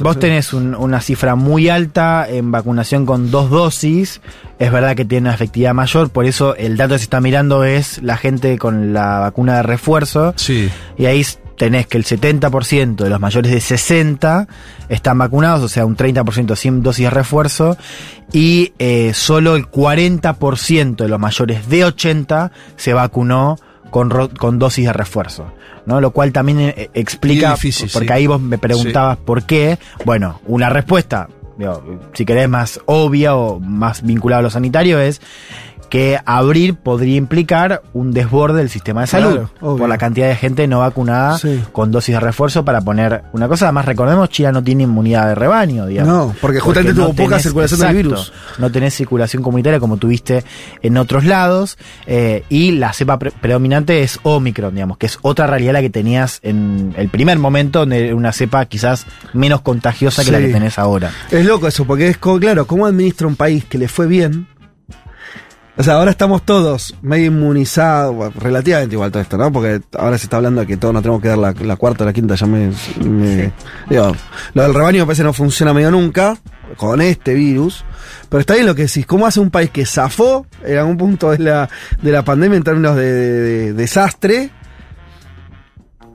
Vos tenés un- una cifra muy alta en vacunación con dos dosis. Es verdad que tiene una efectividad mayor, por eso el dato que se está mirando es la gente con la vacuna de refuerzo. Sí. Y ahí tenés que el 70% de los mayores de 60 están vacunados, o sea, un 30% sin dosis de refuerzo. Y eh, solo el 40% de los mayores de 80 se vacunó con, con dosis de refuerzo. ¿no? Lo cual también eh, explica, difícil, porque sí. ahí vos me preguntabas por qué. Bueno, una respuesta, digo, si querés más obvia o más vinculada a lo sanitario, es que abrir podría implicar un desborde del sistema de salud Claro, por la cantidad de gente no vacunada con dosis de refuerzo para poner una cosa. Además, recordemos, China no tiene inmunidad de rebaño, digamos. No, porque justamente tuvo poca circulación del virus. No tenés circulación comunitaria como tuviste en otros lados. eh, y la cepa pre- predominante es Omicron, digamos, que es otra realidad la que tenías en el primer momento, donde una cepa quizás menos contagiosa que la que tenés ahora. Es loco eso, porque es como, claro, ¿cómo administra un país que le fue bien? O sea, ahora estamos todos medio inmunizados, bueno, relativamente igual todo esto, ¿no? Porque ahora se está hablando de que todos nos tenemos que dar la, la cuarta o la quinta, ya me... me- digo, lo del rebaño me parece no funciona medio nunca, con este virus, pero está bien lo que decís, ¿cómo hace un país que zafó en algún punto de la, de la pandemia en términos de, de- de desastre?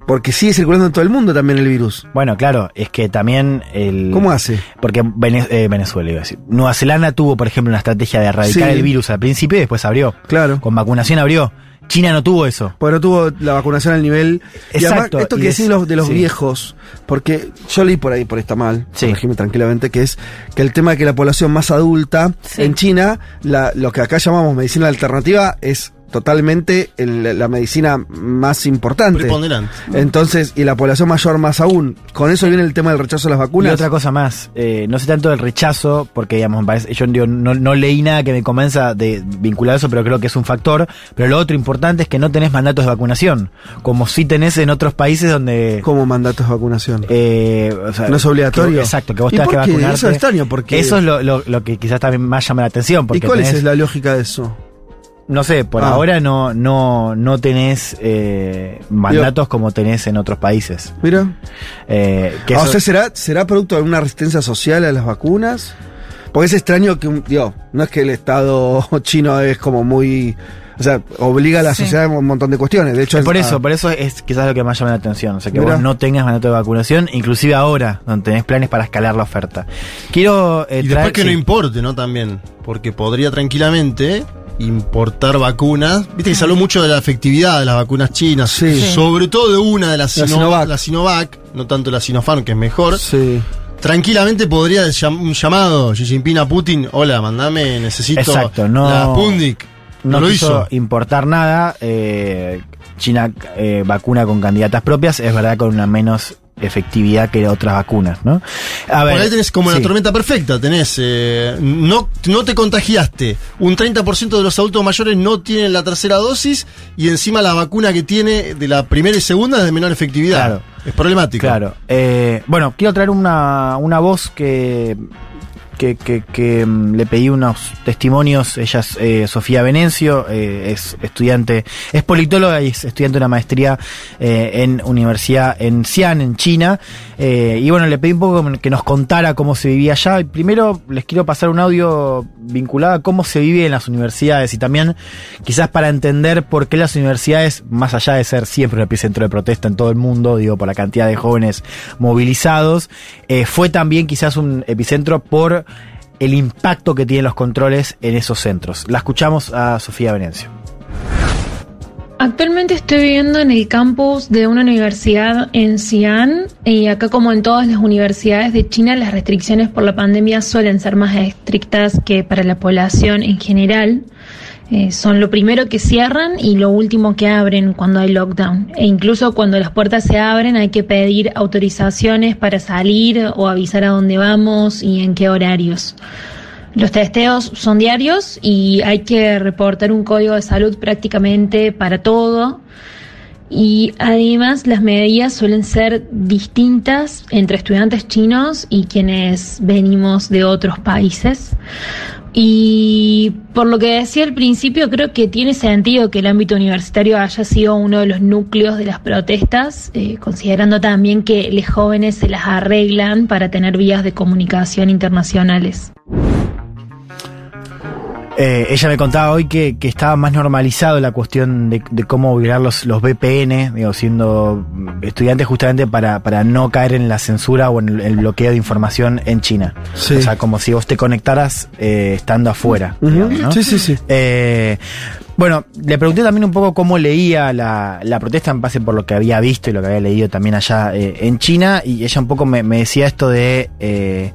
Porque sigue circulando en todo el mundo también el virus. Bueno, claro, es que también el... ¿Cómo hace? Porque Vene- eh, Venezuela, iba a decir. Nueva Zelanda tuvo, por ejemplo, una estrategia de erradicar Sí. el virus al principio y después abrió. Claro. Con vacunación abrió. China no tuvo eso. Porque no tuvo la vacunación al nivel. y además, Exacto, esto y que decís los, de los sí. viejos, porque yo leí por ahí, por ahí está mal, Sí. corregime tranquilamente, que es que el tema de que la población más adulta en China, la, lo que acá llamamos medicina alternativa, es totalmente el- la medicina más importante. Preponderante. Entonces, y la población mayor más aún. Con eso viene el tema del rechazo de las Y vacunas. otra cosa más, eh, no sé tanto del rechazo, porque digamos, yo digo, no, no leí nada que me convenza de vincular eso, pero creo que es un factor. Pero lo otro importante es que no tenés mandatos de vacunación, como si tenés en otros países donde... Como mandatos de vacunación. Eh, o sea, No es obligatorio. que- exacto, que vos ¿Y tengas que vacunarte. Eso es extraño, porque- Eso es lo, lo- lo que quizás también más llama la atención. ¿Y Porque cuál tenés- es la lógica de eso? No sé, por Ah. ahora no, no, no tenés eh, mandatos como tenés en otros países. Mira. Eh, que Ah, o eso- sea, ¿será, ¿será producto de alguna resistencia social a las vacunas? Porque es extraño que, un, digo, no es que el Estado chino es como muy... O sea, obliga a la Sí. sociedad a un montón de cuestiones. De hecho, por es- eso, ah, por eso es quizás lo que más llama la atención. O sea, que vos no tengas mandato de vacunación, inclusive ahora, donde tenés planes para escalar la oferta. Quiero eh, Y después traer- que sí. no importe, ¿no? También. Porque podría tranquilamente importar vacunas. Viste que se habló mucho de la efectividad de las vacunas chinas. Sí. Sobre todo de una de las La Sino- Sinovac. la Sinovac, no tanto la Sinopharm, que es mejor. Sí. Tranquilamente podría un llamado Xi Jinping a Putin. Hola, mandame, necesito Exacto, no- la Sputnik. no, No, lo quiso hizo. importar nada. eh, China eh, vacuna con candidatas propias, es verdad con una menos efectividad que otras vacunas, ¿no? A Por ahí tenés como sí. la tormenta perfecta, tenés, eh, no, no te contagiaste, un 30% de los adultos mayores no tienen la tercera dosis y encima la vacuna que tiene de la primera y segunda es de menor efectividad. Claro. Es problemático. Claro. Eh, bueno, quiero traer una, una voz que, que, que- que, mm, le pedí unos testimonios. Ella es eh, Sofía Venencio, eh, es estudiante, es politóloga y es estudiante de una maestría eh, en universidad en Xi'an, en China. Y bueno, le pedí un poco que nos contara cómo se vivía allá. Primero les quiero pasar un audio vinculado a cómo se vive en las universidades y también quizás para entender por qué las universidades, más allá de ser siempre un epicentro de protesta en todo el mundo, digo, por la cantidad de jóvenes movilizados, fue también quizás un epicentro por el impacto que tienen los controles en esos centros. La escuchamos a Sofía Venencio. Actualmente estoy viviendo en el campus de una universidad en Xi'an y acá como en todas las universidades de China las restricciones por la pandemia suelen ser más estrictas que para la población en general. Eh, son lo primero que cierran y lo último que abren cuando hay lockdown. E incluso cuando las puertas se abren hay que pedir autorizaciones para salir o avisar a dónde vamos y en qué horarios. Los testeos son diarios y hay que reportar un código de salud prácticamente para todo. Y además las medidas suelen ser distintas entre estudiantes chinos y quienes venimos de otros países. Y por lo que decía al principio, creo que tiene sentido que el ámbito universitario haya sido uno de los núcleos de las protestas, eh, considerando también que los jóvenes se las arreglan para tener vías de comunicación internacionales. Eh, ella me contaba hoy que, que estaba más normalizado la cuestión de, de cómo violar los, los VPN, digo, siendo estudiante justamente para, para no caer en la censura o en el, el bloqueo de información en China. Sí. O sea, como si vos te conectaras eh, estando afuera. Ujú. digamos, ¿no? Sí, sí, sí. Eh, bueno, le pregunté también un poco cómo leía la, la protesta en base por lo que había visto y lo que había leído también allá en China, y ella un poco me, me decía esto de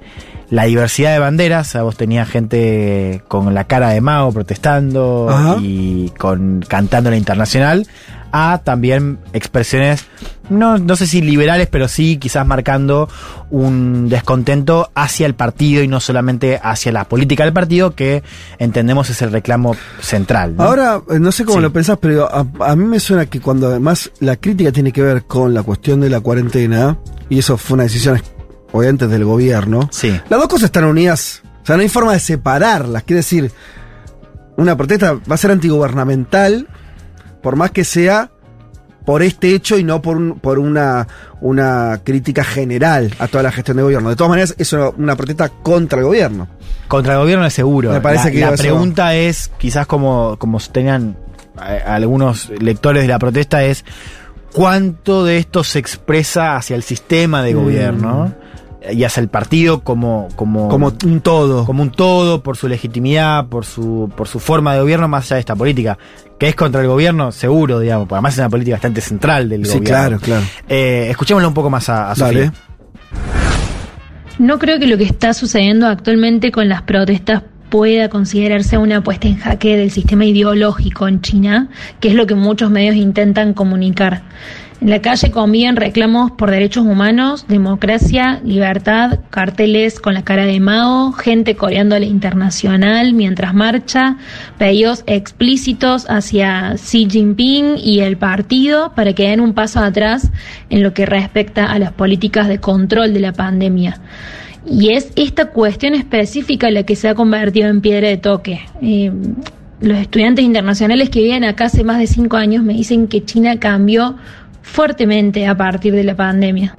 la diversidad de banderas, o sea, vos tenías gente con la cara de Mao protestando Ajá. y con cantando la internacional, a también expresiones, no, no sé si liberales, pero sí quizás marcando un descontento hacia el partido y no solamente hacia la política del partido, que entendemos es el reclamo central. ¿no? Ahora, eh, no sé cómo Sí. lo pensás, pero a, a mí me suena que cuando además la crítica tiene que ver con la cuestión de la cuarentena, y eso fue una decisión obviamente del gobierno, Sí. las dos cosas están unidas. O sea, no hay forma de separarlas. Quiere decir, una protesta va a ser antigubernamental, por más que sea por este hecho y no por, un- por una, una crítica general a toda la gestión de gobierno. De todas maneras, es una, una protesta contra el gobierno. Contra el gobierno es seguro. Me parece la, que la pregunta es, quizás como, como tenían eh, algunos lectores de la protesta, es cuánto de esto se expresa hacia el sistema de Mm. Y hacia el partido como, como, Como un todo. como un todo, por su legitimidad, por su, por su forma de gobierno, más allá de esta política. Que es contra el gobierno, seguro, digamos, porque además es una política bastante central del Sí, gobierno. claro, claro. Eh, escuchémoslo un poco más a, a Dale. Sofía. No creo que lo que está sucediendo actualmente con las protestas pueda considerarse una puesta en jaque del sistema ideológico en China, que es lo que muchos medios intentan comunicar. En la calle conviven reclamos por derechos humanos, democracia, libertad, carteles con la cara de Mao, gente coreando a la internacional mientras marcha, pedidos explícitos hacia Xi Jinping y el partido para que den un paso atrás en lo que respecta a las políticas de control de la pandemia. Y es esta cuestión específica la que se ha convertido en piedra de toque. Eh, los estudiantes internacionales que viven acá hace más de cinco años me dicen que China cambió fuertemente a partir de la pandemia.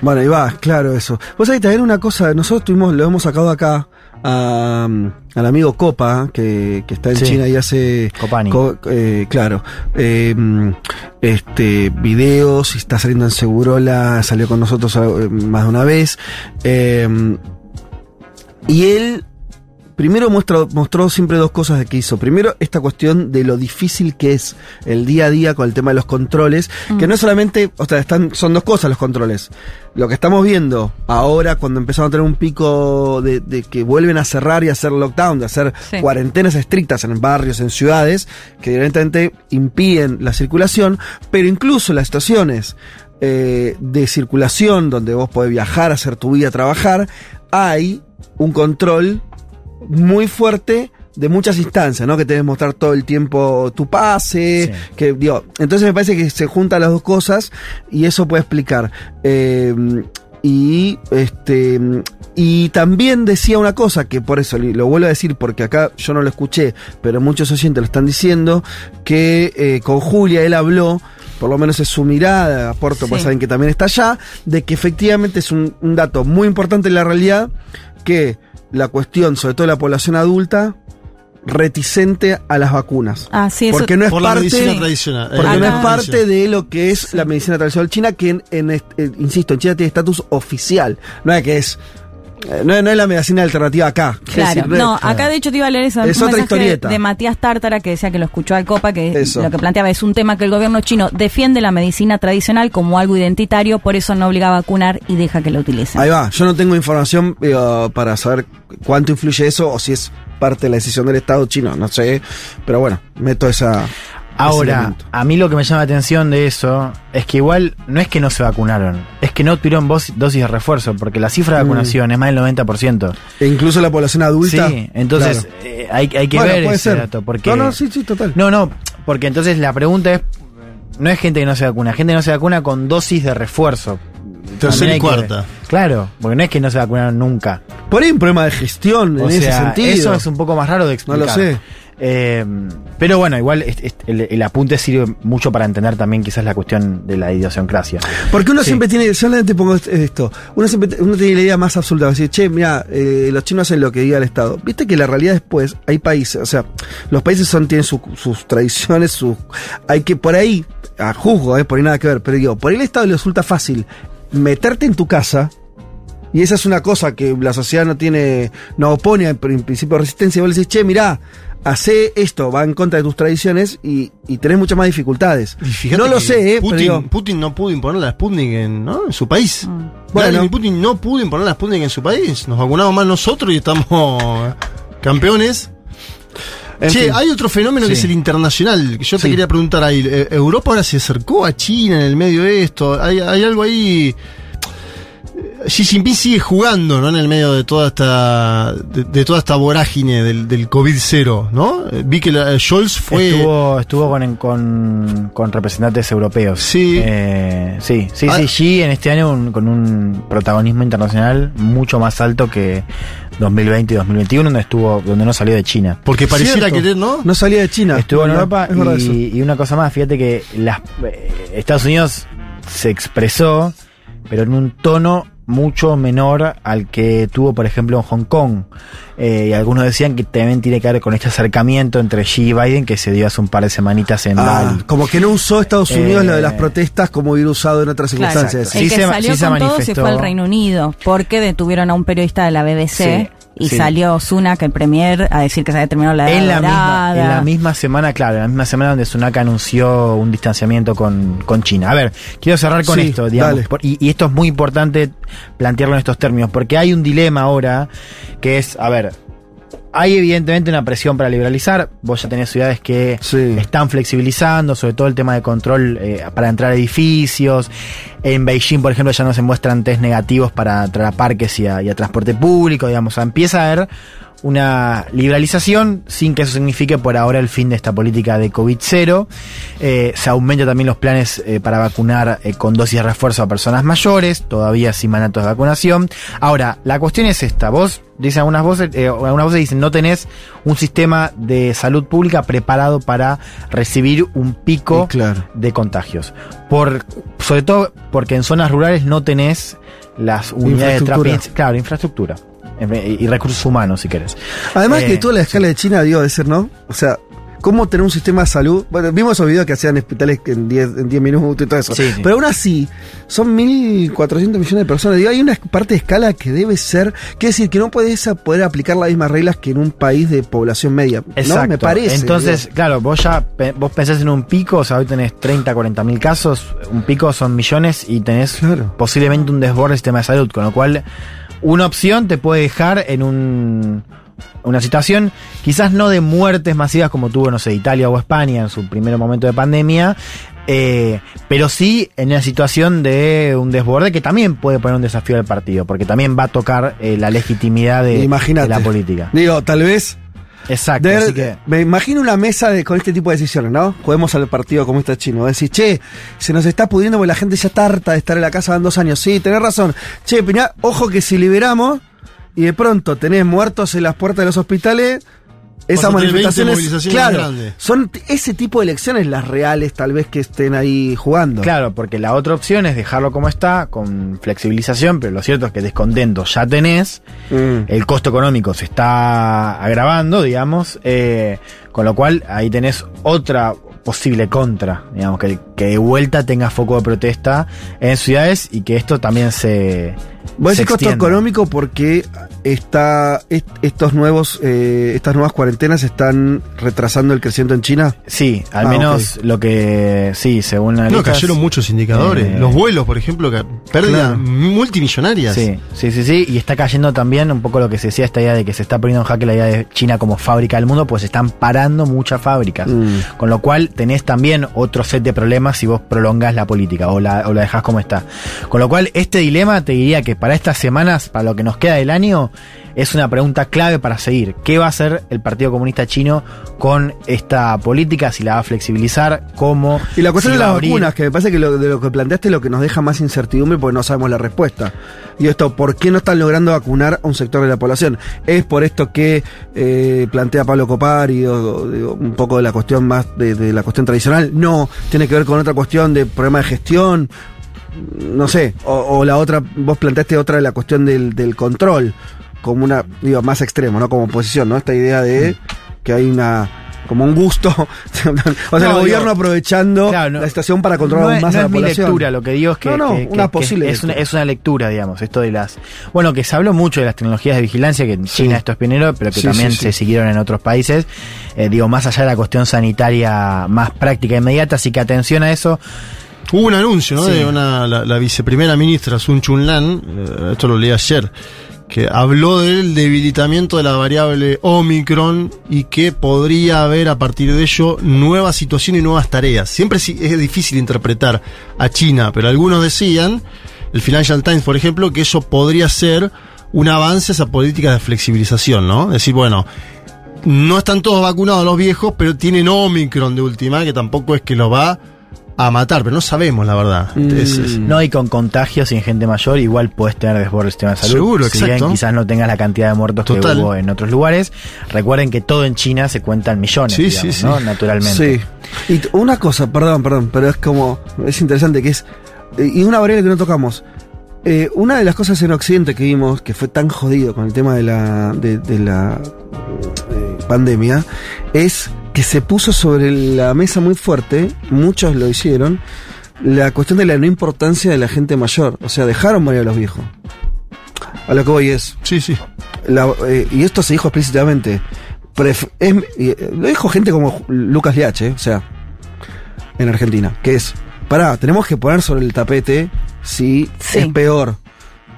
Bueno, ahí va, claro eso. Vos sabés también una cosa, nosotros tuvimos, lo hemos sacado acá a, um, al amigo Copa, que, que está en Sí. China y hace... Copani. co- eh, claro. eh, este, videos, y está saliendo en Segurola, salió con nosotros eh, más de una vez. eh, y él primero muestra, mostró siempre dos cosas de que hizo. Primero, esta cuestión de lo difícil que es el día a día con el tema de los controles, que no es solamente, o sea, están, son dos cosas los controles. Lo que estamos viendo ahora, cuando empezamos a tener un pico de, de que vuelven a cerrar y a hacer lockdown, de hacer Sí. cuarentenas estrictas en barrios, en ciudades, que directamente impiden la circulación, pero incluso las situaciones eh, de circulación donde vos podés viajar, hacer tu vida, trabajar, hay un control muy fuerte de muchas instancias, ¿no? Que te deben mostrar todo el tiempo tu pase, que digo, entonces me parece que se juntan las dos cosas y eso puede explicar. Eh, y este y también decía una cosa que por eso lo vuelvo a decir porque acá yo no lo escuché, pero muchos oyentes lo están diciendo que eh, con Julia él habló por lo menos es su mirada, aporto, pues Sí. saben que también está allá, de que efectivamente es un, un dato muy importante en la realidad que la cuestión, sobre todo de la población adulta, reticente a las vacunas. Ah, sí, eso- porque no es Por la parte, medicina tradicional. eh, porque no es parte de lo que es la medicina tradicional china, que en, en est- eh, insisto, en China tiene estatus oficial. No es que es, no es, no es la medicina alternativa acá. Claro, decir, no, acá de hecho te iba a leer eso. Es otra historieta. De Matías Tártara que decía que lo escuchó al Copa, que Eso. lo que planteaba es un tema que el gobierno chino defiende la medicina tradicional como algo identitario, por eso no obliga a vacunar y deja que la utilicen. Ahí va, yo no tengo información eh, para saber cuánto influye eso o si es parte de la decisión del Estado chino, no sé, pero bueno, meto esa... ese Ahora, a mí lo que me llama la atención de eso es que igual no es que no se vacunaron, es que no tuvieron dosis de refuerzo, porque la cifra de Mm. vacunación es más del 90%. E incluso la población adulta. Sí, entonces claro. eh, hay, hay que Bueno, ver puede ese ser. dato. Porque, No, no, sí, sí, total. No, no, porque entonces la pregunta es, no es gente que no se vacuna, gente que no se vacuna con dosis de refuerzo. Tercera y que cuarta. Claro, porque no es que no se vacunaron nunca. Por ahí hay un problema de gestión O en ese sea, sentido. eso es un poco más raro de No explicar. lo sé. Eh, pero bueno, igual es- es- el, el apunte sirve mucho para entender también quizás la cuestión de la idiosincrasia. Porque uno Sí. siempre tiene, yo solamente pongo est- esto, uno siempre uno tiene la idea más absoluta, decir, che, mira, eh, los chinos hacen lo que diga el Estado. Viste que la realidad después, hay países, o sea, los países son, tienen su- sus tradiciones, sus, hay que por ahí, a juzgo, eh, por ahí nada que ver, pero digo, por ahí el Estado le resulta fácil meterte en tu casa, y esa es una cosa que la sociedad no tiene, no opone en principio de resistencia. Y vos le decís, che, mirá, hace esto, va en contra de tus tradiciones y, y tenés muchas más dificultades. No lo sé, eh, Putin, pero digo, Putin no pudo imponer la Sputnik en, ¿no? en su país. Bueno. Vladimir Putin no pudo imponer la Sputnik en su país. Nos vacunamos más nosotros y estamos campeones. En che, fin. hay otro fenómeno que es el internacional, que yo te Sí. quería preguntar ahí. Eh, Europa ahora se acercó a China en el medio de esto. Hay, hay algo ahí. Xi Jinping sigue jugando, ¿no? En el medio de toda esta de, de toda esta vorágine del, del COVID-0, ¿no? Eh, Vi que la- Scholz fue Estuvo, estuvo con, con, con representantes europeos. Sí. Eh, sí, sí, Ah. sí. Xi en este año un- con un protagonismo internacional mucho más alto que 2020 y 2021, donde estuvo, donde no salió de China. porque pareciera Cierto. querer, ¿no? no salía de China. Estuvo en No, Europa es y, y una cosa más, fíjate que las, eh, Estados Unidos se expresó, pero en un tono mucho menor al que tuvo, por ejemplo, en Hong Kong. Eh, y algunos decían que también tiene que ver con este acercamiento entre Xi y Biden que se dio hace un par de semanitas en Ah, Bali. como que no usó Estados Unidos Eh, lo de las protestas como hubiera usado en otras Claro. circunstancias. El Sí que se- salió sí se con todo se fue al Reino Unido, porque detuvieron a un periodista de la BBC Sí, y sí. salió Sunak, el premier, a decir que se había terminado la En edad la, misma, en la misma semana, claro, en la misma semana donde Sunak anunció un distanciamiento con, con China. A ver, quiero cerrar con Sí, esto, digamos, dale. por- y, y esto es muy importante plantearlo en estos términos, porque hay un dilema ahora que es, a ver, hay evidentemente una presión para liberalizar, vos ya tenés ciudades que Sí. están flexibilizando, sobre todo el tema de control eh, para entrar a edificios. En Beijing, por ejemplo, ya no se muestran test negativos para entrar a parques y a, y a transporte público, digamos. O sea, empieza a haber una liberalización sin que eso signifique por ahora el fin de esta política de COVID-0. Eh, se aumentan también los planes eh, para vacunar eh, con dosis de refuerzo a personas mayores, todavía sin mandatos de vacunación. Ahora, la cuestión es esta. Vos, dicen algunas voces, eh, algunas voces dicen, no tenés un sistema de salud pública preparado para recibir un pico Sí, claro. de contagios. Por, sobre todo porque en zonas rurales no tenés las unidades de terapia. Claro, infraestructura. Y recursos humanos, si querés. Además Eh, que toda la escala de China, digo, de ser, ¿no? O sea, ¿cómo tener un sistema de salud? Bueno, vimos esos videos que hacían hospitales en 10 en 10 minutos y todo eso. Sí, sí. Pero aún así, son 1.400 millones de personas. Digo, hay una parte de escala que debe ser, quiere decir, que no puedes a- poder aplicar las mismas reglas que en un país de población media. Exacto. ¿No? Me parece. Entonces, digo. claro, vos ya vos pensás en un pico, o sea, hoy tenés 30, 40 mil casos, un pico son millones y tenés Claro. posiblemente un desborde del sistema de salud, con lo cual una opción te puede dejar en un una situación quizás no de muertes masivas como tuvo, no sé, Italia o España en su primer momento de pandemia, eh, pero sí en una situación de un desborde que también puede poner un desafío al partido, porque también va a tocar eh, la legitimidad de, de la política. Digo, tal vez. Exacto, de- así que... Me imagino una mesa de, con este tipo de decisiones, ¿no? Juguemos al partido como está chino. Decir, che, se nos está pudriendo porque la gente ya está harta de estar en la casa van dos años. Sí, tenés razón. Che, ojo que si liberamos y de pronto tenés muertos en las puertas de los hospitales, esas a tener 20 manifestaciones. movilizaciones Claro, grandes. son ese tipo de elecciones las reales, tal vez que estén ahí jugando. Claro, porque la otra opción es dejarlo como está, con flexibilización, pero lo cierto es que descontento ya tenés, Mm. el costo económico se está agravando, digamos, eh, con lo cual ahí tenés otra posible contra, digamos, que, que de vuelta tenga foco de protesta en ciudades y que esto también se... Vos se decís costo económico porque está est- estos nuevos eh, estas nuevas cuarentenas están retrasando el crecimiento en China. Sí, al Ah, menos lo que... Sí, según No, analistas, cayeron muchos indicadores. eh, Los vuelos, por ejemplo, que pérdidas Claro. multimillonarias. Sí, sí, sí, sí. Y está cayendo también un poco lo que se decía, esta idea de que se está poniendo en jaque la idea de China como fábrica del mundo, pues se están parando muchas fábricas. Mm. Con lo cual tenés también otro set de problemas si vos prolongás la política o la, o la dejás como está. Con lo cual, este dilema te diría que para estas semanas, para lo que nos queda del año, es una pregunta clave para seguir. ¿Qué va a hacer el Partido Comunista Chino con esta política? Si la va a flexibilizar, cómo. Y la cuestión si de las vacunas, que me parece que lo, de lo que planteaste es lo que nos deja más incertidumbre porque no sabemos la respuesta. Y esto, ¿por qué no están logrando vacunar a un sector de la población? ¿Es por esto que eh, plantea Pablo Copari, o, un poco de la cuestión más de, de la cuestión tradicional? No, tiene que ver con otra cuestión de problema de gestión. No sé, o, o la otra, vos planteaste otra de la cuestión del, del control, como una, digo, más extremo, ¿no? Como posición, ¿no? Esta idea de que hay una como un gusto, o sea, No, el digo, gobierno aprovechando la situación para controlar no es, más no a la es mi población. lectura, lo que digo es que, No, no, que- una que- posible que es, una, lectura. es una lectura, digamos, esto de las... Bueno, que se habló mucho de las tecnologías de vigilancia, que en China esto es pionero, pero que Sí, también sí, sí. se siguieron en otros países. Eh, digo, más allá de la cuestión sanitaria más práctica e inmediata, así que atención a eso. Hubo un anuncio, ¿no? Sí. De una, la, la viceprimera ministra Sun Chunlan, eh, esto lo leí ayer, que habló del debilitamiento de la variable Omicron y que podría haber a partir de ello nuevas situaciones y nuevas tareas. Siempre es difícil interpretar a China, pero algunos decían, el Financial Times por ejemplo, que eso podría ser un avance a esa política de flexibilización, ¿no? Decir, bueno, no están todos vacunados los viejos, pero tienen Omicron de última, que tampoco es que los va a matar, pero no sabemos la verdad. Es- es- No, y con contagios y en gente mayor igual puedes tener desborde del sistema de salud. Seguro, si bien exacto. quizás no tengas la cantidad de muertos Total. que hubo en otros lugares. Recuerden que todo en China se cuenta en millones, Sí, digamos, sí, sí. ¿no? Naturalmente. Sí. Y una cosa, perdón, perdón, pero es como, es interesante que es, y una variable que no tocamos. Eh, una de las cosas en Occidente que vimos, que fue tan jodido con el tema de la, de, de la eh, pandemia, es que se puso sobre la mesa muy fuerte, muchos lo hicieron, la cuestión de la no importancia de la gente mayor. O sea, dejaron morir a los viejos. A lo que voy es. Sí, sí. la- eh, y esto se dijo explícitamente. pref- es- y, eh, lo dijo gente como Lucas Liache, o sea, en Argentina, que es, pará, tenemos que poner sobre el tapete si es peor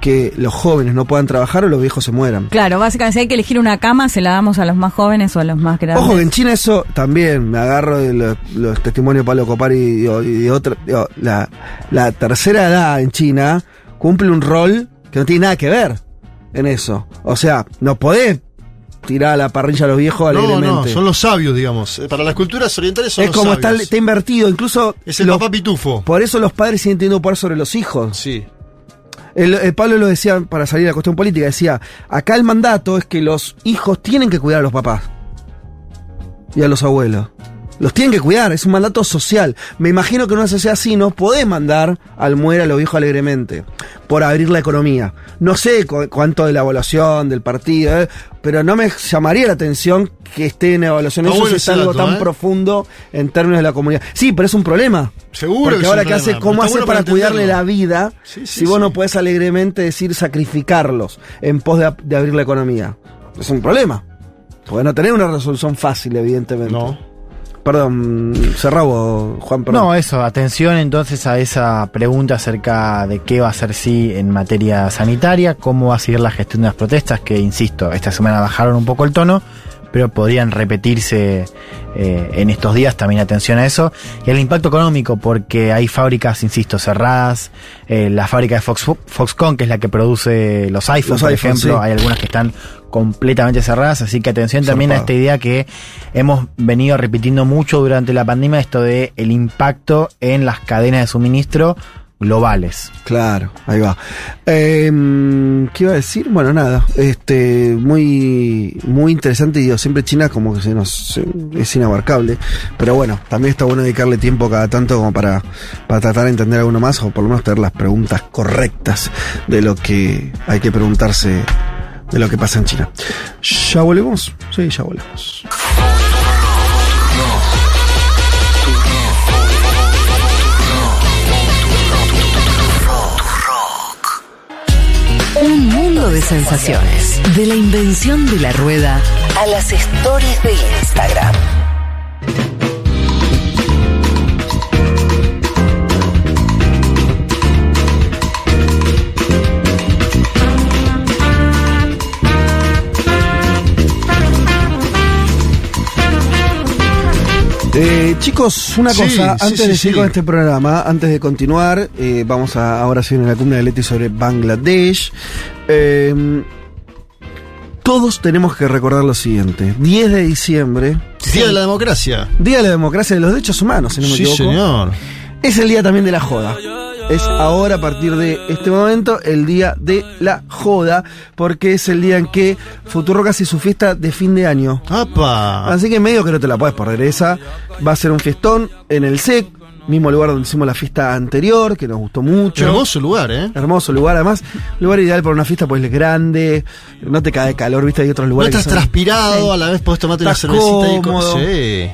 que los jóvenes no puedan trabajar o los viejos se mueran. Claro, básicamente si hay que elegir una cama, se la damos a los más jóvenes o a los más grandes. Ojo que en China eso también me agarro de los, los testimonios de Pablo Copari y, de otra. digo, la, la tercera edad en China cumple un rol que no tiene nada que ver en eso. O sea, no podés tirar a la parrilla a los viejos No, alegremente. no, son los sabios, digamos. Eh, Para las culturas orientales son es los como está, sabios. está invertido, incluso. Es el los- papá pitufo. Por eso los padres siguen teniendo poder sobre los hijos. Sí. El, el Pablo lo decía para salir de la cuestión política, decía, acá el mandato es que los hijos tienen que cuidar a los papás y a los abuelos. Los tienen que cuidar, es un mandato social. Me imagino que en una sociedad así no podés mandar al muere a los viejos alegremente por abrir la economía. No sé cu- cuánto de la evaluación del partido, eh, pero no me llamaría la atención que esté en evaluación. Eso bueno es algo dato, tan ¿eh? profundo en términos de la comunidad. Sí, pero es un problema. Seguro Porque que ahora que hace, ¿cómo pero hace está para bueno para cuidarle la vida Sí, sí, si vos no puedes alegremente decir sacrificarlos en pos de, de abrir la economía? Es un problema. Porque no tener una resolución fácil, evidentemente. No. Perdón, cerrado, Juan, perdón. No, eso, atención entonces a esa pregunta acerca de qué va a hacer sí en materia sanitaria, cómo va a seguir la gestión de las protestas, que insisto, esta semana bajaron un poco el tono, pero podrían repetirse eh, en estos días, también atención a eso, y el impacto económico, porque hay fábricas, insisto, cerradas, eh, la fábrica de Fox, Foxconn, que es la que produce los iPhones, Los por ejemplo, sí. hay algunas que están completamente cerradas, así que atención también a esta idea que hemos venido repitiendo mucho durante la pandemia, esto de el impacto en las cadenas de suministro globales. Claro, ahí va. Eh, ¿Qué iba a decir? Bueno, nada, este, muy, muy interesante. Digo, siempre China como que se nos es inabarcable, pero bueno, también está bueno dedicarle tiempo cada tanto como para, para tratar de entender alguno más o por lo menos tener las preguntas correctas de lo que hay que preguntarse de lo que pasa en China. ¿Ya volvemos? Sí, ya volvemos. De sensaciones. De la invención de la rueda a las stories de Instagram. Eh, chicos, una Sí, cosa, sí, antes sí, de sí. seguir con este programa, antes de continuar, eh, vamos a ahora sí en la columna de Leti sobre Bangladesh. Eh, todos tenemos que recordar lo siguiente: 10 de diciembre, Día de la democracia. Día de la Democracia y de los Derechos Humanos, si no me Sí, equivoco. señor. Es el día también de la joda. Es ahora, a partir de este momento, el día de la joda, porque es el día en que Futurock hace su fiesta de fin de año. ¡Apa! Así que medio que no te la puedes perder esa. Va a ser un fiestón en el SEC, mismo lugar donde hicimos la fiesta anterior, que nos gustó mucho. Hermoso lugar, ¿eh? Hermoso lugar, además, lugar ideal para una fiesta, pues es grande, no te cae calor, viste, hay otros No lugares. que estás son- transpirado, a la vez podés tomarte una Estás cervecita y cómodo. co- Sí.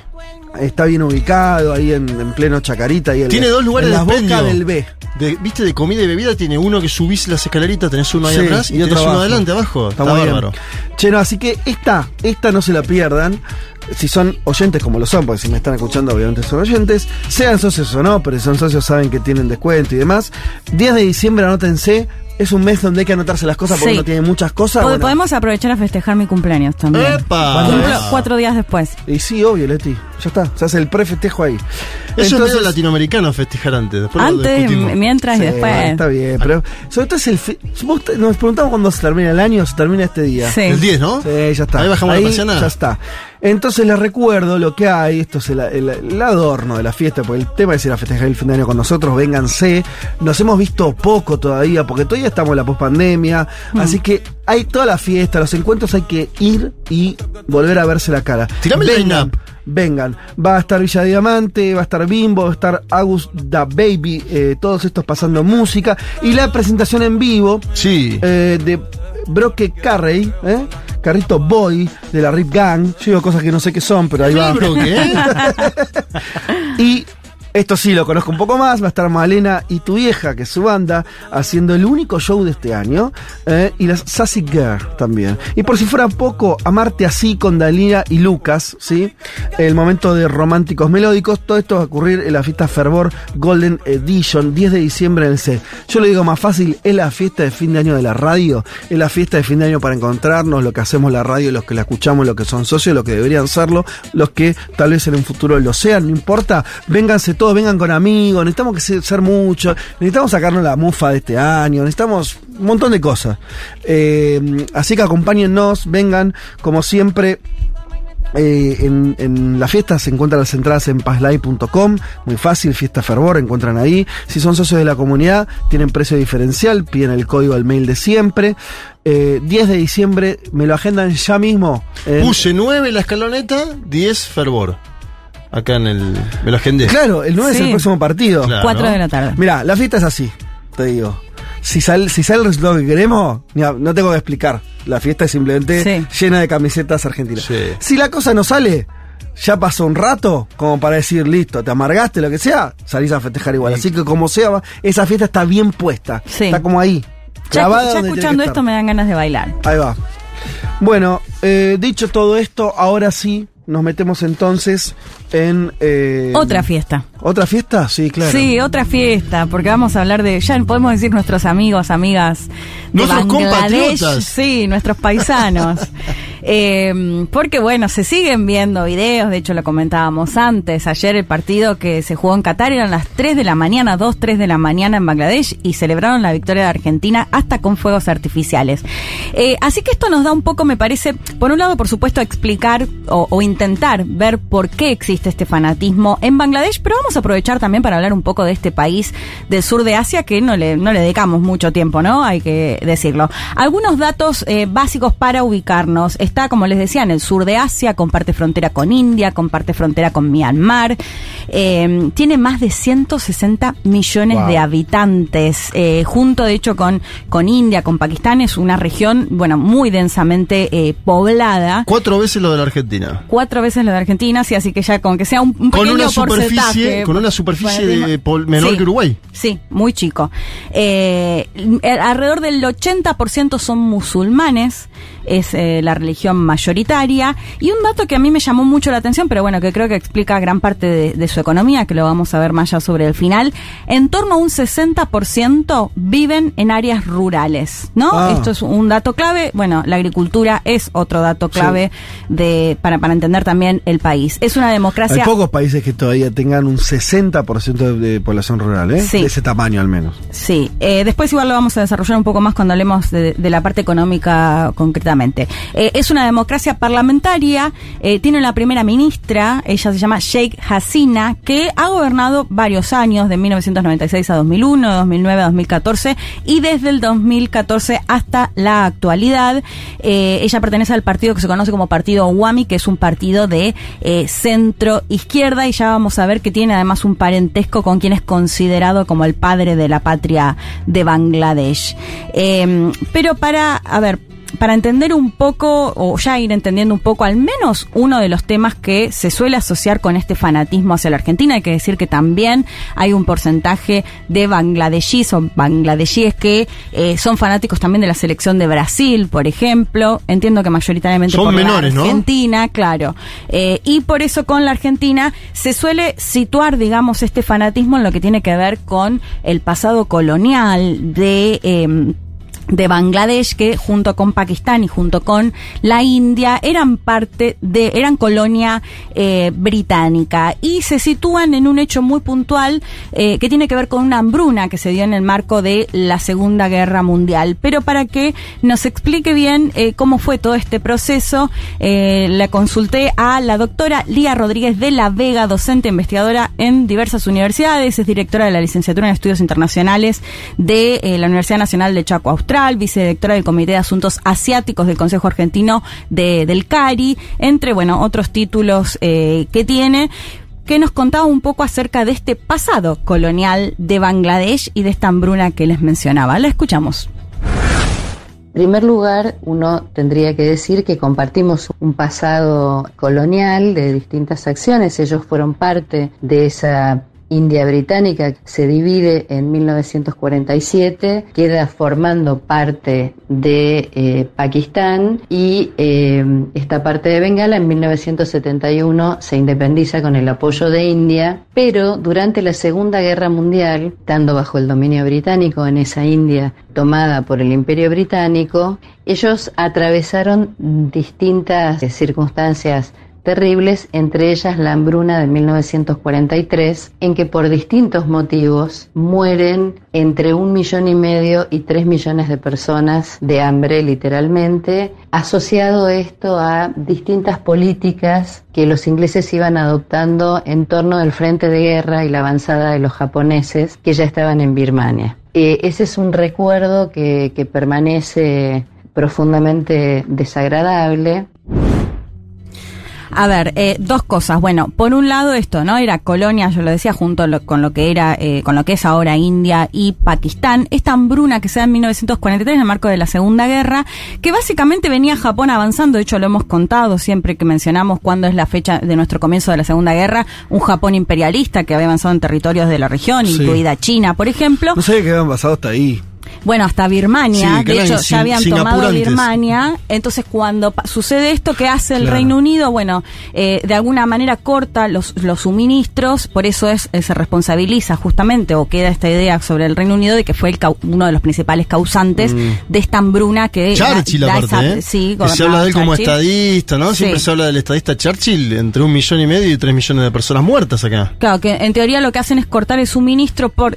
Está bien ubicado, ahí en, en pleno Chacarita. En Tiene la- dos lugares en de la boca expendio. del B. De, ¿Viste? De comida y bebida tiene uno que subís las escaleritas, tenés uno ahí Sí, atrás y, y otro tenés uno adelante, abajo. Está, muy bien. bárbaro. Che, no, así que esta, esta no se la pierdan. Si son oyentes como lo son, porque si me están escuchando, obviamente son oyentes, sean socios o no, pero si son socios saben que tienen descuento y demás. 10 de diciembre, anótense. Es un mes donde hay que anotarse las cosas porque Sí. uno tiene muchas cosas. Pod- bueno. Podemos aprovechar a festejar mi cumpleaños también. ¡Epa! Cumplo cuatro días después. Y sí, obvio, Leti. Ya está. Se hace el pre-festejo ahí. Eso es medio latinoamericano festejar antes. Después Antes, mientras y después. Está bien, pero sobre todo es el. fe- vos te- Nos preguntamos cuándo se termina el año, se termina este día. Sí. El 10, ¿no? Sí, ya está. Ahí bajamos la persiana. Ya está. Entonces les recuerdo lo que hay, esto es el, el- el adorno de la fiesta, porque el tema es ir a festejar el fin de año con nosotros, vénganse. Nos hemos visto poco todavía, porque todavía estamos en la pospandemia, Mm. así que hay toda la fiesta, los encuentros hay que ir y volver a verse la cara. Tirame vengan, vengan. Va a estar Villa Diamante, va a estar Bimbo, va a estar Agus Da Baby, eh, todos estos pasando música. Y la presentación en vivo Sí. eh, de Broke Carrey, ¿eh? Carrito Boy de la Rip Gang. Yo digo cosas que no sé qué son, pero ahí va. ¿eh? y esto sí lo conozco un poco más. Va a estar Malena y tu vieja, que es su banda, haciendo el único show de este año. eh, y las Sassy Girl también. Y por si fuera poco, Amarte así con Dalila y Lucas, ¿sí? El momento de románticos melódicos. Todo esto va a ocurrir en la fiesta Fervor Golden Edition, 10 de diciembre en el C. Yo lo digo más fácil, es la fiesta de fin de año de la radio. Es la fiesta de fin de año para encontrarnos, lo que hacemos la radio, los que la escuchamos, los que son socios, los que deberían serlo, los que tal vez en un futuro lo sean, no importa. Vénganse todos, vengan con amigos, necesitamos que se- ser mucho, necesitamos sacarnos la mufa de este año, necesitamos un montón de cosas. Eh, así que acompáñennos, vengan, como siempre. Eh, en, la fiesta se encuentran las entradas en pazlive.com, muy fácil, fiesta fervor, encuentran ahí. Si son socios de la comunidad, tienen precio diferencial, piden el código al mail de siempre. Eh, 10 de diciembre, me lo agendan ya mismo. Puse 9 la escaloneta, 10 fervor. Acá en el. Me lo agendé. Claro, el 9 es el próximo partido. Claro. Cuatro de la tarde. Mira, la fiesta es así, te digo. Si sale, si sale el resultado que queremos, mira, no tengo que explicar. La fiesta es simplemente Sí. llena de camisetas argentinas. Sí. Si la cosa no sale, ya pasó un rato, como para decir, listo, te amargaste, lo que sea, salís a festejar igual. Así que como sea, va- esa fiesta está bien puesta. Sí. Está como ahí. Ya, ya escuchando esto me dan ganas de bailar. Ahí va. Bueno, eh, dicho todo esto, ahora sí nos metemos entonces en... eh, Otra fiesta. ¿Otra fiesta? Sí, claro. Sí, otra fiesta, porque vamos a hablar de, ya podemos decir nuestros amigos, amigas de Nuestros Bangladesh, compatriotas. sí, nuestros paisanos. Eh, porque bueno, se siguen viendo videos, de hecho lo comentábamos antes, ayer el partido que se jugó en Qatar eran las 3 de la mañana, 2, 3 de la mañana en Bangladesh y celebraron la victoria de Argentina hasta con fuegos artificiales. Eh, así que esto nos da un poco, me parece, por un lado, por supuesto, explicar o, o intentar ver por qué existe este fanatismo en Bangladesh, pero vamos a aprovechar también para hablar un poco de este país del sur de Asia que no le, no le dedicamos mucho tiempo, ¿no? Hay que decirlo. Algunos datos eh, básicos para ubicarnos. Está, como les decía, en el sur de Asia, comparte frontera con India, comparte frontera con Myanmar. Eh, tiene más de 160 millones Wow. de habitantes, eh, junto de hecho con, con India, con Pakistán, es una región, bueno, muy densamente eh, poblada. Cuatro veces lo de la Argentina. Cuatro veces lo de Argentina, sí, así que ya con que sea un, un Con pequeño una superficie, con una superficie Bueno, de menor sí. que Uruguay. Sí, muy chico. Eh, alrededor del 80% son musulmanes, es eh, la religión mayoritaria. Y un dato que a mí me llamó mucho la atención, pero bueno, que creo que explica gran parte de, de su economía, que lo vamos a ver más allá sobre el final. En torno a un 60% viven en áreas rurales, ¿no? Ah. Esto es un dato clave. Bueno, la agricultura es otro dato clave de para, para entender también el país. Es una Hay democracia. pocos países que todavía tengan un 60% de, de población rural, ¿eh? Sí. De ese tamaño al menos. Sí, eh, después igual lo vamos a desarrollar un poco más cuando hablemos de, de la parte económica concretamente. Eh, es una democracia parlamentaria, eh, tiene una primera ministra, ella se llama Sheikh Hasina, que ha gobernado varios años, de 1996 a 2001, de 2009 a 2014 y desde el 2014 hasta la actualidad. Eh, ella pertenece al partido que se conoce como Partido Wami, que es un partido de centro izquierda y ya vamos a ver que tiene además un parentesco con quien es considerado como el padre de la patria de Bangladesh. Pero para, a ver, para entender un poco, o ya ir entendiendo un poco, al menos uno de los temas que se suele asociar con este fanatismo hacia la Argentina, hay que decir que también hay un porcentaje de bangladeshíes o bangladeshíes que eh, son fanáticos también de la selección de Brasil, por ejemplo. Entiendo que mayoritariamente Son por menores, ¿no? la Argentina, claro. Eh, y por eso con la Argentina se suele situar, digamos, este fanatismo en lo que tiene que ver con el pasado colonial de... em, de Bangladesh que junto con Pakistán y junto con la India eran parte de eran colonia eh, británica. Y se sitúan en un hecho muy puntual eh, que tiene que ver con una hambruna que se dio en el marco de la Segunda Guerra Mundial. Pero para que nos explique bien eh, cómo fue todo este proceso le consulté a la doctora Lía Rodríguez de la Vega docente investigadora en diversas universidades es directora de la licenciatura en estudios internacionales de la Universidad Nacional de Chaco Vicedirectora del Comité de Asuntos Asiáticos del Consejo Argentino de, del CARI, entre, bueno, otros títulos eh, que tiene que nos contaba un poco acerca de este pasado colonial de Bangladesh y de esta hambruna que les mencionaba. La escuchamos. En primer lugar, uno tendría que decir que compartimos un pasado colonial de distintas acciones. Ellos fueron parte de esa India británica se divide en 1947, queda formando parte de eh, Pakistán y eh, esta parte de Bengala en 1971 se independiza con el apoyo de India, pero durante la Segunda Guerra Mundial, estando bajo el dominio británico en esa India tomada por el Imperio Británico, ellos atravesaron distintas eh, circunstancias terribles, entre ellas la hambruna de 1943, en que por distintos motivos mueren entre un millón y medio y tres millones de personas de hambre, literalmente, asociado esto a distintas políticas que los ingleses iban adoptando en torno del frente de guerra y la avanzada de los japoneses que ya estaban en Birmania. Eh, ese es un recuerdo que, que permanece profundamente desagradable. A ver, eh, dos cosas. Bueno, por un lado esto, ¿no? Era colonia, yo lo decía, junto lo- con lo que era, eh, con lo que es ahora India y Pakistán. Esta hambruna que se da en 1943 en el marco de la Segunda Guerra, que básicamente venía Japón avanzando. De hecho, lo hemos contado siempre que mencionamos cuándo es la fecha de nuestro comienzo de la Segunda Guerra. Un Japón imperialista que había avanzado en territorios de la región, Sí. incluida China, por ejemplo. No sabía que habían pasado hasta ahí. Bueno, hasta Birmania, Sí, de hecho Sin- ya habían tomado. Birmania, entonces cuando sucede esto, ¿qué hace el Claro. Reino Unido? Bueno, eh, de alguna manera corta los, los suministros, por eso es, eh, se responsabiliza justamente, o queda esta idea sobre el Reino Unido de que fue el uno de los principales causantes Mm. de esta hambruna que... Churchill, da aparte, esa- ¿eh? sí, Que se habla de él como Churchill. estadista, ¿no? Siempre Sí. se habla del estadista Churchill, entre un millón y medio y tres millones de personas muertas acá. Claro, que en teoría lo que hacen es cortar el suministro por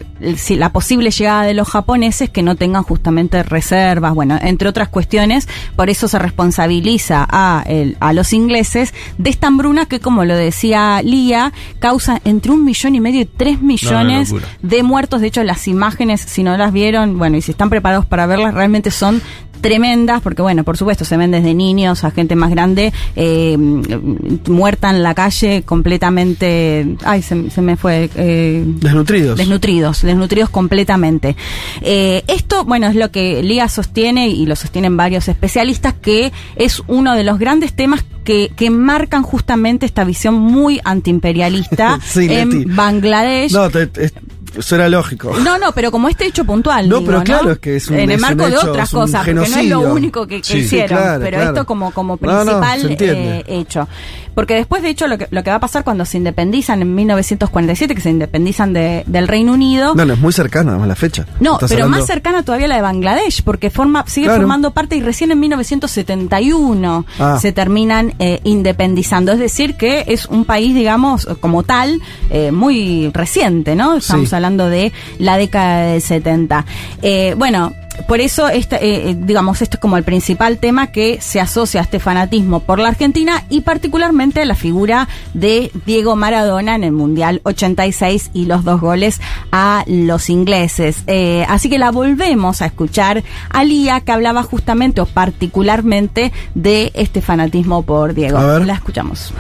la posible llegada de los japoneses que no tengan justamente reservas, bueno, entre otras cuestiones, por eso se responsabiliza a, el- a los ingleses de esta hambruna que, como lo decía Lía, causa entre un millón y medio y tres millones de muertos. De hecho, las imágenes, si no las vieron, bueno, y si están preparados para verlas, realmente son tremendas, porque bueno, por supuesto, se ven desde niños a gente más grande, eh, muerta en la calle, completamente, ay, se, se me fue, eh, Desnutridos. Desnutridos, desnutridos completamente. Eh, esto, bueno, es lo que Lía sostiene y lo sostienen varios especialistas, que es uno de los grandes temas que, que marcan justamente esta visión muy antiimperialista Sí, en. Bangladesh. No, te- te- Eso era lógico. No, no, pero como este hecho puntual. No, digo, pero claro, es que es un- En el marco de hecho, otras cosas, porque no es lo único que, que Sí, sí, hicieron, claro, pero claro. esto como, como No, no, principal eh, hecho. Porque después, de hecho, lo que, lo que va a pasar cuando se independizan en 1947, que se independizan de- del Reino Unido. No, no, es muy cercana además la fecha. No, Estás pero hablando- más cercana todavía la de Bangladesh, porque forma, sigue Claro. formando parte y recién en 1971 Ah. se terminan eh, independizando. Es decir, que es un país, digamos, como tal, eh, muy reciente, ¿no? Estamos Sí. hablando de la década del 70. Eh, bueno. Por eso, este, eh, digamos, esto es como el principal tema que se asocia a este fanatismo por la Argentina y particularmente a la figura de Diego Maradona en el Mundial 86 y los dos goles a los ingleses. Eh, así que la volvemos a escuchar a Lía que hablaba justamente o particularmente de este fanatismo por Diego. A ver. La escuchamos.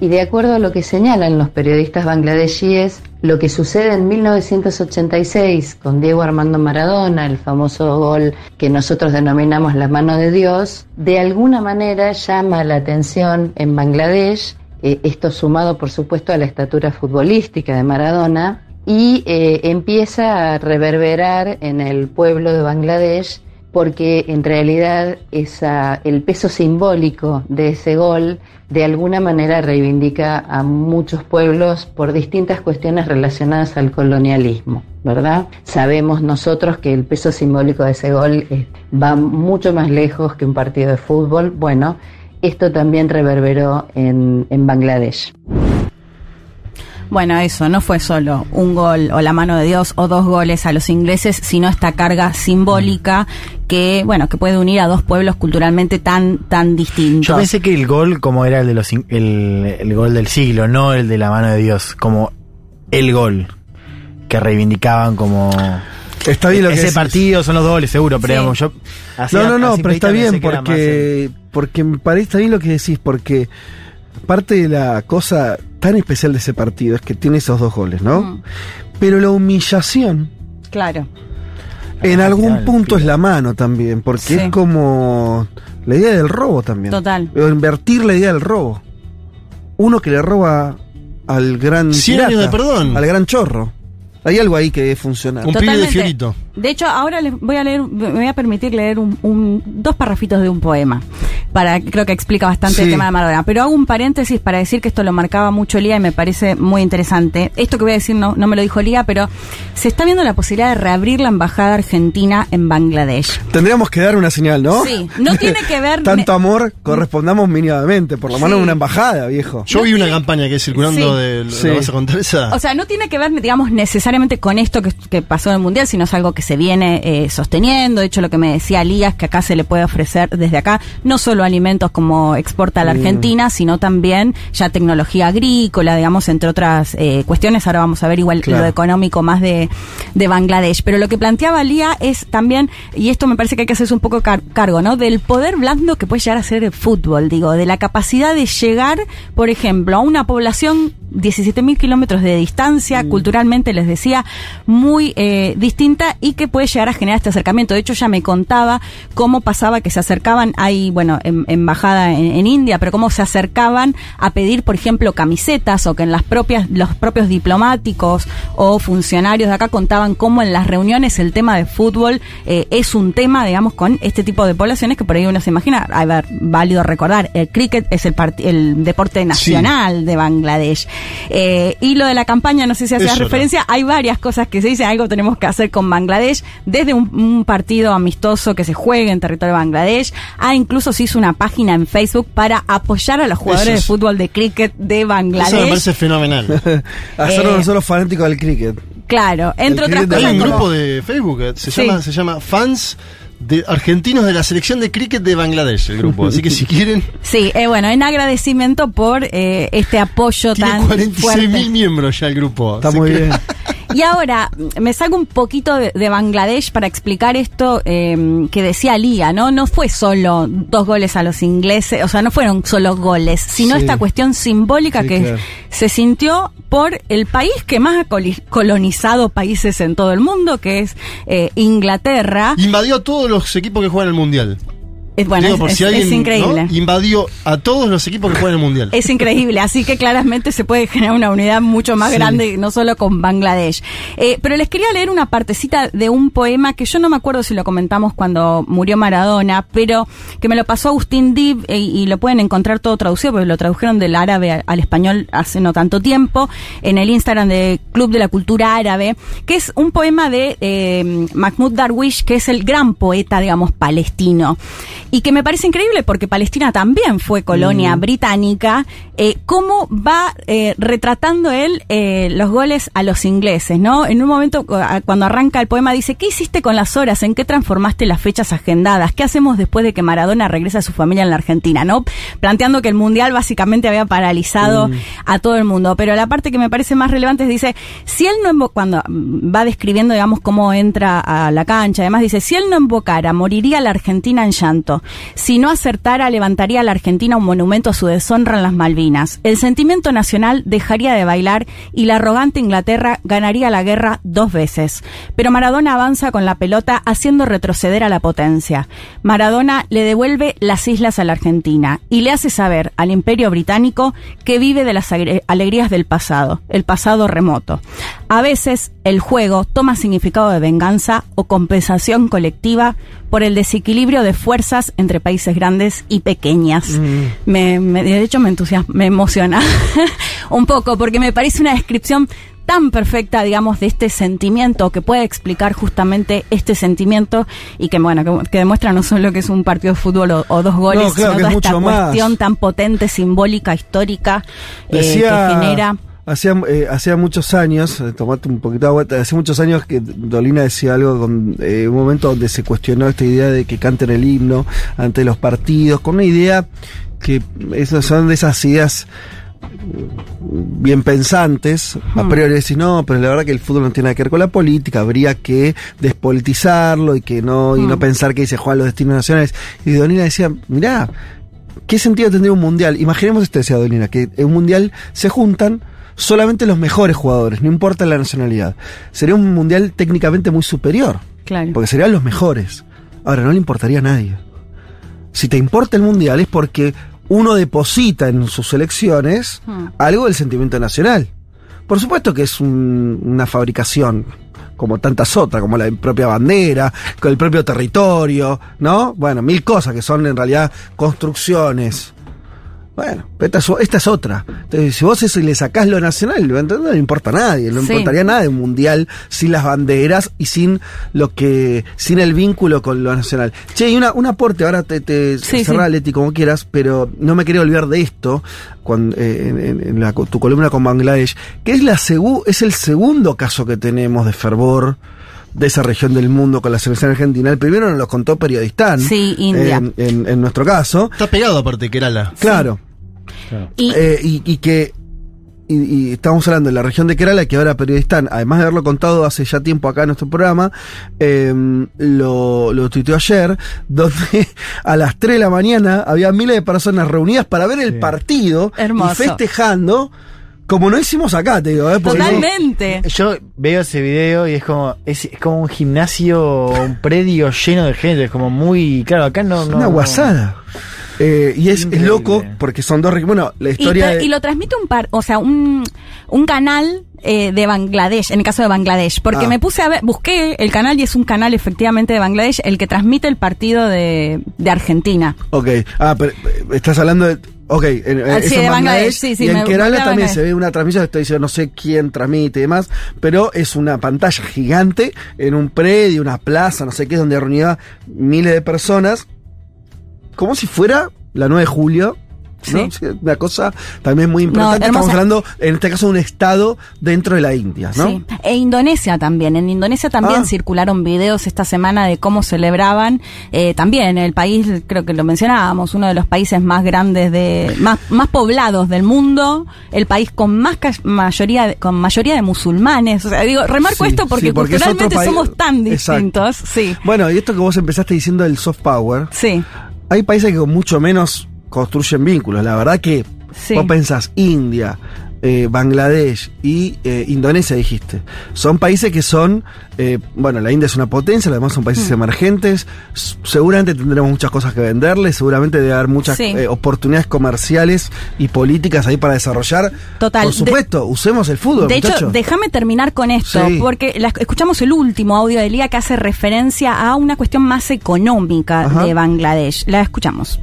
Y de acuerdo a lo que señalan los periodistas bangladesíes, lo que sucede en 1986 con Diego Armando Maradona, el famoso gol que nosotros denominamos la mano de Dios, de alguna manera llama la atención en Bangladesh, eh, esto sumado por supuesto a la estatura futbolística de Maradona, y eh, empieza a reverberar en el pueblo de Bangladesh porque en realidad el peso simbólico de ese gol de alguna manera reivindica a muchos pueblos por distintas cuestiones relacionadas al colonialismo, ¿verdad? Sabemos nosotros que el peso simbólico de ese gol va mucho más lejos que un partido de fútbol. Bueno, esto también reverberó en, en Bangladesh. Bueno, eso, no fue solo un gol o la mano de Dios o dos goles a los ingleses, sino esta carga simbólica que, bueno, que puede unir a dos pueblos culturalmente tan, tan distintos. Yo pensé que el gol como era el de los el, el gol del siglo, no el de la mano de Dios, como el gol que reivindicaban como Está bien lo que ese decís. partido son los goles seguro, pero Sí. digamos, yo No, no, no, pero está bien porque, porque me parece está bien lo que decís, porque parte de la cosa tan especial de ese partido es que tiene esos dos goles, ¿no? Mm. Pero la humillación Claro. en algún punto es la mano también, porque Sí. es como la idea del robo también. Total. O invertir la idea del robo. Uno que le roba al gran Cien pirata, años de perdón. al gran chorro. Hay algo ahí que debe funcionar. Un pibe de. Fiorito. De hecho, ahora les voy a leer, me voy a permitir leer un, un- dos parrafitos de un poema. Para, creo que explica bastante el tema de Maradona. Pero hago un paréntesis para decir que esto lo marcaba mucho Lía y me parece muy interesante. Esto que voy a decir no, no me lo dijo Lía, pero se está viendo la posibilidad de reabrir la embajada argentina en Bangladesh. Tendríamos que dar una señal, ¿no? Sí, no tiene que ver. Tanto amor correspondamos mínimamente, por lo menos Sí. una embajada, viejo. Yo vi una campaña que circulando Sí. de. ¿la Sí. vas a contar esa? O sea, no tiene que ver, digamos, necesariamente con esto que, que pasó en el Mundial, sino es algo que se viene eh, sosteniendo. De hecho, lo que me decía Lías, que acá se le puede ofrecer desde acá, no solo alimentos como exporta la Mm. Argentina, sino también ya tecnología agrícola, digamos, entre otras eh, cuestiones. Ahora vamos a ver igual Claro. lo económico más de, de Bangladesh. Pero lo que planteaba Lía es también, y esto me parece que hay que hacerse un poco car- cargo, ¿no? Del poder blando que puede llegar a ser el fútbol, digo, de la capacidad de llegar, por ejemplo, a una población 17.000 kilómetros de distancia, culturalmente les decía, muy eh, distinta y que puede llegar a generar este acercamiento. De hecho, ya me contaba cómo pasaba que se acercaban, hay, bueno, em- embajada en, en India, pero cómo se acercaban a pedir, por ejemplo, camisetas o que en las propias, los propios diplomáticos o funcionarios de acá contaban cómo en las reuniones el tema de fútbol eh, es un tema, digamos, con este tipo de poblaciones que por ahí uno se imagina. A ver, válido recordar, el cricket es el, el deporte nacional de Bangladesh. Eh, y lo de la campaña, no sé si era. referencia, hay varias cosas que se dicen, algo tenemos que hacer con Bangladesh, desde un, un partido amistoso que se juegue en territorio de Bangladesh, a incluso se hizo una página en Facebook para apoyar a los jugadores de fútbol de cricket de Bangladesh. Eso me parece fenomenal. Hacernos Eh, nosotros fanáticos del cricket. Claro, entre otras cosas. Hay un como- grupo de Facebook, eh, se, Sí. llama, se llama Fans de Argentinos de la Selección de Cricket de Bangladesh, el grupo. Así que si quieren, Sí, eh, bueno, en agradecimiento por eh, este apoyo tiene tan 46 fuerte. mil miembros ya el grupo. Está muy que- bien. Y ahora, me salgo un poquito de, de Bangladesh para explicar esto eh, que decía Lía, ¿no? No fue solo dos goles a los ingleses, o sea, no fueron solo goles, sino Sí. esta cuestión simbólica Sí, que claro. se sintió por el país que más ha colonizado países en todo el mundo, que es eh, Inglaterra. Invadió a todos los equipos que juegan el Mundial. Es, bueno, Digo, es, por si es- alguien, es increíble. ¿no? invadió a todos los equipos que juegan el mundial. Es increíble, así que claramente se puede generar una unidad mucho más Sí. grande, no solo con Bangladesh. Eh, pero les quería leer una partecita de un poema que yo no me acuerdo si lo comentamos cuando murió Maradona, pero que me lo pasó Agustín Dib eh, y lo pueden encontrar todo traducido, porque lo tradujeron del árabe al, al español hace no tanto tiempo, en el Instagram de Club de la Cultura Árabe, que es un poema de eh, Mahmoud Darwish, que es el gran poeta, digamos, palestino. Y que me parece increíble porque Palestina también fue colonia británica, eh, cómo va eh, retratando él eh, los goles a los ingleses, ¿no? En un momento, cuando arranca el poema, dice, ¿qué hiciste con las horas? ¿En qué transformaste las fechas agendadas? ¿Qué hacemos después de que Maradona regrese a su familia en la Argentina, ¿no? Planteando que el Mundial básicamente había paralizado a todo el mundo. Pero la parte que me parece más relevante es, dice, si él no cuando mm, va describiendo, digamos, cómo entra a la cancha, además dice, si él no invocara, moriría la Argentina en llanto. Si no acertara, levantaría a la Argentina un monumento a su deshonra en las Malvinas. El sentimiento nacional dejaría de bailar y la arrogante Inglaterra ganaría la guerra dos veces. Pero Maradona avanza con la pelota haciendo retroceder a la potencia. Maradona le devuelve las islas a la Argentina y le hace saber al imperio británico que vive de las alegrías del pasado, el pasado remoto. A veces el juego toma significado de venganza o compensación colectiva por el desequilibrio de fuerzas entre países grandes y pequeñas. Me, me- de hecho me entusiasma, me emociona un poco porque me parece una descripción tan perfecta, digamos, de este sentimiento que puede explicar justamente este sentimiento y que, bueno, que, que demuestra no solo que es un partido de fútbol o, o dos goles, No, claro, sino toda esta más. cuestión tan potente, simbólica, histórica eh, que genera. Hacía, eh, hacía muchos años, eh, tomate un poquito de agua, hace muchos años que Dolina decía algo con eh, un momento donde se cuestionó esta idea de que canten el himno ante los partidos, con una idea que esas son de esas ideas mm, bien pensantes, a Hmm. priori decir, no, pero la verdad que el fútbol no tiene nada que ver con la política, habría que despolitizarlo y que no, y no Hmm. pensar que se juegan los destinos nacionales. Y Dolina decía, mirá, ¿qué sentido tendría un mundial? Imaginemos esto, decía Dolina, que en un mundial se juntan solamente los mejores jugadores, no importa la nacionalidad. Sería un mundial técnicamente muy superior, Claro. porque serían los mejores. Ahora, no le importaría a nadie. Si te importa el mundial es porque uno deposita en sus elecciones Hmm. algo del sentimiento nacional. Por supuesto que es un- una fabricación, como tantas otras, como la propia bandera, con el propio territorio, ¿no? Bueno, mil cosas que son en realidad construcciones. Bueno, esta es, esta es otra. Entonces, si vos eso le sacás lo nacional, no le importa a nadie, no Sí. importaría nada de un mundial sin las banderas y sin lo que, sin el vínculo con lo nacional. Che, y una, un aporte, ahora te, te Sí, cerrá, sí. Leti, como quieras, pero no me quería olvidar de esto cuando, eh, en, en- en la- tu columna con Bangladesh, que es, la segu- es el segundo caso que tenemos de fervor de esa región del mundo con la selección argentina. El primero nos lo contó Periodistán. Sí, India. En, en- en nuestro caso. Está pegado aparte, Kerala. Claro. Y- Eh, y, y que. Y, y estamos hablando de la región de Kerala, que ahora Periodistán, además de haberlo contado hace ya tiempo acá en nuestro programa, eh, lo, lo tuiteó ayer, donde a las 3 de la mañana había miles de personas reunidas para ver el partido Hermoso. y festejando, como no hicimos acá, te digo, ¿eh? Porque- Totalmente. Yo veo ese video y es como es, es como un gimnasio, un predio lleno de gente, es como muy claro, acá no no Una no. Eh, y es, es loco porque son dos. Bueno, la Y, historia. tra- de- y lo transmite un par, o sea, un, un canal eh, de Bangladesh, en el caso de Bangladesh, porque Ah. me puse a ver, busqué el canal y es un canal efectivamente de Bangladesh, el que transmite el partido de, de Argentina. Ok, ah, pero eh, estás hablando de. Ok, en, Ah, sí, de Bangladesh, Bangladesh, sí, sí, y en me- Kerala también se ve una transmisión, estoy diciendo no sé quién transmite y demás, pero es una pantalla gigante en un predio, una plaza, no sé qué, donde reunía miles de personas, como si fuera la 9 de julio. ¿no? Sí. Una cosa también muy importante. Estamos hablando, en este caso, de un estado dentro de la India, ¿no? Sí. E Indonesia también. En Indonesia también Ah. circularon videos esta semana de cómo celebraban. Eh, también el país, creo que lo mencionábamos, uno de los países más grandes de, más, más poblados del mundo, el país con más mayoría, con mayoría de musulmanes. O sea, digo, remarco Sí, esto porque, porque culturalmente somos tan Exacto. distintos. Sí. Bueno, y esto que vos empezaste diciendo del soft power. Sí. Hay países que con mucho menos construyen vínculos. La verdad que Sí. vos pensás India, eh, Bangladesh y eh, Indonesia, dijiste. Son países que son, eh, bueno, la India es una potencia, además son países Mm. emergentes. Seguramente tendremos muchas cosas que venderles, seguramente debe haber muchas Sí. eh, oportunidades comerciales y políticas ahí para desarrollar. Total. Por supuesto, usemos el fútbol. De hecho, déjame terminar con esto, Sí. porque la- escuchamos el último audio de Lía que hace referencia a una cuestión más económica Ajá. de Bangladesh. La escuchamos.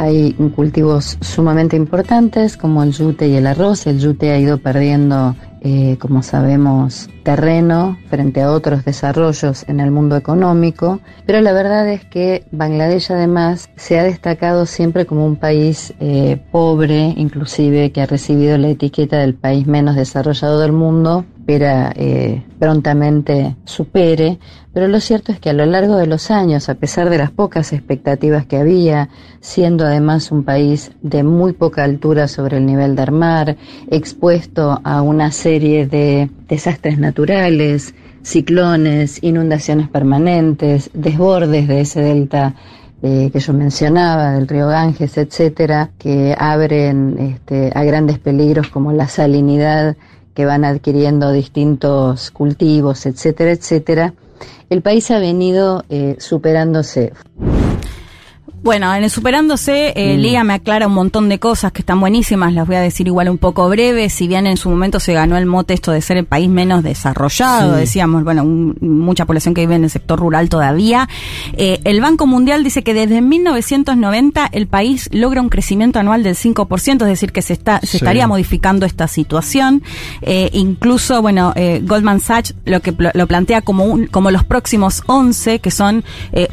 Hay cultivos sumamente importantes como el yute y el arroz. El yute ha ido perdiendo, eh, como sabemos, terreno frente a otros desarrollos en el mundo económico. Pero la verdad es que Bangladesh además se ha destacado siempre como un país eh, pobre, inclusive que ha recibido la etiqueta del país menos desarrollado del mundo. Eh, prontamente supere, pero lo cierto es que a lo largo de los años, a pesar de las pocas expectativas que había, siendo además un país de muy poca altura sobre el nivel del mar, expuesto a una serie de desastres naturales, ciclones, inundaciones permanentes, desbordes de ese delta eh, que yo mencionaba, del río Ganges, etcétera, que abren este, a grandes peligros como la salinidad que van adquiriendo distintos cultivos, etcétera, etcétera, el país ha venido eh, superándose. Bueno, en el Superándose, eh, Mm. Lía me aclara un montón de cosas que están buenísimas, las voy a decir igual un poco breve, si bien en su momento se ganó el mote esto de ser el país menos desarrollado, Sí. decíamos, bueno, un- mucha población que vive en el sector rural todavía. Eh, el Banco Mundial dice que desde 1990 el país logra un crecimiento anual del 5%, es decir, que se, está, se Sí. estaría modificando esta situación. Eh, incluso, bueno, eh, Goldman Sachs lo que lo plantea como, un, como los próximos 11, que son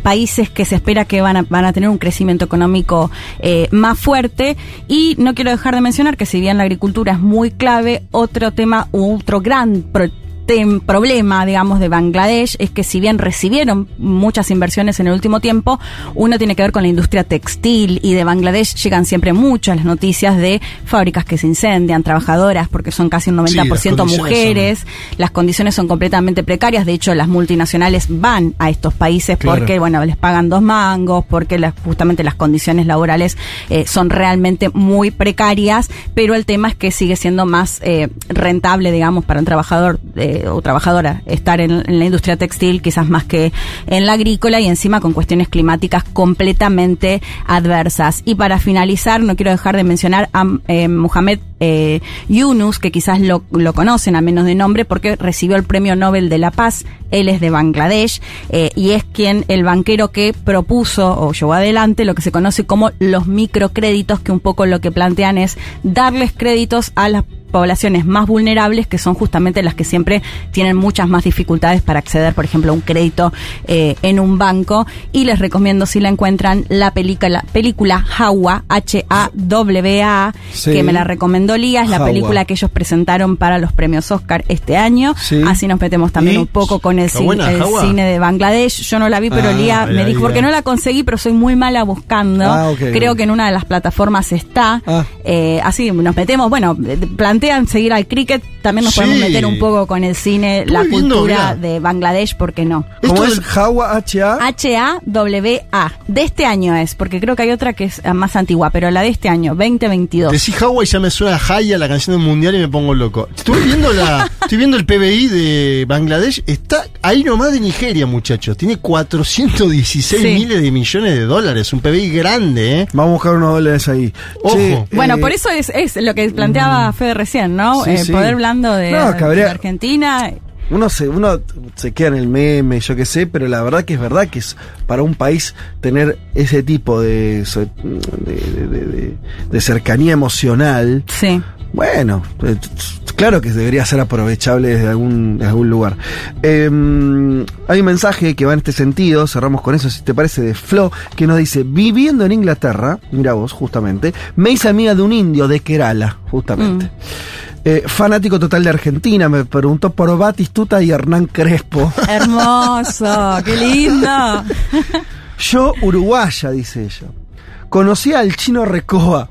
países que se espera que van a, van a tener un crecimiento económico eh, más fuerte. Y no quiero dejar de mencionar que si bien la agricultura es muy clave, otro tema, otro gran pro- tem- problema, digamos, de Bangladesh es que si bien recibieron muchas inversiones en el último tiempo, uno tiene que ver con la industria textil y de Bangladesh llegan siempre muchas las noticias de fábricas que se incendian, trabajadoras, porque son casi un 90% Sí, las mujeres, las condiciones son completamente precarias, de hecho las multinacionales van a estos países Claro. porque, bueno, les pagan dos mangos, porque las, justamente las condiciones laborales eh, son realmente muy precarias, pero el tema es que sigue siendo más eh, rentable, digamos, para un trabajador eh, o trabajadora estar en, en la industria textil quizás más que en la agrícola y encima con cuestiones climáticas completamente adversas. Y para finalizar, no quiero dejar de mencionar a eh, Mohamed eh, Yunus, que quizás lo, lo conocen a menos de nombre porque recibió el Premio Nobel de la Paz. Él es de Bangladesh eh, y es quien, el banquero que propuso o llevó adelante lo que se conoce como los microcréditos, que un poco lo que plantean es darles créditos a las poblaciones más vulnerables, que son justamente las que siempre tienen muchas más dificultades para acceder, por ejemplo, a un crédito eh, en un banco. Y les recomiendo, si la encuentran, la película, película Hawa, H-A-W-A, Sí. que me la recomendó Lía, es la Hawa. película que ellos presentaron para los premios Oscar este año. Sí. Así nos metemos también ¿Y? un poco con el, ¿Está cine, buena, el Hawa? cine de Bangladesh. Yo no la vi, pero Ah, Lía me dijo, porque no la conseguí, pero soy muy mala buscando. Ah, Creo que en una de las plataformas está. Ah. Eh, así nos metemos, bueno, eh, plantean seguir al cricket, también nos Sí. podemos meter un poco con el cine, la viendo, cultura de Bangladesh, ¿por qué no? ¿Cómo es Hawa H-A? H-A-W-A. De este año es, porque creo que hay otra que es más antigua, pero la de este año, 2022. Decí Hawaii ya me suena a Haya, la canción del mundial, y me pongo loco. Estoy viendo la, estoy viendo el PBI de Bangladesh, está ahí nomás de Nigeria, muchachos. Tiene 416 Sí. miles de millones de dólares, un PBI grande, ¿eh? Vamos a buscar unos dólares ahí. Ojo. Bueno, eh, por eso es, es lo que planteaba Fede recién, ¿no? Sí, Eh, sí. Poder blando de, No, de Argentina. Uno se, uno se queda en el meme, yo qué sé, pero la verdad que es verdad que es para un país tener ese tipo de- de- de cercanía emocional. Sí. Bueno, eh, claro que debería ser aprovechable desde algún, desde algún lugar. Eh, hay un mensaje que va en este sentido, cerramos con eso, si te parece, de Flo, que nos dice, viviendo en Inglaterra, mira vos, justamente, me hice amiga de un indio de Kerala, justamente. Eh, fanático total de Argentina, me preguntó por Batistuta y Hernán Crespo. Hermoso, qué lindo. Yo, uruguaya, dice ella. Conocí al chino Recoba.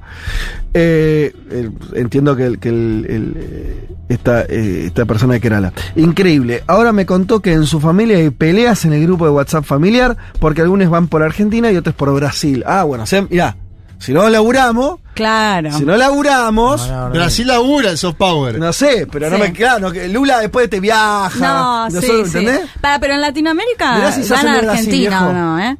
Eh, el- entiendo que, el- que el- el, eh, esta, eh, esta persona de Kerala. Increíble. Ahora me contó que en su familia hay peleas en el grupo de WhatsApp familiar porque algunos van por Argentina y otros por Brasil. Ah, bueno, o sea, mirá, si no laburamos, Claro. Si no laburamos. Brasil labura el soft power. No sé, pero no me claro, que Lula después te viaja. No, sí. ¿entendés? Para, pero en Latinoamérica Mirá si en Brasil, Argentina o no, ¿eh?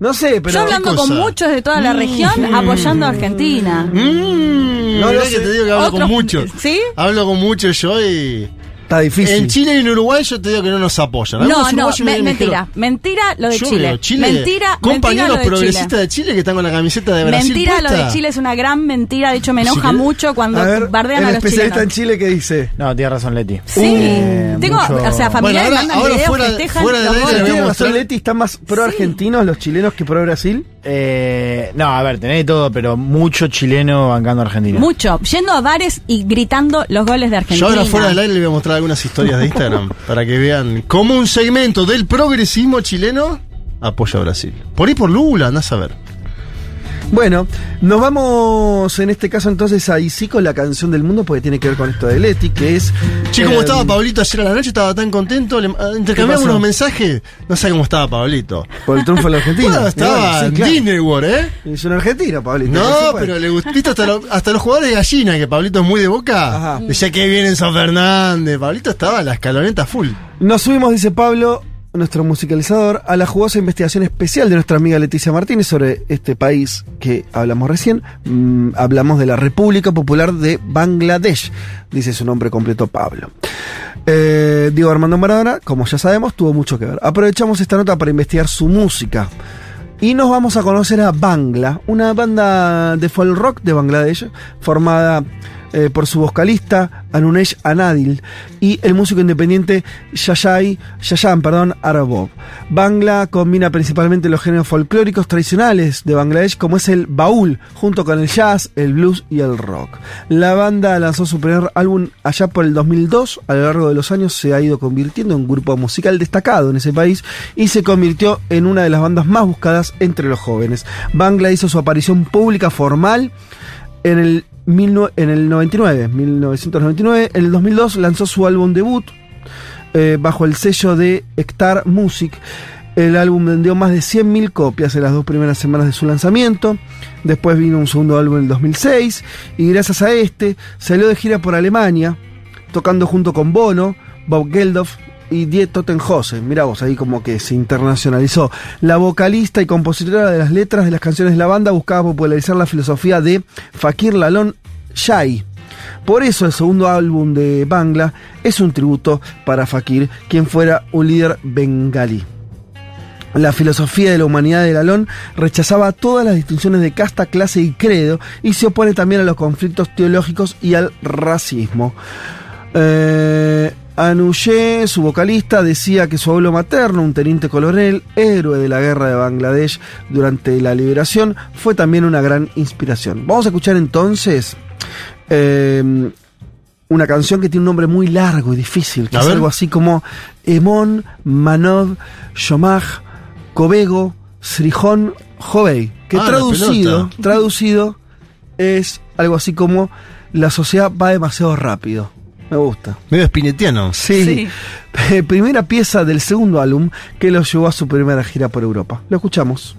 No sé, pero. Yo hablando con muchos de toda la región Mm. apoyando a Argentina. Mm, No mirá lo que sé. te digo que hablo Otros- con muchos. ¿Sí? Hablo con muchos yo y. Está difícil. En Chile y en Uruguay yo te digo que no nos apoyan. No, Algunos no, me- me- mentira. dijeron, Mentira lo de Chile. veo Chile. Mentira, Compañeros mentira lo de progresistas Chile. de Chile que están con la camiseta de Brasil. Mentira lo puesta. de Chile es una gran mentira. De hecho, me enoja mucho cuando A ver, bardean el a los especialista chilenos. en Chile que dice. No, tiene razón Leti. Sí, Eh, tengo, mucho- o sea, familiares Bueno, ahora- mandan ahora videos, fuera- festejan fuera ¿Tiene mostrar- razón Leti? ¿Están más pro argentinos los chilenos que pro Brasil? Eh, no, a ver, tenés todo, pero mucho chileno bancando a Argentina. Mucho, yendo a bares y gritando los goles de Yo Argentina. ahora fuera del aire le voy a mostrar algunas historias de Instagram para que vean cómo un segmento del progresismo chileno apoya a Brasil. Por ahí por Lula, andás a ver. Bueno, nos vamos en este caso entonces a sí con la canción del mundo porque tiene que ver con esto de Leti, que es. Che, como eh, estaba Pablito ayer a la noche, estaba tan contento, le, ah, intercambiamos unos mensajes, no sé cómo estaba Pablito. Por el triunfo de la Argentina. Bueno, estaba sí, en claro. Disney World, ¿eh? Es un argentino, Pablito. No, pero le gustó hasta, lo- hasta los jugadores de gallina, que Pablito es muy de boca. Ajá. Decía que viene en San Fernández. Pablito estaba a la escaloneta full. Nos subimos, dice Pablo, nuestro musicalizador, a la jugosa investigación especial de nuestra amiga Leticia Martínez sobre este país que hablamos recién. Mm, hablamos de la República Popular de Bangladesh, dice su nombre completo Pablo. Eh, Diego Armando Maradona, como ya sabemos, tuvo mucho que ver. Aprovechamos esta nota para investigar su música. Y nos vamos a conocer a Bangla, una banda de folk rock de Bangladesh, formada eh, por su vocalista Anunesh Anadil y el músico independiente Yayay, Yayan perdón. Bangla combina principalmente los géneros folclóricos tradicionales de Bangladesh, como es el baúl, junto con el jazz, el blues y el rock. La banda lanzó su primer álbum allá por el 2002. A lo largo de los años se ha ido convirtiendo en un grupo musical destacado en ese país y se convirtió en una de las bandas más buscadas entre los jóvenes. Bangla hizo su aparición pública formal en el, en el 99, 1999. En el 2002 lanzó su álbum debut eh, bajo el sello de Hectar Music. El álbum vendió más de 100.000 copias en las dos primeras semanas de su lanzamiento. Después vino un segundo álbum en el 2006 y gracias a este salió de gira por Alemania, tocando junto con Bono, Bob Geldof y Die Totenhose. Mirá vos, ahí como que se internacionalizó. La vocalista y compositora de las letras de las canciones de la banda buscaba popularizar la filosofía de Fakir Lalon Shai. Por eso el segundo álbum de Bangla es un tributo para Fakir, quien fuera un líder bengalí. La filosofía de la humanidad de Lalón rechazaba todas las distinciones de casta, clase y credo y se opone también a los conflictos teológicos y al racismo. Eh, Anouye, su vocalista, decía que su abuelo materno, un teniente coronel, héroe de la guerra de Bangladesh durante la liberación, fue también una gran inspiración. Vamos a escuchar entonces eh, una canción que tiene un nombre muy largo y difícil, que A es ver. algo así como Emon Manov Shomaj Kobego Srijón Jovei, que Ah, traducido es algo así como la sociedad va demasiado rápido. Me gusta. Medio espinetiano. Sí. Primera pieza del segundo álbum que lo llevó a su primera gira por Europa. Lo escuchamos.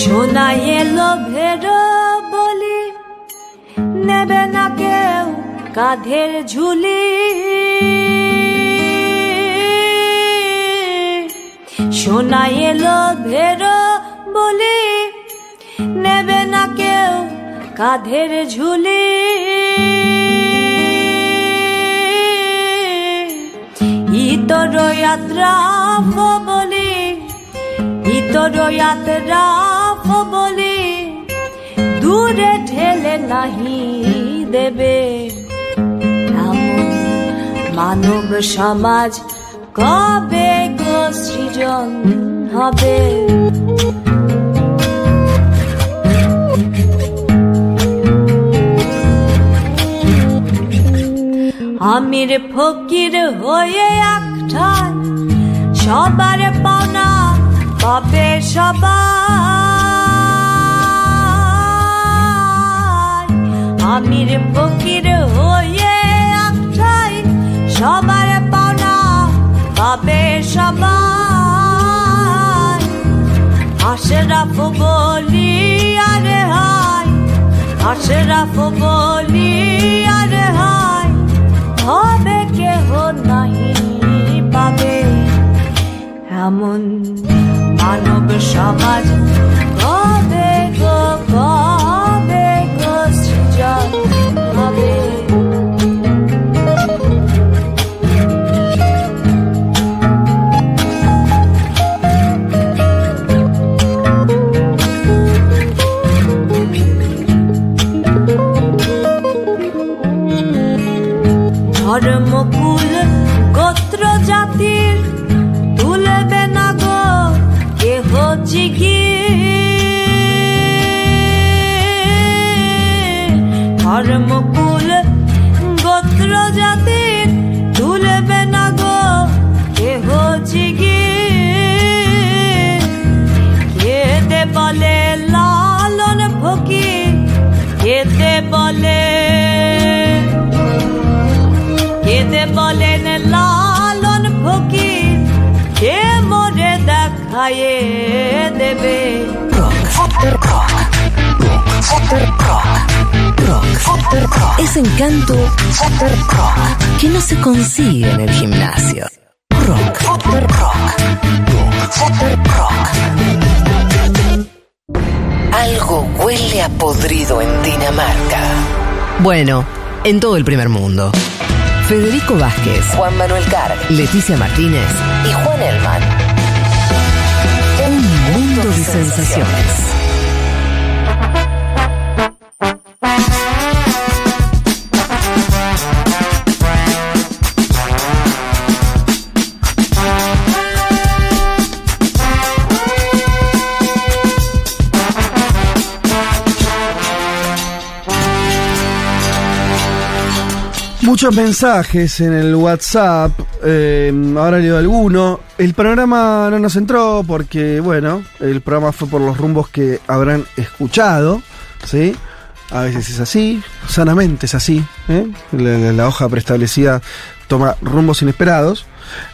সোনায় লোভের বলি নেবে না কেউ কাঁধের ঝুলি সোনায় লোভের বলি নেবে না কেউ কাঁধের ঝুলি। ইতর যাত্রা বলি ইতর যাত্রা বলি দূরে ঠেলে নাহি দেবে। মানব সমাজ কবে গো সৃজন হবে? আমির ফকির হয়ে একটাই সবার পাওনা পাবে সবাই। আমির ফকির হয়ে একটাই সবার পাওনা পাবে সবাই। আশরাফ বলি, আরে হাই আশরাফ বলি, আরে হাই হবে কেহ নাহি পাবে। এমন মানব সমাজ Ese encanto que no se consigue en el gimnasio. Rock. Algo huele a podrido en Dinamarca. Bueno, en todo el primer mundo. Federico Vázquez, Juan Manuel Carg, Leticia Martínez y Juan Elman. Un mundo de sensaciones. Muchos mensajes en el WhatsApp, eh, ahora leo alguno. El programa no nos entró porque, bueno, el programa fue por los rumbos que habrán escuchado, ¿sí? A veces es así, sanamente es así, ¿eh? la, hoja preestablecida toma rumbos inesperados.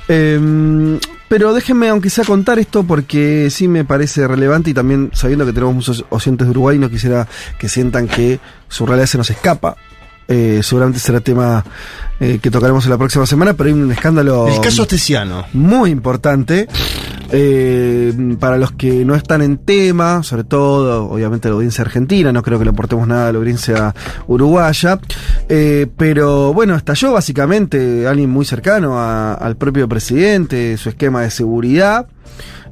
Eh, pero déjenme, aunque sea contar esto, porque sí me parece relevante y también sabiendo que tenemos muchos oyentes de Uruguay, no quisiera que sientan que su realidad se nos escapa. Eh, seguramente será tema eh, que tocaremos en la próxima semana, pero hay un escándalo El caso Astesiano. muy importante. eh, para los que no están en tema, sobre todo, obviamente, la audiencia argentina, no creo que le aportemos nada a la audiencia uruguaya, eh, pero bueno, estalló básicamente alguien muy cercano a- al propio presidente, su esquema de seguridad.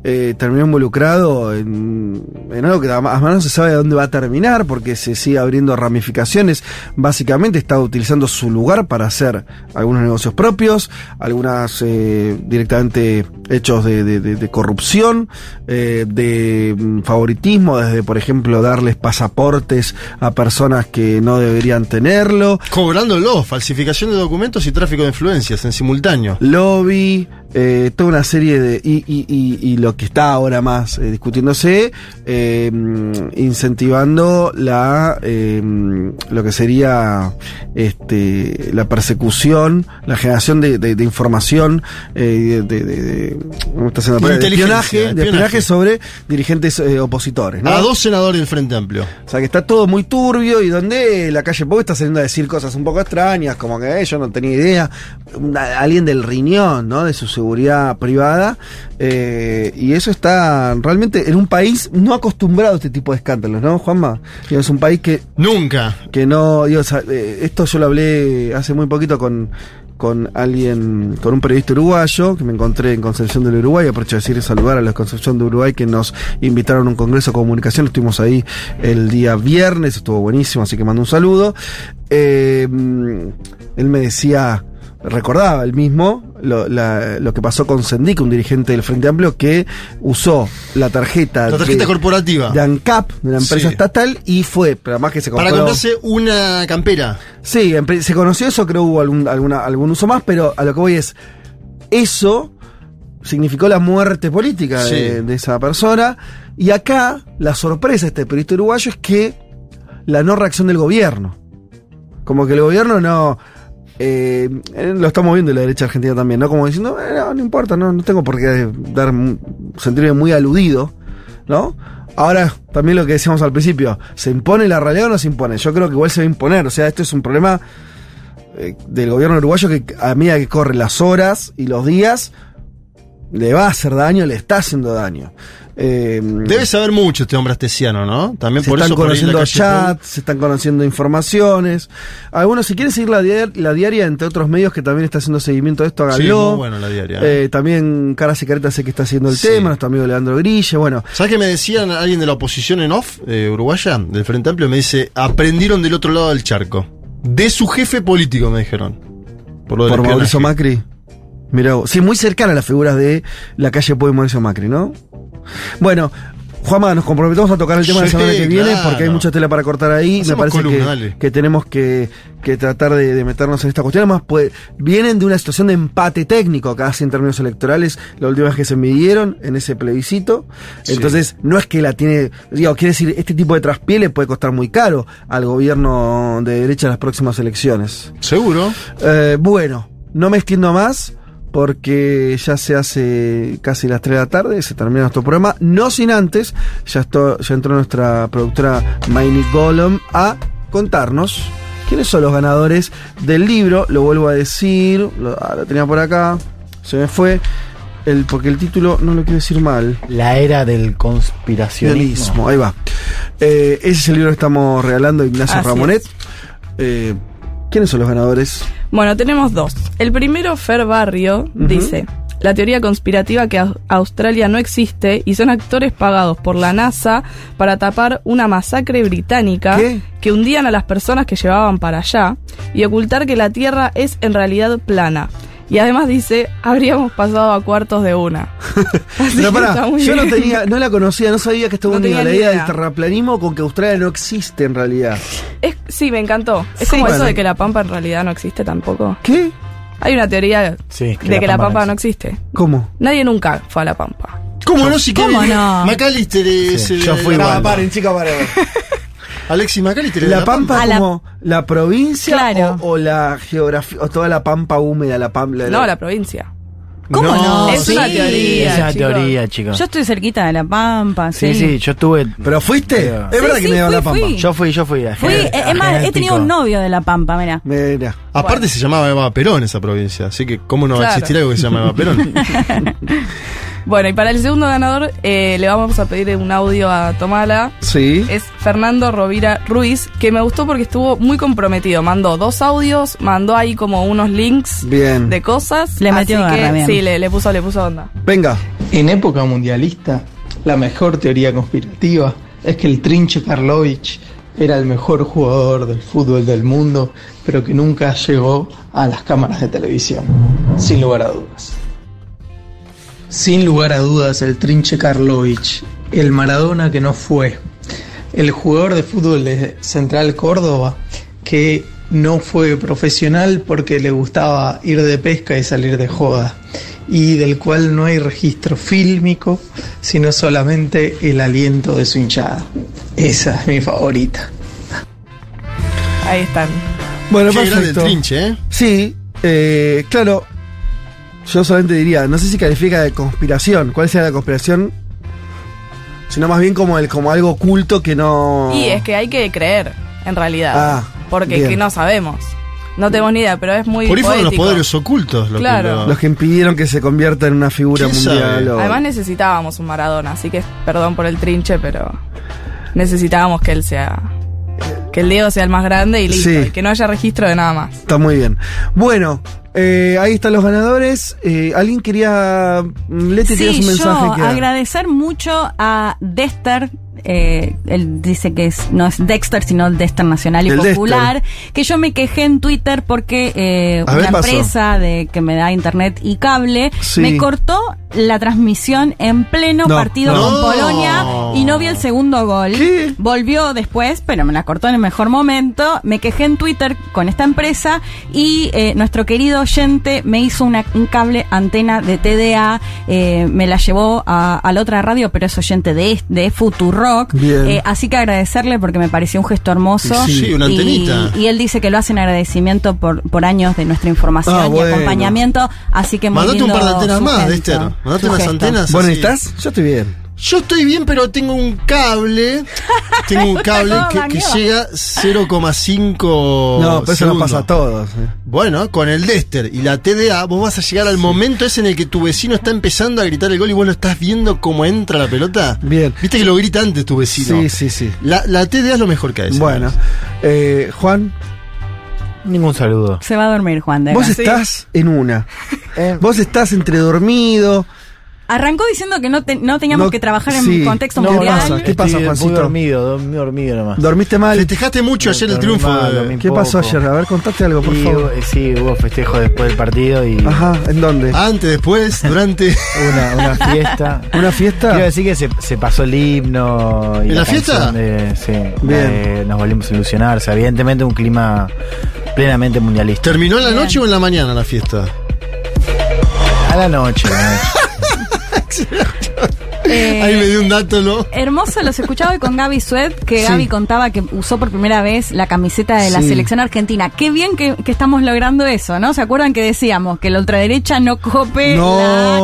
Eh, terminó involucrado en, en algo que además no se sabe de dónde va a terminar porque se sigue abriendo ramificaciones. Básicamente está utilizando su lugar para hacer algunos negocios propios, algunas eh, directamente hechos de, de- de- de corrupción, eh, de mm, favoritismo, desde por ejemplo darles pasaportes a personas que no deberían tenerlo. Cobrándolo, falsificación de documentos y tráfico de influencias en simultáneo. lobby, toda una serie de. Y, y- y- y lo que está ahora más eh, discutiéndose, eh, incentivando la. eh, lo que sería. Este, la persecución, la generación de, de- de información, de, de- espionaje, de espionaje sobre dirigentes opositores. ¿no? A dos senadores del Frente Amplio. O sea que está todo muy turbio y donde la calle Pau está saliendo a decir cosas un poco extrañas, como que yo no tenía idea. Alguien del riñón, ¿no? De su seguridad privada. eh, y eso está realmente en un país no acostumbrado a este tipo de escándalos, ¿no, Juanma? Digo, es un país que. Nunca. Que no. digo, eh, esto yo lo hablé hace muy poquito con con alguien, con un periodista uruguayo que me encontré en Concepción del Uruguay, aprovecho de decir y saludar a los Concepción de Uruguay que nos invitaron a un congreso de comunicación, estuvimos ahí el día viernes, estuvo buenísimo, así que mando un saludo. Eh, él me decía, recordaba el mismo lo, la- lo que pasó con Sendic, un dirigente del Frente Amplio que usó la tarjeta, La tarjeta de- corporativa. de ANCAP, de la empresa Sí. estatal, y fue, pero además que se Para compró- comprarse una campera. Sí, se conoció eso, creo hubo algún, alguna, algún uso más, pero a lo que voy es, eso significó la muerte política de, de esa persona. Y acá, la sorpresa de este periodista uruguayo es que la no reacción del gobierno. Como que el gobierno no... eh, lo estamos viendo en la derecha argentina también, ¿no? Como diciendo, "Eh, no, importa, no, no tengo por qué dar, sentirme muy aludido ¿no? Ahora, también lo que decíamos al principio, ¿se impone la realidad o no se impone? Yo creo que igual se va a imponer, o sea, esto es un problema eh, del gobierno uruguayo que a medida que corren las horas y los días, le va a hacer daño, le está haciendo daño. Eh, Debe saber mucho este hombre astesiano, ¿no? También se por están eso conociendo chats, se están conociendo informaciones. Algunos, si quieren seguir la, diar- la diaria, entre otros medios que también está haciendo seguimiento de esto, Sí, háganlo. muy bueno la diaria. Eh, también Caras y Caretas sé que está haciendo el Sí. tema, nuestro amigo Leandro Grille, bueno. ¿Sabes qué me decían alguien de la oposición en off, eh, uruguaya, del Frente Amplio? Me dice, aprendieron del otro lado del charco. De su jefe político, me dijeron. Por lo del por Mauricio. Macri. Mira, sí, muy cercana a las figuras de la calle Pueblo y Mauricio Macri, ¿no? Bueno, Juanma, nos comprometemos a tocar el tema la Sí, semana que viene claro. porque hay mucha tela para cortar ahí. Hacemos Me parece columna, que, que tenemos que, que tratar de, de meternos en esta cuestión. Además, pues, vienen de una situación de empate técnico casi en términos electorales, la última vez que se midieron en ese plebiscito. Sí. Entonces, no es que la tiene, digo, quiere decir, este tipo de traspié le puede costar muy caro al gobierno de derecha en las próximas elecciones. ¿Seguro? Eh, bueno, no me extiendo más porque ya se hace casi las 3 de la tarde, se termina nuestro programa. No sin antes, ya, esto- ya entró nuestra productora Maini Golem a contarnos quiénes son los ganadores del libro. Lo vuelvo a decir, lo, ah, lo tenía por acá, se me fue. El, porque el título no lo quiero decir mal. La era del conspiracionismo. Ahí va. Eh, ese es el libro que estamos regalando a Ignacio Así Ramonet. Eh, ¿Quiénes son los ganadores? Bueno, tenemos dos. El primero, Fer Barrio, dice, la teoría conspirativa que Au- Australia no existe y son actores pagados por la NASA para tapar una masacre británica ¿Qué? que hundían a las personas que llevaban para allá y ocultar que la Tierra es en realidad plana. Y además dice, habríamos pasado a cuartos de una. Pero pará, yo no tenía, no la conocía, no sabía que estaba No unida la idea idea. del terraplanismo con que Australia no existe en realidad. Es, sí, me encantó. Es Sí, como bueno. eso de que la Pampa en realidad no existe tampoco. ¿Qué? Hay una teoría Sí, de que la Pampa no existe. ¿Cómo? Nadie nunca fue a la Pampa. ¿Cómo no? Si ¿Cómo no? Macalister es Sí, el- yo fui la- igual. paren, chica, paren. Alexis Macalister de La Pampa A la- como la provincia Claro. o, o la geografía, o toda la Pampa húmeda, la Pampa. No, la provincia. ¿Cómo no? Es una teoría, Es una chicos. teoría, chicos. Yo estoy cerquita de La Pampa, sí. Sí, sí, yo estuve. ¿Pero fuiste? Pero- Es verdad Sí, que me iba a la Pampa. fui. Yo fui, yo fui. a Fui, General- eh, a es más, he tenido un novio de La Pampa, mira. Mira. Aparte se llamaba Eva Perón esa provincia, así que ¿cómo no va a existir algo que se llama Eva Perón? Bueno, y para el segundo ganador eh, le vamos a pedir un audio a Tomala. Sí. Es Fernando Rovira Ruiz, que me gustó porque estuvo muy comprometido. Mandó dos audios, mandó ahí como unos links Bien. de cosas. Le metió así que, bien. Sí, le, le puso, le puso onda. Venga. En época mundialista, la mejor teoría conspirativa es que el Trinche Karlovich era el mejor jugador del fútbol del mundo, pero que nunca llegó a las cámaras de televisión. Sin lugar a dudas. Sin lugar a dudas, el Trinche Karlovich, el Maradona que no fue, el jugador de fútbol de Central Córdoba que no fue profesional porque le gustaba ir de pesca y salir de joda, y del cual no hay registro fílmico, sino solamente el aliento de su hinchada. Esa es mi favorita. Ahí están. Bueno, Qué grande el perfecto. trinche, ¿eh? Sí, eh, claro. Yo solamente diría, no sé si califica de conspiración. ¿Cuál sería la conspiración? Sino más bien como el como algo oculto que no. Y es que hay que creer, en realidad. Ah, porque bien. que no sabemos. No tenemos ni idea, pero es muy Por ahí fueron los poderes ocultos. Lo que Claro. lo- Los que impidieron que se convierta en una figura ¿Quién mundial. o- Además necesitábamos un Maradona, así que perdón por el trinche, pero necesitábamos que él sea... Que el Diego sea el más grande y listo. Sí. Y que no haya registro de nada más. Está muy bien. Bueno, eh, ahí están los ganadores. Eh, ¿Alguien quería. mm, Leti, Sí, un mensaje yo que. agradecer mucho a Dexter. eh, él dice que es, no es Dexter, sino Dexter Nacional y Popular. Que yo me quejé en Twitter porque ver, una empresa de que me da internet y cable Sí. me cortó la transmisión en pleno No, partido no. con Polonia y no vi el segundo gol. ¿Qué? Volvió después, pero me la cortó en el mejor momento. Me quejé en Twitter con esta empresa y eh, nuestro querido oyente me hizo una- un cable antena de TDA, eh, me la llevó a, a la otra radio, pero es oyente de, de Futurock. Eh, así que agradecerle porque me pareció un gesto hermoso. Sí, sí, una Y- antenita. Y, él dice que lo hace en agradecimiento por, por años de nuestra información Ah, y bueno. acompañamiento. Así que muy Mandate un par de antenas más. Mandate unas antenas. ¿Vos así. necesitas? Yo estoy bien. Yo estoy bien, pero tengo un cable. Tengo un cable que, llega 0,5. No, pero eso nos pasa a todos. eh. Bueno, con el Dexter y la TDA, vos vas a llegar al momento ese en el que tu vecino está empezando a gritar el gol y vos lo estás viendo cómo entra la pelota. Bien. Viste que lo grita antes tu vecino. Sí, sí, sí. La, la TDA es lo mejor que hay. Bueno, eh, Juan, Ningún saludo. Se va a dormir, Juan. de vos acá. estás en una. Vos estás entre dormido. Arrancó diciendo que no, te- no teníamos No, que trabajar en sí. contexto No, mundial. pasa? ¿Qué pasa, Juancito? Muy dormido, dormí dormido nomás. ¿Dormiste mal? Festejaste mucho ayer el triunfo. mal, ¿Qué pasó ayer? A ver, contate algo, por Y, favor. sí, hubo festejo después del partido y Ajá, ¿en dónde? Antes, después, durante. una, una fiesta. ¿Una fiesta? Quiero decir que se, se pasó el himno. Y ¿En la fiesta? de- sí, Bien. de nos volvimos a ilusionar. O sea, evidentemente un clima plenamente mundialista. ¿Terminó en la noche o en la mañana la fiesta? A la noche. a la noche. Yes. Eh, Ahí me dio un dato, ¿no? Hermoso, los escuchaba hoy con Gaby Sued, que Sí. Gaby contaba que usó por primera vez la camiseta de la Sí. selección argentina. Qué bien que, que estamos logrando eso, ¿no? ¿Se acuerdan que decíamos que la ultraderecha no cope No,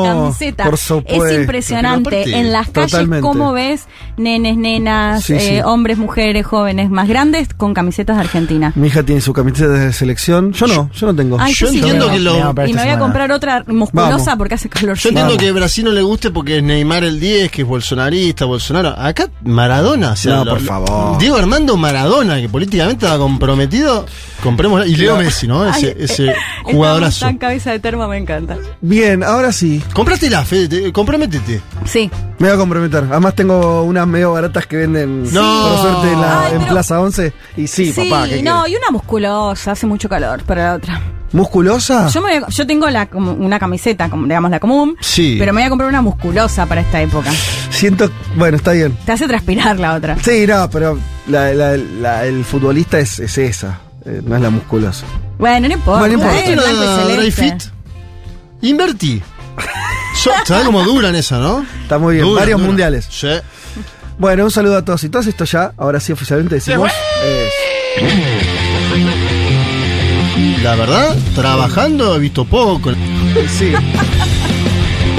la camiseta? por supuesto. Es impresionante. Aparte, en las calles, totalmente. ¿cómo ves nenes, nenas, Sí, eh, sí. hombres, mujeres, jóvenes más grandes con camisetas de Argentina? Mi hija tiene su camiseta de selección. Yo no, yo no tengo. Ay, yo sí entiendo que lo- Y me voy a comprar otra musculosa Vamos. porque hace calor. Yo entiendo Vamos. que a Brasil no le guste porque es Neymar el 10, que es bolsonarista, Bolsonaro. Acá Maradona, o sea, No, lo- por lo- favor. Diego Armando Maradona, que políticamente estaba comprometido, compremos. Y Leo Messi, ¿no? Ese, Ay, ese Estamos jugadorazo. tan cabeza de termo, me encanta. Bien, ahora sí. Comprátela, Fede, te- comprométete. Sí. Me voy a comprometer. Además tengo unas medio baratas que venden No. por suerte en, la- Ay, en pero- Plaza 11. Y sí, papá, ¿qué no, querés? y una musculosa, hace mucho calor para la otra. ¿Musculosa? Yo, me voy a- yo tengo la, como una camiseta, como, digamos la común, Sí. pero me voy a comprar una musculosa para esta época. Siento. Bueno, está bien. Te hace transpirar la otra. Sí, no, pero la- la- la- el futbolista es, es esa. eh, no es la musculosa. Bueno, no importa. Bueno, no importa. es blanco y Una dry celeste. fit. Invertí. So- ¿Sabes cómo duran esa, no? Está muy bien. Duran, Varios duran. mundiales. Sí. Bueno, un saludo a todos y todas. Esto ya, ahora sí oficialmente decimos. es- La verdad, trabajando he visto poco. Sí.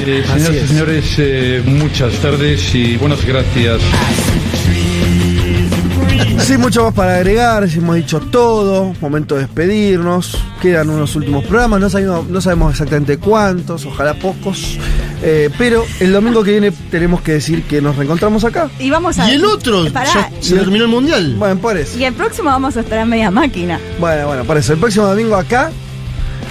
Eh, señoras y es. señores, eh, muchas tardes y buenas gracias. Sin mucho más para agregar, ya hemos dicho todo, momento de despedirnos, quedan unos últimos programas, no sabemos, no sabemos exactamente cuántos, ojalá pocos, eh, pero el domingo que viene tenemos que decir que nos reencontramos acá. Y vamos a. ¿Y el otro? Pará. Ya se terminó el mundial. Bueno, por eso. Y el próximo vamos a estar en media máquina. Bueno, bueno, por eso, el próximo domingo acá,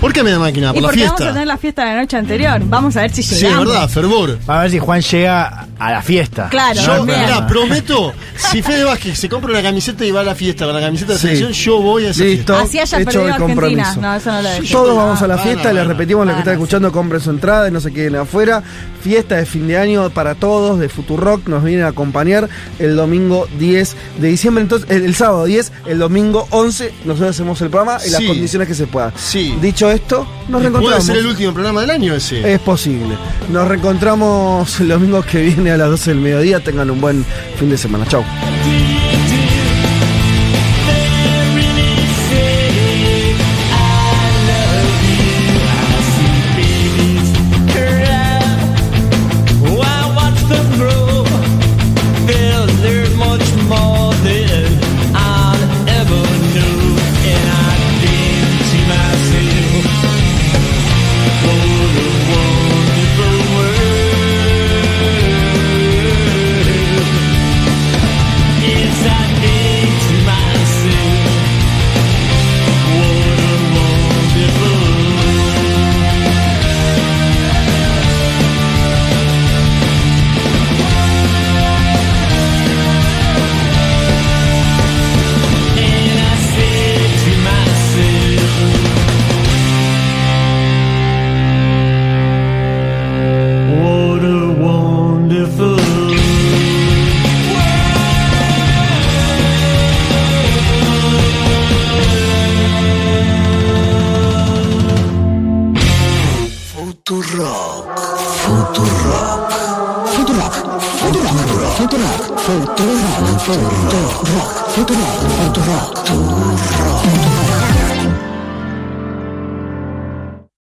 ¿Por qué media máquina? y Por la porque vamos a fiesta. tener la fiesta de la noche anterior. Vamos a ver si Sí, es llegamos. verdad, fervor. A ver si Juan llega a la fiesta. Claro, Yo, bien. mirá, prometo, si Fede Vázquez se compra una camiseta y va a la fiesta con la camiseta de Sí. selección, yo voy a esa listo, fiesta. Así haya hecho perdido el Argentina. compromiso. No, eso no lo. Todos vamos a la fiesta, van. repetimos lo que Van, están sí. escuchando, compren su entrada y no se queden afuera. Fiesta de fin de año para todos de Futurock, nos vienen a acompañar el domingo 10 de diciembre, entonces el, el sábado 10, el domingo 11, nosotros hacemos el programa en las condiciones que se puedan. Sí. Dicho esto, nos ¿Puede reencontramos. ser el último programa del año ese? Es posible. Nos reencontramos el domingo que viene a las 12 del mediodía. Tengan un buen fin de semana. Chau.